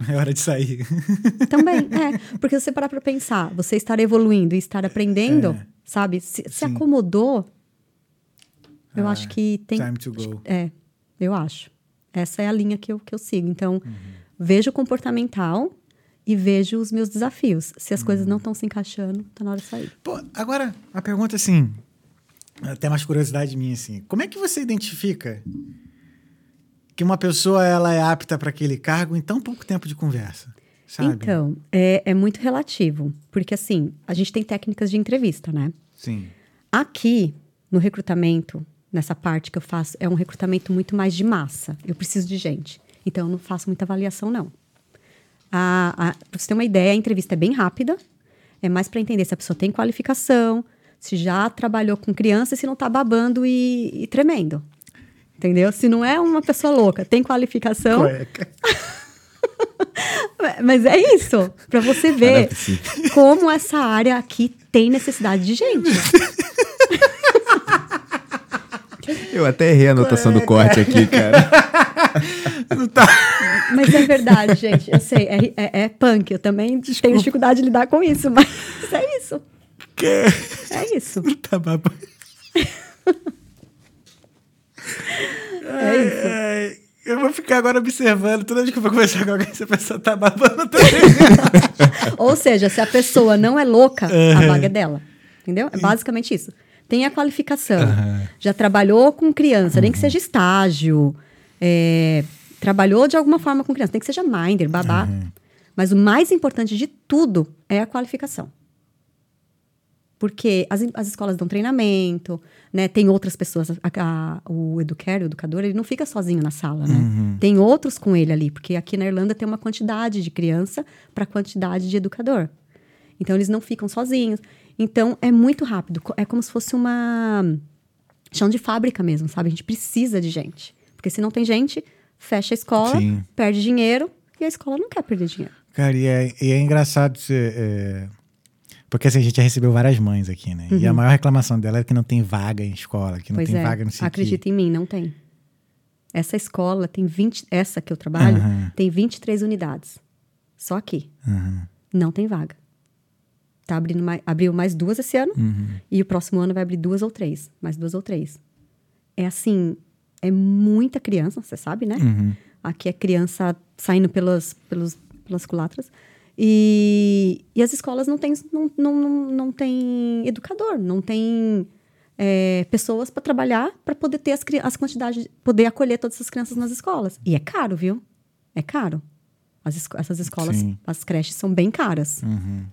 A: (laughs) é hora de sair. (laughs)
C: Também, é. Porque se você parar para pensar, você estar evoluindo e estar aprendendo, é. sabe? Se, se acomodou, eu ah, acho que tem...
A: Time to go.
C: É, eu acho. Essa é a linha que eu, que eu sigo. Então, uhum vejo o comportamental e vejo os meus desafios. Se as hum. coisas não estão se encaixando, tá na hora de sair.
A: Pô, agora, a pergunta assim, até mais curiosidade minha assim, como é que você identifica que uma pessoa ela é apta para aquele cargo em tão pouco tempo de conversa? Sabe?
C: Então, é, é muito relativo, porque assim, a gente tem técnicas de entrevista, né?
A: Sim.
C: Aqui, no recrutamento, nessa parte que eu faço, é um recrutamento muito mais de massa. Eu preciso de gente. Então, eu não faço muita avaliação, não. A, a, para você ter uma ideia, a entrevista é bem rápida. É mais para entender se a pessoa tem qualificação, se já trabalhou com criança e se não está babando e, e, tremendo. Entendeu? Se não é uma pessoa louca, tem qualificação. (laughs) Mas é isso, para você ver é como essa área aqui tem necessidade de gente. (laughs)
B: Eu até errei a anotação do corte aqui, cara. (laughs)
C: Tá. Mas é verdade, gente. Eu sei, é, é, é punk. Eu também Desculpa. tenho dificuldade de lidar com isso, mas é isso.
A: Que?
C: É isso.
A: Tá é isso. Ai, eu vou ficar agora observando. Toda vez que eu vou conversar com alguém, se a pessoa tá babando também.
C: Ou seja, se a pessoa não é louca, uhum. a vaga é dela. Entendeu? É basicamente isso tem a qualificação, uhum. já trabalhou com criança, uhum. nem que seja estágio, é, trabalhou de alguma forma com criança, nem que seja minder, babá. Uhum. Mas o mais importante de tudo é a qualificação. Porque as, as escolas dão treinamento, né? Tem outras pessoas. A, a, o educare, o educador, ele não fica sozinho na sala, né?
A: Uhum.
C: Tem outros com ele ali, porque aqui na Irlanda tem uma quantidade de criança para quantidade de educador. Então eles não ficam sozinhos. Então é muito rápido. É como se fosse uma chão de fábrica mesmo, sabe? A gente precisa de gente. Porque se não tem gente, fecha a escola,
A: Sim.
C: perde dinheiro e a escola não quer perder dinheiro.
A: Cara, e é, e é engraçado você. é, Porque assim, a gente já recebeu várias mães aqui, né? E a maior reclamação dela é que não tem vaga em escola, que não
C: Uhum. pois
A: tem
C: é,
A: vaga no sei
C: acredita em mim, não tem. Essa escola tem 20, essa que eu trabalho,
A: Aham.
C: tem 23 unidades. Só aqui.
A: Aham,
C: Não tem vaga. Tá abrindo mais, abriu mais duas esse ano
A: uhum.
C: e o próximo ano vai abrir duas ou três, mais duas ou três. É assim, é muita criança, você sabe, né?
A: Uhum.
C: Aqui é criança saindo pelas, pelos, pelas culatras. E, e as escolas não têm não, não, não, não tem educador, não tem é, pessoas para trabalhar para poder ter as, as quantidades, poder acolher todas essas crianças nas escolas. E é caro, viu? É caro. As esco- essas escolas,
A: Sim.
C: as creches são bem caras.
A: Uhum.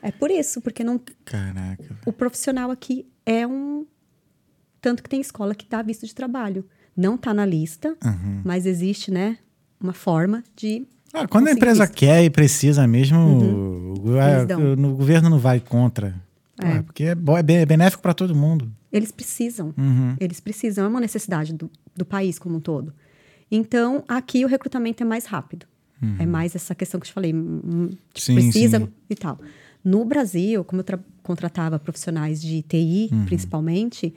C: É por isso, porque não,
A: Caraca.
C: o profissional aqui é um. Tanto que tem escola que dá visto de trabalho. Não está na lista,
A: Uhum.
C: mas existe, né, uma forma de.
A: Ah, quando a empresa
C: isso.
A: quer e precisa mesmo, a-
C: dão.
A: o- o governo não vai contra.
C: É.
A: Ah, porque é, é é benéfico para todo mundo.
C: Eles precisam.
A: Uhum.
C: Eles precisam, é uma necessidade do, do país como um todo. Então, aqui o recrutamento é mais rápido. É mais essa questão que eu te falei, tipo,
A: Sim,
C: precisa
A: sim.
C: e tal. No Brasil, como eu tra- contratava profissionais de TI, principalmente,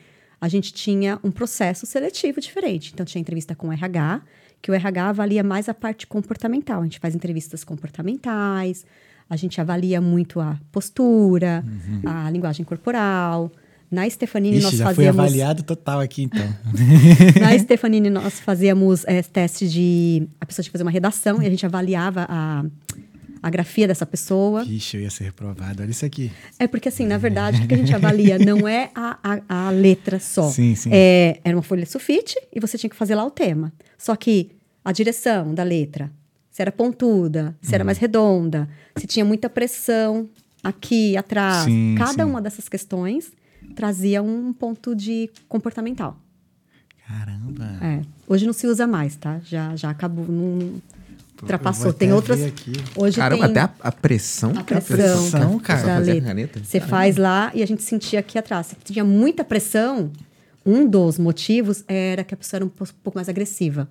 C: a gente tinha um processo seletivo diferente. Então, tinha entrevista com o RH, que o RH avalia mais a parte comportamental. A gente faz entrevistas comportamentais, a gente avalia muito a postura, a linguagem corporal. Na Stefanini, nós
A: já foi avaliado total aqui, então. (laughs)
C: Na Stefanini, nós fazíamos é, teste de. A pessoa tinha que fazer uma redação e a gente avaliava a, a grafia dessa pessoa.
A: Ixi, eu ia ser reprovado. Olha isso aqui.
C: É porque, assim, na verdade, o que a gente avalia não é a, a, a letra só.
A: Sim, sim.
C: É, era uma folha sulfite e você tinha que fazer lá o tema. Só que a direção da letra, se era pontuda, se era
A: Uhum.
C: mais redonda, se tinha muita pressão aqui, atrás.
A: Sim,
C: Cada
A: sim.
C: uma dessas questões trazia um ponto de comportamental.
A: Caramba.
C: É. Hoje não se usa mais, tá? Já, já acabou, não ultrapassou. Tem outras. Hoje
B: Caramba,
C: tem
B: até a, a pressão.
C: a
B: que é
C: pressão,
A: pressão, cara.
B: A.
C: Você faz lá e a gente sentia aqui atrás. Se tinha muita pressão, um dos motivos era que a pessoa era um po- pouco mais agressiva.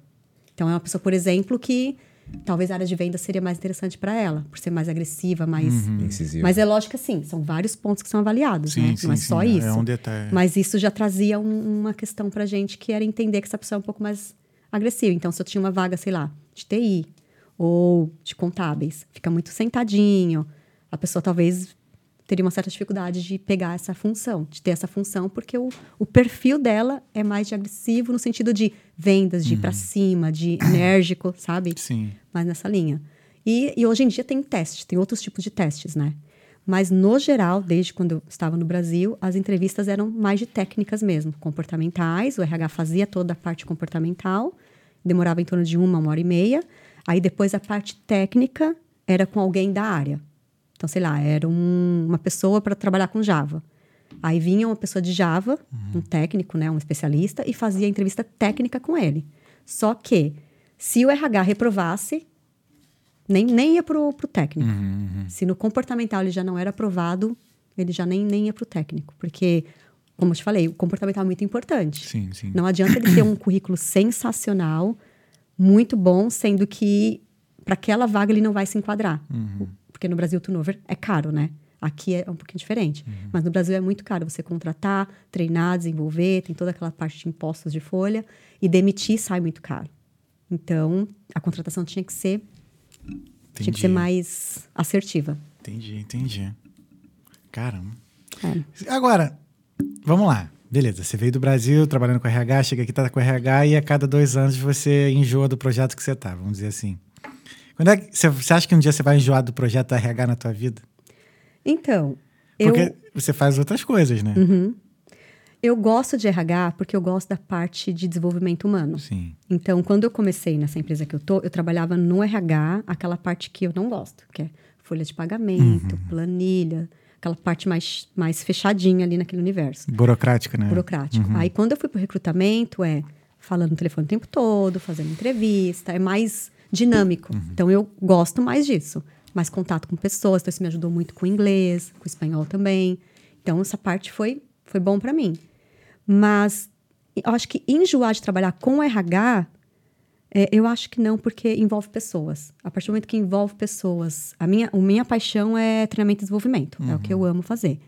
C: Então, é uma pessoa, por exemplo, que talvez a área de venda seria mais interessante para ela, por ser mais agressiva, mais.
B: Incisivo.
C: Mas é lógico que sim, são vários pontos que são avaliados,
A: Sim,
C: né?
A: sim,
C: Não é
A: sim,
C: só
A: é
C: isso.
A: um detalhe.
C: Mas isso já trazia um- uma questão pra gente que era entender que essa pessoa é um pouco mais agressiva. Então, se eu tinha uma vaga, sei lá, de TI ou de contábeis, fica muito sentadinho, a pessoa talvez teria uma certa dificuldade de pegar essa função, de ter essa função, porque o, o perfil dela é mais de agressivo no sentido de vendas, de ir pra cima, de enérgico, (coughs) sabe?
A: Sim.
C: mais nessa linha. E, e hoje em dia tem teste, tem outros tipos de testes, né? Mas, no geral, desde quando eu estava no Brasil, as entrevistas eram mais de técnicas mesmo, comportamentais. O RH fazia toda a parte comportamental, demorava em torno de uma, uma hora e meia. Aí, depois, a parte técnica era com alguém da área. Então, sei lá, era um- uma pessoa para trabalhar com Java. Aí vinha uma pessoa de Java, um técnico, né, um especialista, e fazia a entrevista técnica com ele. Só que, se o RH reprovasse, nem, nem ia pro, pro técnico.
A: Uhum,
C: Se no comportamental ele já não era aprovado, ele já nem, nem ia pro técnico. Porque, como eu te falei, o comportamental é muito importante.
A: Sim, sim.
C: Não adianta ele ter um currículo sensacional, muito bom, sendo que para aquela vaga ele não vai se enquadrar.
A: Uhum.
C: Porque no Brasil o turnover é caro, né? Aqui é um pouquinho diferente.
A: Uhum.
C: Mas no Brasil é muito caro você contratar, treinar, desenvolver, tem toda aquela parte de impostos de folha. E demitir sai muito caro. Então, a contratação tinha que ser, tinha que ser
A: Entendi.
C: mais assertiva.
A: Entendi, entendi. Caramba.
C: É.
A: Agora, vamos lá. Beleza, você veio do Brasil trabalhando com RH, chega aqui, tá com RH e a cada dois anos você enjoa do projeto que você tá, vamos dizer assim. Quando é que, você, acha que um dia você vai enjoar do projeto RH na tua vida?
C: Então, eu...
A: Porque você faz outras coisas, né?
C: Eu gosto de RH porque eu gosto da parte de desenvolvimento humano.
A: Sim.
C: Então, quando eu comecei nessa empresa que eu tô, eu trabalhava no RH, aquela parte que eu não gosto, que é folha de pagamento, planilha, aquela parte mais, mais fechadinha ali naquele universo.
A: Burocrática, né?
C: Burocrático. Aí quando eu fui pro recrutamento, é falando no telefone o tempo todo, fazendo entrevista, é mais dinâmico. Então eu gosto mais disso. Mais contato com pessoas, então isso me ajudou muito com o inglês, com o espanhol também. Então essa parte foi, foi bom para mim. Mas eu acho que enjoar de trabalhar com RH, é, eu acho que não, porque envolve pessoas. A partir do momento que envolve pessoas, a minha, a minha paixão é treinamento e desenvolvimento, é o que eu amo fazer.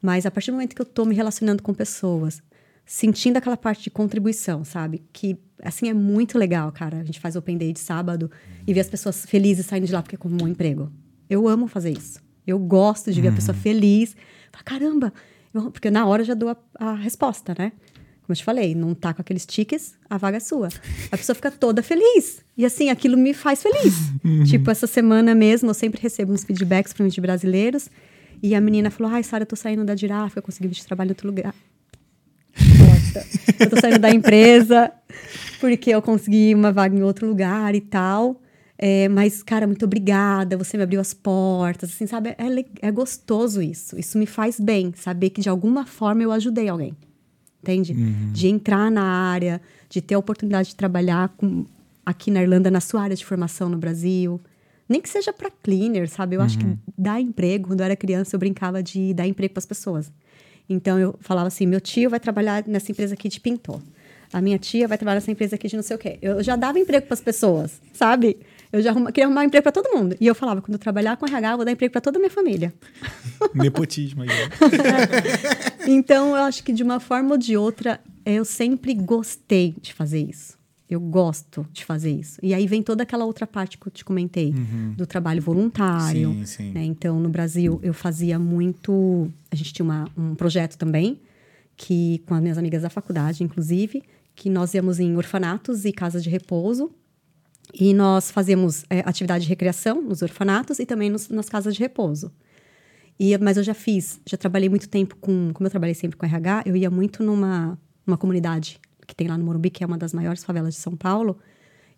C: Mas a partir do momento que eu tô me relacionando com pessoas, sentindo aquela parte de contribuição, sabe? Que, assim, é muito legal, cara. A gente faz Open Day de sábado e ver as pessoas felizes saindo de lá porque é como um emprego. Eu amo fazer isso. Eu gosto de ver a pessoa feliz. Fala, caramba! Eu- porque na hora eu já dou a, a resposta, né? Como eu te falei, não tá com aqueles tickets, a vaga é sua. A pessoa fica toda feliz. E assim, aquilo me faz feliz. Tipo, essa semana mesmo, eu sempre recebo uns feedbacks pra mim de brasileiros. E a menina falou: Ai, Sara, eu tô saindo da girafa, eu consegui de trabalho em outro lugar. Nossa, eu tô saindo da empresa porque eu consegui uma vaga em outro lugar e tal. É, mas, cara, muito obrigada, você me abriu as portas, assim, sabe? É, é gostoso isso. Isso me faz bem, saber que de alguma forma eu ajudei alguém. Entende? De entrar na área, de ter a oportunidade de trabalhar com, aqui na Irlanda, na sua área de formação no Brasil. Nem que seja para cleaner, sabe? Eu acho que dá emprego. Quando eu era criança, eu brincava de dar emprego para as pessoas. Então eu falava assim: meu tio vai trabalhar nessa empresa aqui de pintor. A minha tia vai trabalhar nessa empresa aqui de não sei o quê. Eu já dava emprego para as pessoas, sabe? Eu já arruma, queria arrumar emprego para todo mundo. E eu falava: quando eu trabalhar com RH, eu vou dar emprego para toda a minha família. (laughs)
A: Nepotismo aí. (laughs)
C: Então, eu acho que de uma forma ou de outra, eu sempre gostei de fazer isso. Eu gosto de fazer isso. E aí vem toda aquela outra parte que eu te comentei, do trabalho voluntário.
A: Sim, sim.
C: né? Então, no Brasil, eu fazia muito. A gente tinha uma- um projeto também, que com as minhas amigas da faculdade, inclusive, que nós íamos em orfanatos e casas de repouso. E nós fazíamos é, atividade de recreação nos orfanatos e também nos- nas casas de repouso. E, mas eu já fiz, já trabalhei muito tempo com, como eu trabalhei sempre com RH, eu ia muito numa uma comunidade que tem lá no Morumbi, que é uma das maiores favelas de São Paulo.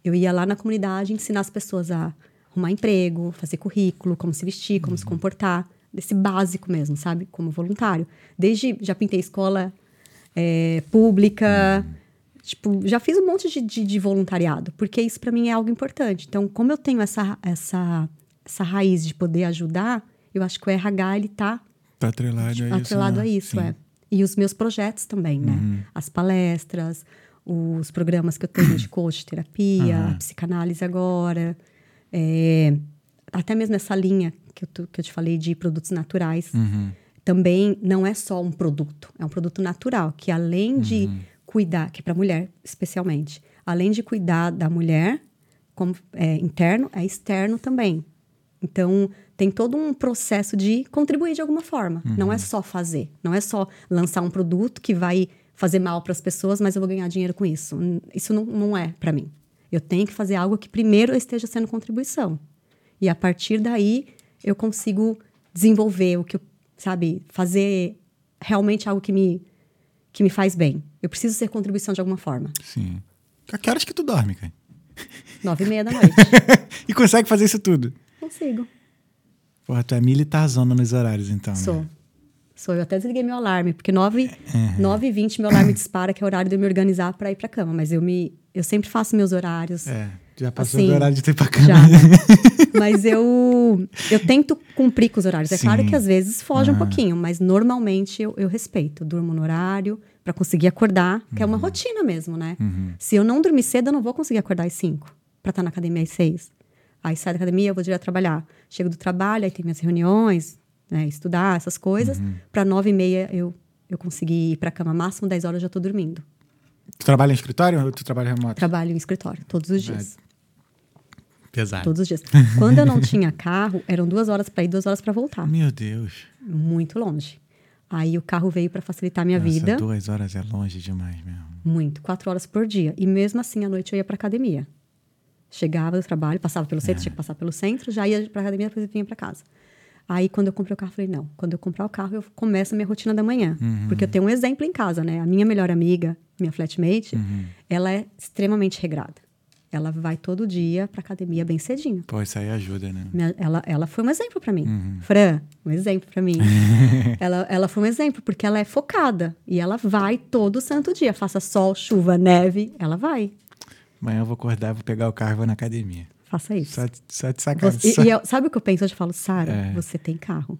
C: Eu ia lá na comunidade ensinar as pessoas a arrumar emprego, fazer currículo, como se vestir, como se comportar, desse básico mesmo, sabe? Como voluntário. Desde já pintei escola é, pública, tipo, já fiz um monte de, de, de voluntariado, porque isso para mim é algo importante. Então, como eu tenho essa, essa, essa raiz de poder ajudar, eu acho que o RH ele tá
A: Tá atrelado a isso.
C: atrelado
A: né?
C: a isso,
A: Sim.
C: é. E os meus projetos também, né? As palestras, os programas que eu tenho de coach, terapia, a psicanálise agora, é, até mesmo essa linha que eu, que eu te falei de produtos naturais. Também não é só um produto, é um produto natural, que além de cuidar, que é para mulher especialmente, além de cuidar da mulher, como é interno, é externo também. Então, tem todo um processo de contribuir de alguma forma. Não é só fazer. Não é só lançar um produto que vai fazer mal para as pessoas, mas eu vou ganhar dinheiro com isso. Isso não, não é para mim. Eu tenho que fazer algo que primeiro esteja sendo contribuição. E a partir daí, eu consigo desenvolver o que eu, sabe, fazer realmente algo que me, que me faz bem. Eu preciso ser contribuição de alguma forma.
A: Sim. A que horas que tu dorme, cara? (laughs)
C: Nove e meia da noite. (laughs)
A: e consegue fazer isso tudo?
C: Consigo.
A: Porra, tu é militarzona nos horários, então,
C: Sou.
A: né?
C: Sou. Eu até desliguei meu alarme, porque 9, nove e 20 meu alarme dispara, que é o horário de eu me organizar para ir pra cama. Mas eu me eu sempre faço meus horários.
A: É, já passou
C: Assim,
A: do horário de ter pra cama.
C: Já. (laughs) mas eu eu tento cumprir com os horários. É claro
A: Sim.
C: que às vezes foge um pouquinho, mas normalmente eu, eu respeito. Eu durmo no horário para conseguir acordar, que é uma rotina mesmo, né? Se eu não dormir cedo, eu não vou conseguir acordar às 5 para estar na academia às 6. Aí saio da academia, eu vou direto trabalhar. Chego do trabalho, aí tem minhas reuniões, né, estudar, essas coisas. Para nove e meia eu, eu consegui ir para cama. Máximo 10 horas eu já tô dormindo.
A: Tu trabalha em escritório ou tu trabalha remoto?
C: Trabalho em escritório, todos os dias.
A: Pesado.
C: Todos os dias. Quando eu não tinha carro, eram duas horas para ir, duas horas para voltar.
A: Meu Deus.
C: Muito longe. Aí o carro veio para facilitar a minha
A: Nossa,
C: vida.
A: duas horas é longe demais mesmo.
C: Muito. Quatro horas por dia. E mesmo assim, à noite eu ia para academia. Chegava do trabalho, passava pelo centro, tinha que passar pelo centro, já ia para academia, depois vinha para casa. Aí, quando eu comprei o carro, eu falei, não. Quando eu comprar o carro, eu começo a minha rotina da manhã. Porque eu tenho um exemplo em casa, né? A minha melhor amiga, minha flatmate, ela é extremamente regrada. Ela vai todo dia pra academia bem cedinho.
A: Pô, isso aí ajuda, né?
C: Ela, ela foi um exemplo pra mim.
A: Uhum.
C: Fran, um exemplo pra mim. (laughs) ela, ela foi um exemplo, porque ela é focada. E ela vai todo santo dia. Faça sol, chuva, neve, ela vai.
A: Amanhã eu vou acordar, vou pegar o carro e vou na academia.
C: Faça isso.
A: Só, só de sacanagem.
C: Você-
A: Só-
C: e, eu- sabe o que eu penso? Eu te falo, Sara,
A: É.
C: você tem carro.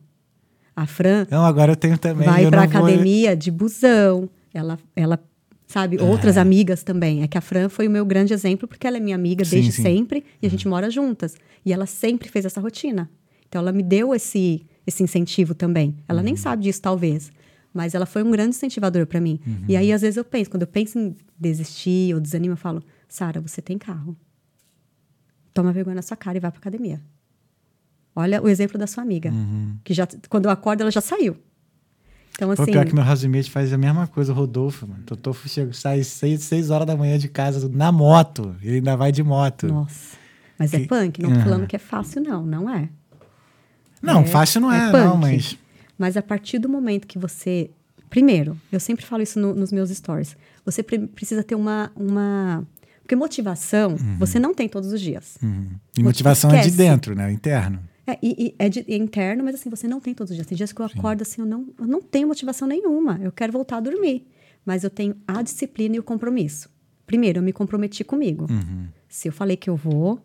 C: A Fran
A: Não, agora eu tenho também.
C: vai pra
A: não vou-
C: academia de busão. Ela, ela sabe, outras amigas também. É que a Fran foi o meu grande exemplo, porque ela é minha amiga
A: Sim,
C: desde
A: sim.
C: sempre e a gente mora juntas. E ela sempre fez essa rotina. Então ela me deu esse, esse incentivo também. Ela nem sabe disso, talvez. Mas ela foi um grande incentivador pra mim. E aí, às vezes, eu penso, quando eu penso em desistir ou desanimo, eu falo, Sara, você tem carro. Toma vergonha na sua cara e vai pra academia. Olha o exemplo da sua amiga. Que já, quando eu acordo, ela já saiu. Então,
A: Pô,
C: assim.
A: pior que meu housemate faz a mesma coisa, o Rodolfo, mano. O Rodolfo chega, sai seis, seis horas da manhã de casa na moto. Ele ainda vai de moto.
C: Nossa. Mas é punk, não tô
A: Aham.
C: falando que é fácil, não. Não é.
A: Não,
C: É-
A: fácil não é,
C: é
A: não, mas.
C: Mas a partir do momento que você. Primeiro, eu sempre falo isso no- nos meus stories. Você pre- precisa ter uma. uma... Porque motivação você não tem todos os dias.
A: Uhum. E motivação é de dentro, né? Interno.
C: É, e, e é, de- é interno, mas assim, você não tem todos os dias. Tem dias que eu acordo assim, eu não, eu não tenho motivação nenhuma. Eu quero voltar a dormir. Mas eu tenho a disciplina e o compromisso. Primeiro, eu me comprometi comigo. Se eu falei que eu vou,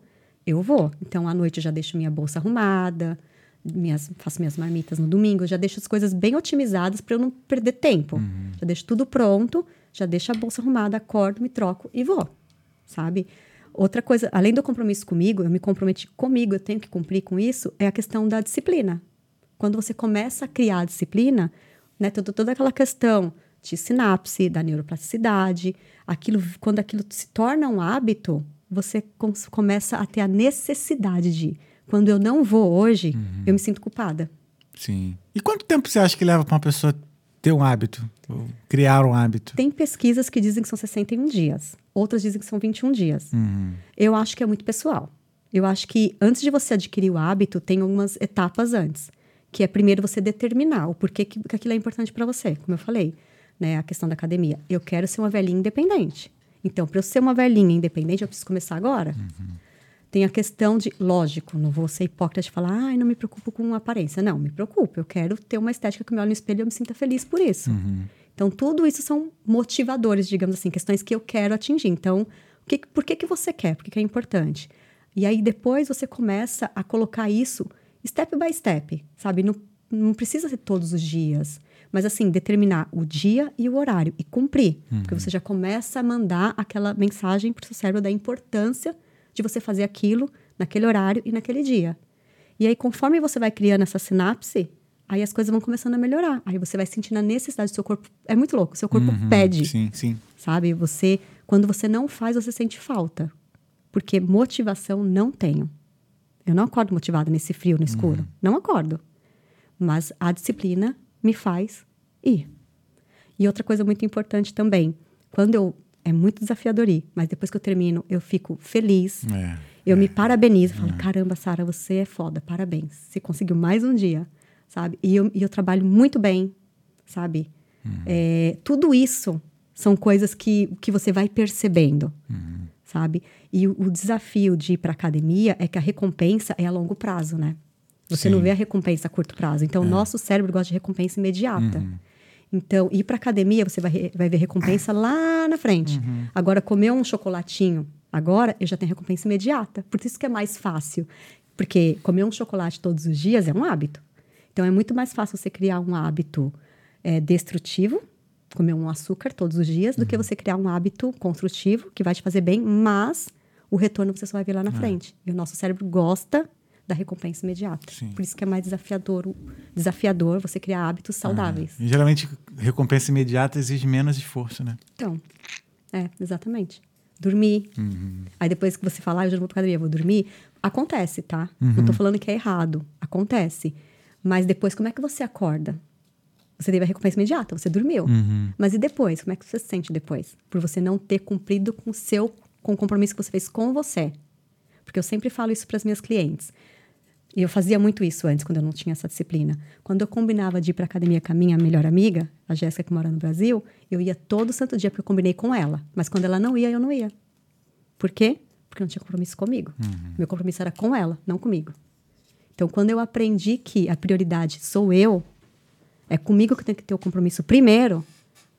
C: eu vou. Então, à noite eu já deixo minha bolsa arrumada, minhas, faço minhas marmitas no domingo, já deixo as coisas bem otimizadas para eu não perder tempo. Já deixo tudo pronto, já deixo a bolsa arrumada, acordo, me troco e vou. Sabe? Outra coisa, além do compromisso comigo, eu me comprometi comigo, eu tenho que cumprir com isso, é a questão da disciplina. Quando você começa a criar a disciplina, né, toda, toda aquela questão de sinapse, da neuroplasticidade, aquilo, quando aquilo se torna um hábito, você cons- começa a ter a necessidade de, quando eu não vou hoje, eu me sinto culpada.
A: Sim. E quanto tempo você acha que leva pra uma pessoa ter um hábito? Criar um hábito?
C: Tem pesquisas que dizem que são 61 dias, outras dizem que são 21 dias.
A: Uhum.
C: Eu acho que é muito pessoal. Eu acho que antes de você adquirir o hábito, tem algumas etapas antes. Que é primeiro você determinar o porquê que, que aquilo é importante para você, como eu falei, né? A questão da academia. Eu quero ser uma velhinha independente. Então, para eu ser uma velhinha independente, eu preciso começar agora. Tem a questão de, lógico, não vou ser hipócrita de falar, ai, não me preocupo com aparência. Não, me preocupo. Eu quero ter uma estética que eu me olho no espelho e eu me sinta feliz por isso. Então, tudo isso são motivadores, digamos assim, questões que eu quero atingir. Então, o que, por que, que você quer? Por que, que é importante? E aí, depois, você começa a colocar isso step by step, sabe? Não, não precisa ser todos os dias. Mas, assim, determinar o dia e o horário e cumprir. Porque você já começa a mandar aquela mensagem para o seu cérebro da importância de você fazer aquilo naquele horário e naquele dia. E aí, conforme você vai criando essa sinapse, aí as coisas vão começando a melhorar. Aí você vai sentindo a necessidade do seu corpo. É muito louco, seu corpo pede,
A: Uhum. Sim, sim.
C: sabe? Você, quando você não faz, você sente falta. Porque motivação não tenho. Eu não acordo motivada nesse frio, no escuro. Não acordo. Mas a disciplina me faz ir. E outra coisa muito importante também, quando eu é muito desafiador ir, mas depois que eu termino, eu fico feliz.
A: É.
C: Eu me parabenizo, falo, caramba, Sara, você é foda, parabéns. Você conseguiu mais um dia, sabe? E eu, e eu trabalho muito bem, sabe? É, tudo isso são coisas que, que você vai percebendo, sabe? E o, o desafio de ir para academia é que a recompensa é a longo prazo, né? Você não
A: Sim.
C: vê a recompensa a curto prazo. Então, o nosso cérebro gosta de recompensa imediata. Então, ir para academia, você vai, vai ver recompensa lá na frente. Agora, comer um chocolatinho, agora eu já tenho recompensa imediata. Por isso que é mais fácil. Porque comer um chocolate todos os dias é um hábito. Então, é muito mais fácil você criar um hábito é, destrutivo, comer um açúcar todos os dias, do que você criar um hábito construtivo, que vai te fazer bem, mas o retorno você só vai ver lá na frente. E o nosso cérebro gosta da recompensa imediata.
A: Sim.
C: Por isso que é mais desafiador, desafiador você criar hábitos saudáveis.
A: E geralmente, recompensa imediata exige menos esforço, né?
C: Então, é, exatamente. Dormir. Aí depois que você falar, ah, eu já não vou pra academia, vou dormir. Acontece, tá? Não tô falando que é errado. Acontece. Mas depois, como é que você acorda? Você teve a recompensa imediata, você dormiu. Mas e depois? Como é que você se sente depois? Por você não ter cumprido com o seu com o compromisso que você fez com você. Porque eu sempre falo isso para as minhas clientes. E eu fazia muito isso antes, quando eu não tinha essa disciplina. Quando eu combinava de ir para academia com a minha melhor amiga, a Jéssica, que mora no Brasil, eu ia todo santo dia, porque eu combinei com ela. Mas quando ela não ia, eu não ia. Por quê? Porque eu não tinha compromisso comigo. Meu compromisso era com ela, não comigo. Então, quando eu aprendi que a prioridade sou eu, é comigo que eu tenho que ter o compromisso primeiro,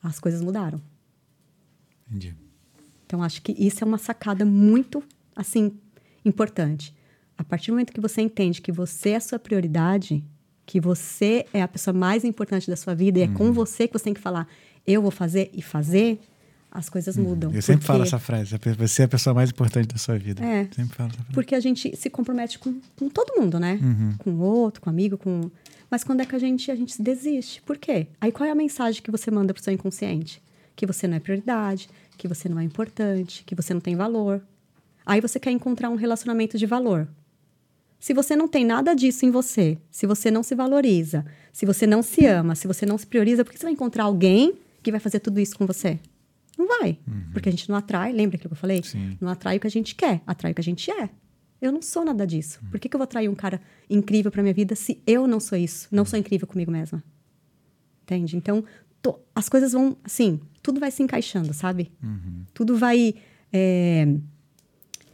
C: as coisas mudaram.
A: Entendi.
C: Então, acho que isso é uma sacada muito, assim, importante. A partir do momento que você entende que você é a sua prioridade, que você é a pessoa mais importante da sua vida e é com você que você tem que falar, eu vou fazer e fazer, as coisas mudam.
A: Eu sempre falo
C: Porque-
A: essa frase. Você é a pessoa mais importante da sua vida.
C: É.
A: Sempre falo essa frase.
C: Porque a gente se compromete com, com todo mundo, né? Com o outro, com o amigo, com. Mas quando é que a gente, a gente desiste? Por quê? Aí qual é a mensagem que você manda pro seu inconsciente? Que você não é prioridade, que você não é importante, que você não tem valor. Aí você quer encontrar um relacionamento de valor. Se você não tem nada disso em você, se você não se valoriza, se você não se ama, se você não se prioriza, por que você vai encontrar alguém que vai fazer tudo isso com você? Não vai. Porque a gente não atrai, lembra aquilo que eu falei?
A: Sim.
C: Não atrai o que a gente quer, atrai o que a gente é. Eu não sou nada disso. Por que, que eu vou atrair um cara incrível pra minha vida se eu não sou isso? Não sou incrível comigo mesma. Entende? Então, to- as coisas vão, assim, tudo vai se encaixando, sabe? Tudo vai. é,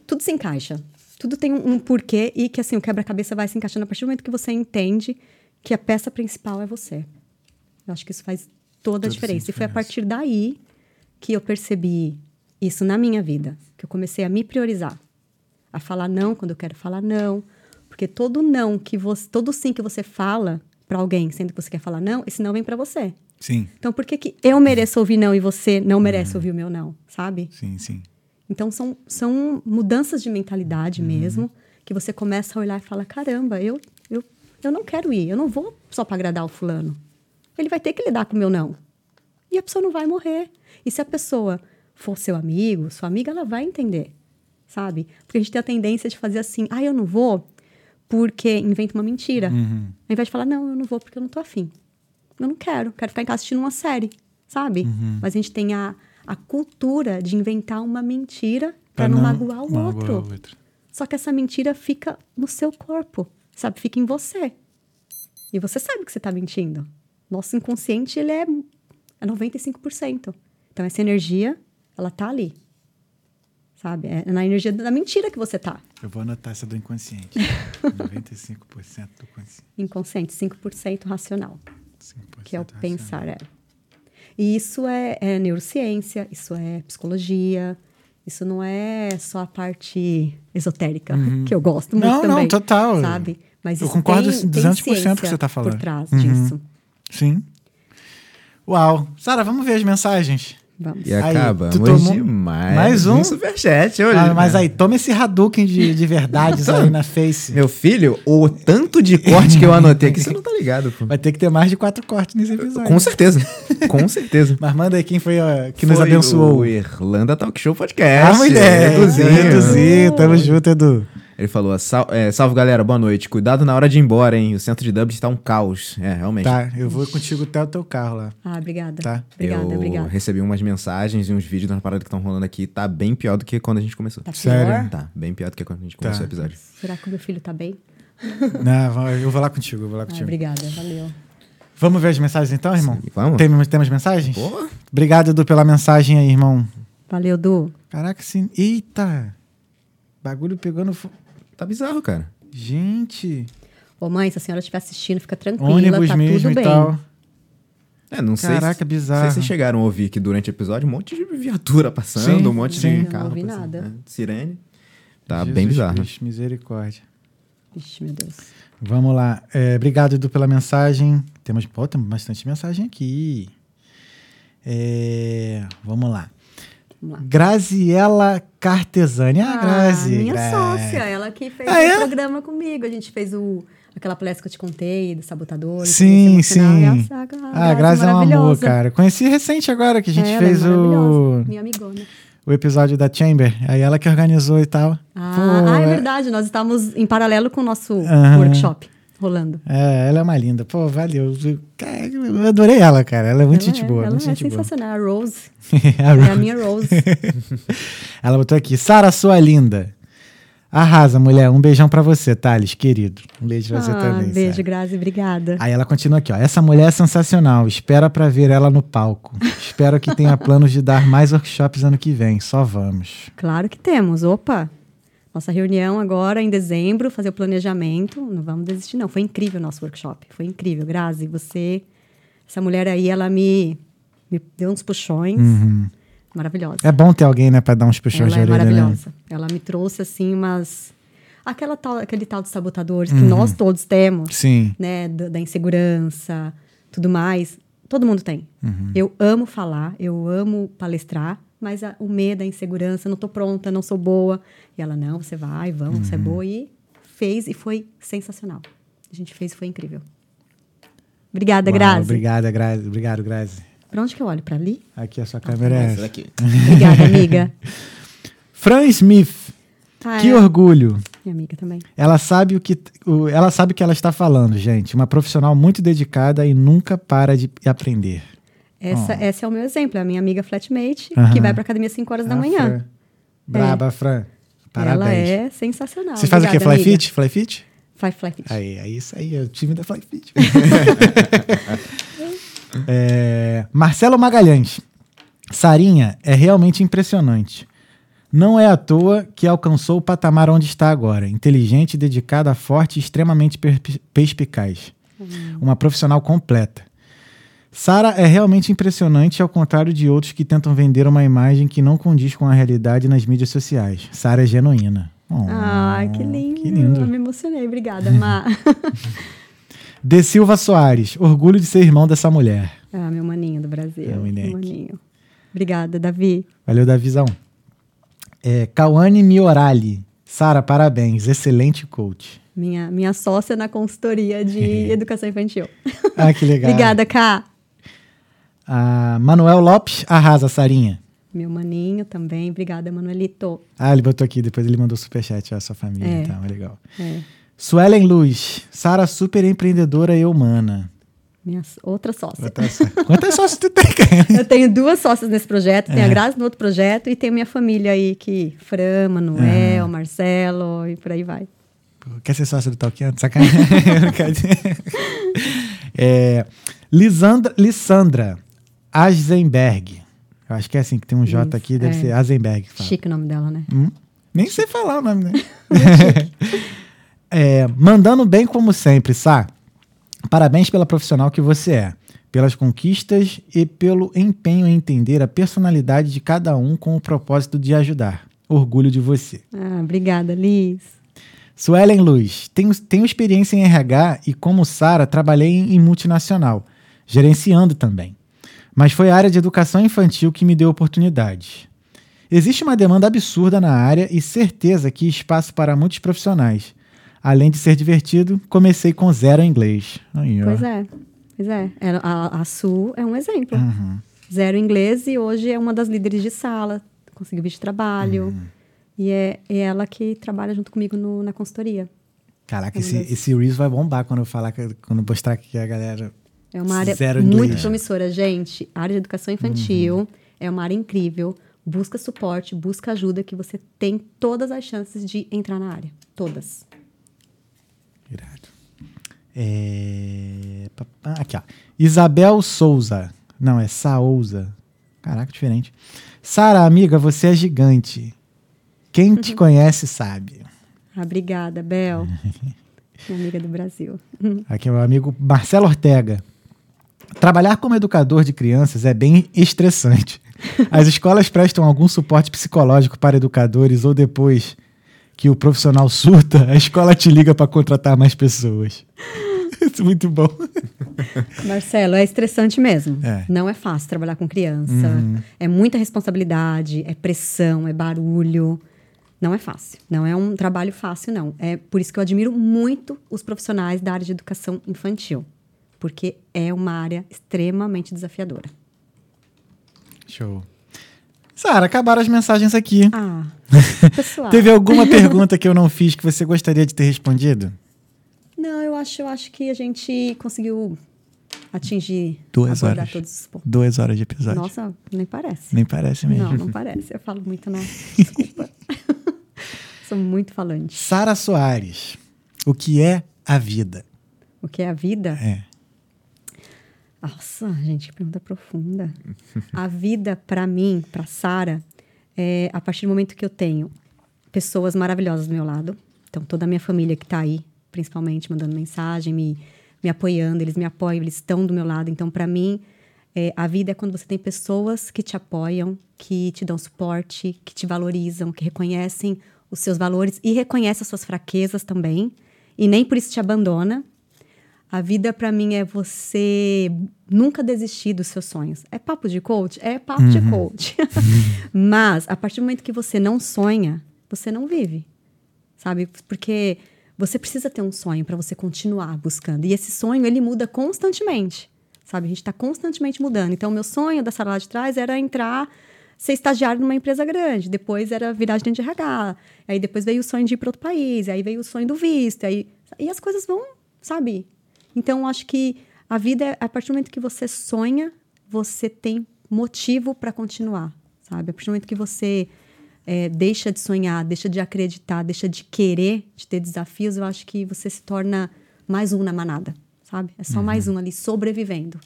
C: tudo se encaixa. Tudo tem um, um porquê e que, assim, o quebra-cabeça vai se encaixando a partir do momento que você entende que a peça principal é você. Eu acho que isso faz toda
A: Toda
C: a diferença. E foi a partir daí que eu percebi isso na minha vida, que eu comecei a me priorizar, a falar não quando eu quero falar não, porque todo não que você, todo sim que você fala para alguém, sendo que você quer falar não, esse não vem para você.
A: Sim,
C: Então por que que eu mereço ouvir não e você não merece ouvir o meu não, sabe?
A: sim, sim.
C: Então são, são mudanças de mentalidade mesmo, que você começa a olhar e fala: caramba, eu, eu, eu não quero ir, eu não vou só para agradar o fulano. Ele vai ter que lidar com o meu não. E a pessoa não vai morrer. E se a pessoa for seu amigo, sua amiga, ela vai entender, sabe? Porque a gente tem a tendência de fazer assim: ah, eu não vou porque inventa uma mentira. Ao invés de falar: não, eu não vou porque eu não tô afim. Eu não quero, quero ficar em casa assistindo uma série, sabe? Mas a gente tem a, a cultura de inventar uma mentira para não, magoar o outro.
A: outro.
C: Só que essa mentira fica no seu corpo, sabe? Fica em você. E você sabe que você está mentindo. Nosso inconsciente, ele é, é 95%. Então, essa energia, ela tá ali. Sabe? É na energia da mentira que você tá.
A: Eu vou anotar essa do inconsciente. (laughs) 95% do consciente.
C: Inconsciente, 5% racional.
A: 5%
C: que é o
A: racional.
C: pensar. É. E isso é, é neurociência, isso é psicologia, isso não é só a parte esotérica, que eu gosto muito
A: Uhum. Não, não,
C: também.
A: total.
C: Sabe? Mas
A: Eu concordo
C: tem,
A: 200%
C: tem
A: com o que você
C: ciência
A: tá falando.
C: Por trás
A: Uhum.
C: disso.
A: Sim. Uau. Sara, vamos ver as mensagens.
C: Vamos.
B: E
A: Aí,
B: acabamos
A: tu tomou-
B: demais.
A: Mais um?
B: superchat hoje.
A: Ah, mas
B: né?
A: aí, toma esse Hadouken de, de verdades (laughs) aí na Face.
B: Meu filho, o tanto de corte que eu anotei aqui, você não tá (laughs) ligado, pô.
A: Vai ter que ter mais de quatro cortes nesse episódio.
B: Com certeza. (laughs) Com certeza.
A: Mas manda aí quem foi ó, que nos
B: Foi
A: abençoou.
B: O Irlanda Talk Show Podcast.
A: Ah, mulher.
B: Eduzinho.
A: Eduzinho. Tamo junto, Edu.
B: Ele falou: "Sal- é, salve galera, boa noite. Cuidado na hora de ir embora, hein? O centro de dubs está um caos. É, realmente.
A: Tá, eu vou contigo até o teu carro lá.
C: Ah, obrigada.
A: Tá.
C: Obrigada,
B: eu
C: obrigada.
B: recebi umas mensagens e uns vídeos na parada que estão rolando aqui. Tá bem pior do que quando a gente começou.
C: Tá
A: Sério?
B: Tá, bem pior do que quando a gente começou
A: Tá.
B: o episódio.
C: Será que o meu filho tá bem? (laughs)
A: Não, eu vou lá contigo, eu vou lá
C: Ah,
A: contigo.
C: obrigada, valeu.
A: Vamos ver as mensagens então, irmão?
B: Sim, vamos.
A: Tem- temos mensagens?
B: Porra.
A: Obrigado, Edu, pela mensagem aí, irmão.
C: Valeu, Du.
A: Caraca, sim. Eita! Bagulho pegando. fo-
B: Tá bizarro, cara.
A: Gente!
C: Ô, mãe, se a senhora estiver assistindo, fica tranquila,
A: ônibus
C: tá
A: mesmo
C: tudo
A: e
C: bem.
A: tal.
B: É, não sei.
A: Caraca,
B: se, Não
A: bizarro.
B: sei se vocês chegaram a ouvir aqui durante o episódio um monte de viatura passando,
A: Sim,
B: um monte
A: sim.
B: de
C: Não
B: carro.
C: ouvi
B: passando,
C: nada.
B: né? Sirene. Tá
A: Jesus
B: bem bizarro.
A: Cristo, misericórdia.
C: Vixe, meu Deus.
A: Vamos lá. É, obrigado, Edu, pela mensagem. Temos, pô, temos bastante mensagem aqui. É, vamos lá. Graziela Cartesani. Ah, Grazi.
C: minha
A: Gra-
C: sócia, ela que fez
A: Ah,
C: o
A: é?
C: programa comigo. A gente fez o, aquela palestra que eu te contei, do sabotador.
A: Sim, sim.
C: A,
A: Ah, a Grazi é um amor, cara. Conheci recente agora que a gente
C: Ela
A: fez
C: é
A: o,
C: Minha amigona.
A: o episódio da Chamber. Aí ela que organizou e tal.
C: Ah,
A: Pô,
C: ah, é
A: é-
C: verdade. Nós estávamos em paralelo com o nosso
A: Aham.
C: workshop rolando.
A: É, ela é uma linda. Pô, valeu. Cara, Eu adorei ela, cara. Ela é muito
C: ela
A: gente
C: é,
A: boa.
C: Ela
A: muito
C: é
A: gente boa.
C: sensacional. A Rose. (laughs)
A: A
C: É a
A: Rose.
C: minha Rose. (laughs)
A: Ela botou aqui. Sara, sua linda. Arrasa, mulher. Um beijão pra você, Thales, querido. Um beijo pra você
C: ah,
A: também.
C: beijo,
A: Sara.
C: Grazi. Obrigada.
A: Aí ela continua aqui, ó. Essa mulher é sensacional. Espera pra ver ela no palco. Espero que tenha (laughs) planos de dar mais workshops ano que vem. Só vamos.
C: Claro que temos. Opa. Nossa reunião agora em dezembro, fazer o planejamento. Não vamos desistir, não. Foi incrível o nosso workshop. Foi incrível. Grazi, você. Essa mulher aí, ela me, me deu uns puxões. Maravilhosa.
A: É bom ter alguém, né, pra dar uns puxões
C: ela
A: de
C: é
A: orelha, né?
C: maravilhosa. Ela me trouxe, assim, umas. Aquela tal, aquele tal de sabotadores
A: Uhum.
C: que nós todos temos
A: Sim.
C: né, da, da insegurança, tudo mais. Todo mundo tem.
A: Uhum.
C: Eu amo falar, eu amo palestrar, mas a- o medo, a insegurança, não tô pronta, não sou boa. E ela, não, você vai, vamos, você é
A: Uhum.
C: boa. E fez e foi sensacional. A gente fez e foi incrível. Obrigada,
A: Uau,
C: Grazi.
A: Obrigada, Grazi. Obrigado, Grazi.
C: Pra onde que eu olho? Pra ali?
A: Aqui a sua câmera é
B: Essa
A: essa.
B: daqui.
C: Obrigada, amiga. (laughs)
A: Fran Smith.
C: Ah,
A: que
C: é.
A: orgulho.
C: Minha amiga também.
A: Ela sabe o que o, ela sabe o que ela está falando, gente. Uma profissional muito dedicada e nunca para de aprender.
C: Essa, essa é o meu exemplo, é a minha amiga flatmate,
A: Aham.
C: que vai pra academia às 5 horas da
A: A
C: manhã.
A: Fran. Braba, Fran. Parabéns.
C: Ela é sensacional.
A: Vocês fazem o quê?
C: Obrigada,
A: Fly. Fit? Fly Fit?
C: Faz Fly Fit.
A: Aí, é isso aí, é o time da Fly Fit. (laughs) É, Marcelo Magalhães. Sarinha é realmente impressionante. Não é à toa que alcançou o patamar onde está agora. Inteligente, dedicada, forte e extremamente per- perspicaz. Uma profissional completa. Sara é realmente impressionante, ao contrário de outros que tentam vender uma imagem que não condiz com a realidade nas mídias sociais. Sara é genuína. Oh,
C: Ai, que lindo.
A: Que lindo.
C: Eu me emocionei. Obrigada, Má. (laughs)
A: De Silva Soares, orgulho de ser irmão dessa mulher.
C: ah, meu maninho do Brasil.
A: É,
C: meu maninho. Obrigada, Davi.
A: Valeu, Davizão. É, Cauane Miorali. Sara, parabéns. Excelente coach.
C: Minha, minha sócia na consultoria de (laughs) educação infantil.
A: Ah, que legal. (laughs)
C: Obrigada, Ká.
A: Ah, Manuel Lopes, arrasa, Sarinha.
C: Meu maninho também. Obrigada, Manuelito.
A: Ah, ele botou aqui, depois ele mandou superchat, ó, a sua família,
C: É.
A: então, é legal.
C: É,
A: Suelen Luz. Sara, super empreendedora e humana.
C: minha outra sócia.
A: Outra só- Quantas sócias tu tem, (laughs) cara?
C: Eu tenho duas sócias nesse projeto,
A: É.
C: tenho a Grazi no outro projeto e tenho minha família aí, que Fran, Manuel, Marcelo e por aí vai.
A: Quer ser sócio do Talkiano? Sacanagem. (laughs) É, Lisandra, Lissandra Azenberg. Eu acho que é assim, que tem um J aqui, deve
C: é.
A: ser fala.
C: Chique o nome dela, né?
A: Hum? Nem sei falar o nome, né? (laughs) É, mandando bem como sempre, Sá. Parabéns pela profissional que você é, pelas conquistas e pelo empenho em entender a personalidade de cada um com o propósito de ajudar. Orgulho de você.
C: Ah, obrigada, Liz.
A: Suelen Luz, tenho, tenho experiência em RH e, como Sara, trabalhei em, em multinacional, gerenciando também. Mas foi a área de educação infantil que me deu oportunidades. Existe uma demanda absurda na área e certeza que espaço para muitos profissionais. Além de ser divertido, comecei com zero inglês. Aí.
C: Pois é, pois é. A, a Su é um exemplo.
A: Uhum.
C: Zero inglês e hoje é uma das líderes de sala, conseguiu de trabalho.
A: Uhum.
C: E é, é ela que trabalha junto comigo no- na consultoria.
A: Caraca,
C: É
A: esse, esse Reels vai bombar quando eu falar, que- quando eu mostrar aqui a galera.
C: É uma área
A: Zero
C: muito promissora, gente. A área de educação infantil
A: Uhum.
C: é uma área incrível. Busca suporte, busca ajuda, que você tem todas as chances de entrar na área. Todas.
A: Irado. É... Aqui, ó. Isabel Souza. Não, é Saouza. Caraca, diferente. Sara, amiga, você é gigante. Quem (laughs) te conhece sabe.
C: Ah, obrigada, Bel. (laughs) Minha amiga do Brasil.
A: Aqui é o meu amigo Marcelo Ortega. Trabalhar como educador de crianças é bem estressante. As escolas prestam algum suporte psicológico para educadores ou depois que o profissional surta, a escola te liga para contratar mais pessoas. (laughs) Isso é muito bom.
C: Marcelo, é estressante mesmo.
A: É.
C: Não é fácil trabalhar com criança. É muita responsabilidade, é pressão, é barulho. Não é fácil. Não é um trabalho fácil, não. É por isso que eu admiro muito os profissionais da área de educação infantil. Porque é uma área extremamente desafiadora.
A: Show. Sara, acabaram as mensagens aqui.
C: Ah, (laughs) pessoal.
A: Teve alguma pergunta que eu não fiz que você gostaria de ter respondido?
C: Não, eu acho, eu acho que a gente conseguiu atingir,
A: Duas horas.
C: todos os.
A: Duas horas de episódio.
C: Nossa, nem parece.
A: Nem parece mesmo.
C: Não, não parece. Eu falo muito, não. (laughs) Desculpa. (laughs) Sou muito falante.
A: Sara Soares, o que é a vida?
C: O que é a vida?
A: É.
C: Nossa, gente, pergunta profunda. A vida, para mim, para Sara, é a partir do momento que eu tenho pessoas maravilhosas do meu lado. Então, toda a minha família que está aí, principalmente, mandando mensagem, me, me apoiando, eles me apoiam, eles estão do meu lado. Então, para mim, é, a vida é quando você tem pessoas que te apoiam, que te dão suporte, que te valorizam, que reconhecem os seus valores e reconhecem as suas fraquezas também. E nem por isso te abandona. A vida para mim é você nunca desistir dos seus sonhos. É papo de coach? É papo uhum. de coach. (laughs) Mas a partir do momento que você não sonha, você não vive. Sabe? Porque você precisa ter um sonho para você continuar buscando. E esse sonho, ele muda constantemente. Sabe? A gente está constantemente mudando. Então, o meu sonho da sala lá de trás era entrar ser estagiário numa empresa grande, depois era virar agente de RH, aí depois veio o sonho de ir para outro país, aí veio o sonho do visto, aí e as coisas vão, sabe, então, acho que a vida, é, a partir do momento que você sonha, você tem motivo para continuar, sabe? A partir do momento que você é, deixa de sonhar, deixa de acreditar, deixa de querer, de ter desafios, eu acho que você se torna mais um na manada, sabe? É só uhum. mais um ali sobrevivendo.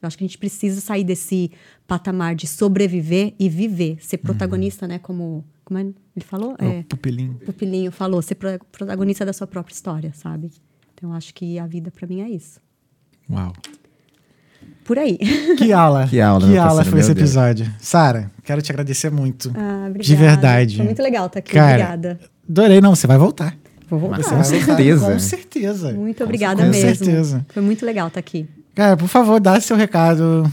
C: Eu acho que a gente precisa sair desse patamar de sobreviver e viver, ser uhum. protagonista, uhum. né? Como, como é, ele falou?
A: É, o pupilinho.
C: Pupilinho falou, ser protagonista da sua própria história, sabe? Então, acho que a vida para mim é isso.
A: Uau.
C: Por aí. (laughs)
A: Que aula.
B: Que aula,
A: que aula foi esse episódio. Sara, quero te agradecer muito.
C: Ah, obrigada.
A: De verdade.
C: Foi muito legal estar aqui.
A: Cara,
C: obrigada.
A: Adorei, não. Você vai voltar.
C: Vou voltar.
B: Com certeza.
A: Com certeza.
C: Muito obrigada
A: com
C: mesmo.
A: Com certeza.
C: Foi muito legal estar aqui.
A: Cara, por favor, dá seu recado.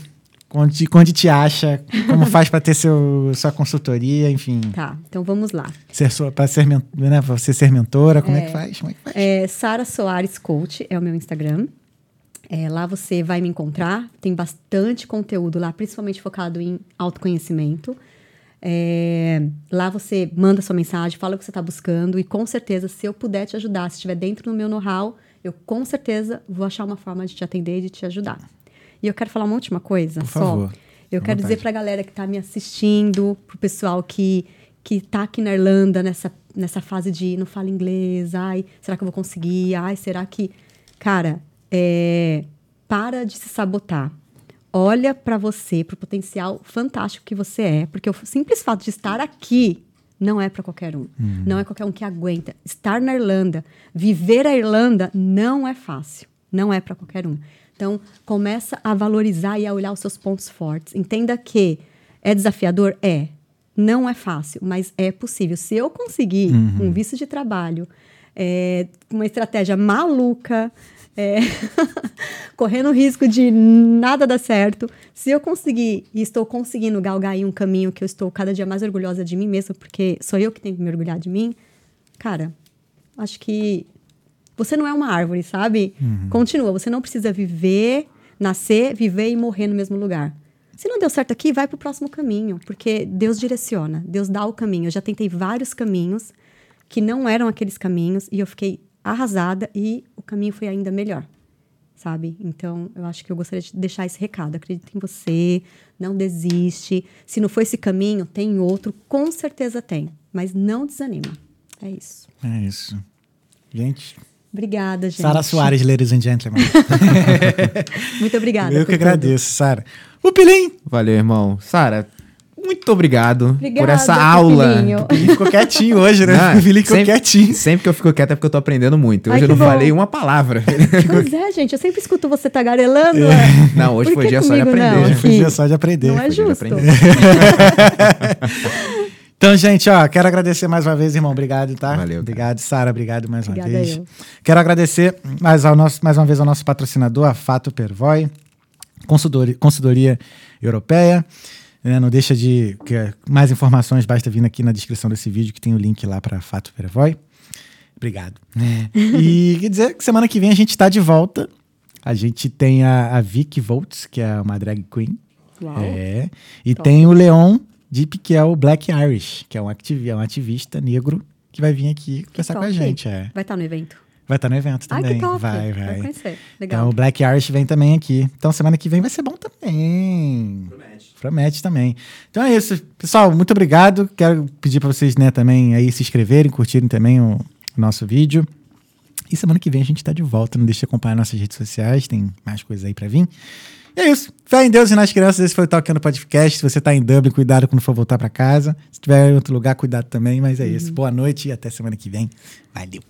A: Onde, onde te acha, como faz para ter seu, sua consultoria, enfim.
C: Tá, então vamos lá.
A: Ser para ser, né, você ser mentora, como é, é que faz? Como é que faz?
C: É, Sara Soares Coach é o meu Instagram. É, lá você vai me encontrar, tem bastante conteúdo lá, principalmente focado em autoconhecimento. É, lá você manda sua mensagem, fala o que você está buscando e com certeza, se eu puder te ajudar, se estiver dentro do meu know-how, eu com certeza vou achar uma forma de te atender e de te ajudar. E eu quero falar uma última coisa
A: Por
C: só.
A: Favor.
C: Eu quero dizer para a galera que está me assistindo, para o pessoal que que está aqui na Irlanda nessa, nessa fase de não fala inglês, ai, será que eu vou conseguir? Ai, será que. Cara, é, para de se sabotar. Olha para você, para o potencial fantástico que você é, porque o simples fato de estar aqui não é para qualquer um. Uhum. Não é qualquer um que aguenta. Estar na Irlanda, viver a Irlanda não é fácil. Não é para qualquer um. Então, começa a valorizar e a olhar os seus pontos fortes. Entenda que é desafiador? É. Não é fácil, mas é possível. Se eu conseguir uhum. um visto de trabalho, é, uma estratégia maluca, é, (laughs) correndo risco de nada dar certo, se eu conseguir e estou conseguindo galgar aí um caminho que eu estou cada dia mais orgulhosa de mim mesma, porque sou eu que tenho que me orgulhar de mim, cara, acho que você não é uma árvore, sabe? Uhum. Continua. Você não precisa viver, nascer, viver e morrer no mesmo lugar. Se não deu certo aqui, vai para o próximo caminho, porque Deus direciona, Deus dá o caminho. Eu já tentei vários caminhos que não eram aqueles caminhos e eu fiquei arrasada e o caminho foi ainda melhor, sabe? Então, eu acho que eu gostaria de deixar esse recado. Acredite em você, não desiste. Se não for esse caminho, tem outro, com certeza tem, mas não desanima. É isso.
A: É isso. Gente,
C: Obrigada, gente.
A: Sara Soares, ladies and gentlemen. (laughs)
C: Muito obrigada.
A: Eu que agradeço, Sara. O Pilim!
B: Valeu, irmão. Sara, muito obrigado
C: Obrigada,
B: por essa aula.
A: Pilim ficou quietinho hoje, né? Não, o Pilim ficou
B: sempre,
A: quietinho.
B: Sempre que eu fico quieto é porque eu tô aprendendo muito. Hoje Ai, eu não bom. falei uma palavra. (laughs)
C: Pois é, gente. Eu sempre escuto você tagarelando. É.
B: Não, hoje foi dia só de aprender.
A: Não, hoje foi dia só de aprender.
C: Não é justo. (laughs)
A: Então, gente, ó, quero agradecer mais uma vez, irmão. Obrigado, tá?
B: Valeu.
A: Obrigado, Sara. Obrigado mais
C: Obrigada
A: uma vez.
C: Eu.
A: Quero agradecer mais, ao nosso, mais uma vez ao nosso patrocinador, a Fato Pervoy, consultoria, consultoria europeia. Né, não deixa de. Que, mais informações, basta vir aqui na descrição desse vídeo que tem o link lá para Fato Pervoy. Obrigado. e quer dizer que semana que vem a gente está de volta. A gente tem a, a Vicky Volts, que é uma drag queen.
C: Uau.
A: É. E Top. tem o Leon Deep, que é o Black Irish, que é um, ativista, é um ativista negro que vai vir aqui conversar com a gente. É.
C: Vai estar no evento.
A: Vai estar no evento também.
C: Ai, que top.
A: Vai, vai.
C: Vai conhecer. Legal.
A: Então o Black Irish vem também aqui. Então semana que vem vai ser bom também.
B: Promete.
A: Promete também. Então é isso. Pessoal, muito obrigado. Quero pedir para vocês, né, também aí se inscreverem, curtirem também o, o nosso vídeo. E semana que vem a gente está de volta. Não deixe de acompanhar nossas redes sociais, tem mais coisas aí para vir. E é isso. Fé em Deus e nas crianças. Esse foi o Talkando Podcast. Se você tá em Dublin, cuidado quando for voltar para casa. Se tiver em outro lugar, cuidado também. Mas é isso. Boa noite e até semana que vem. Valeu.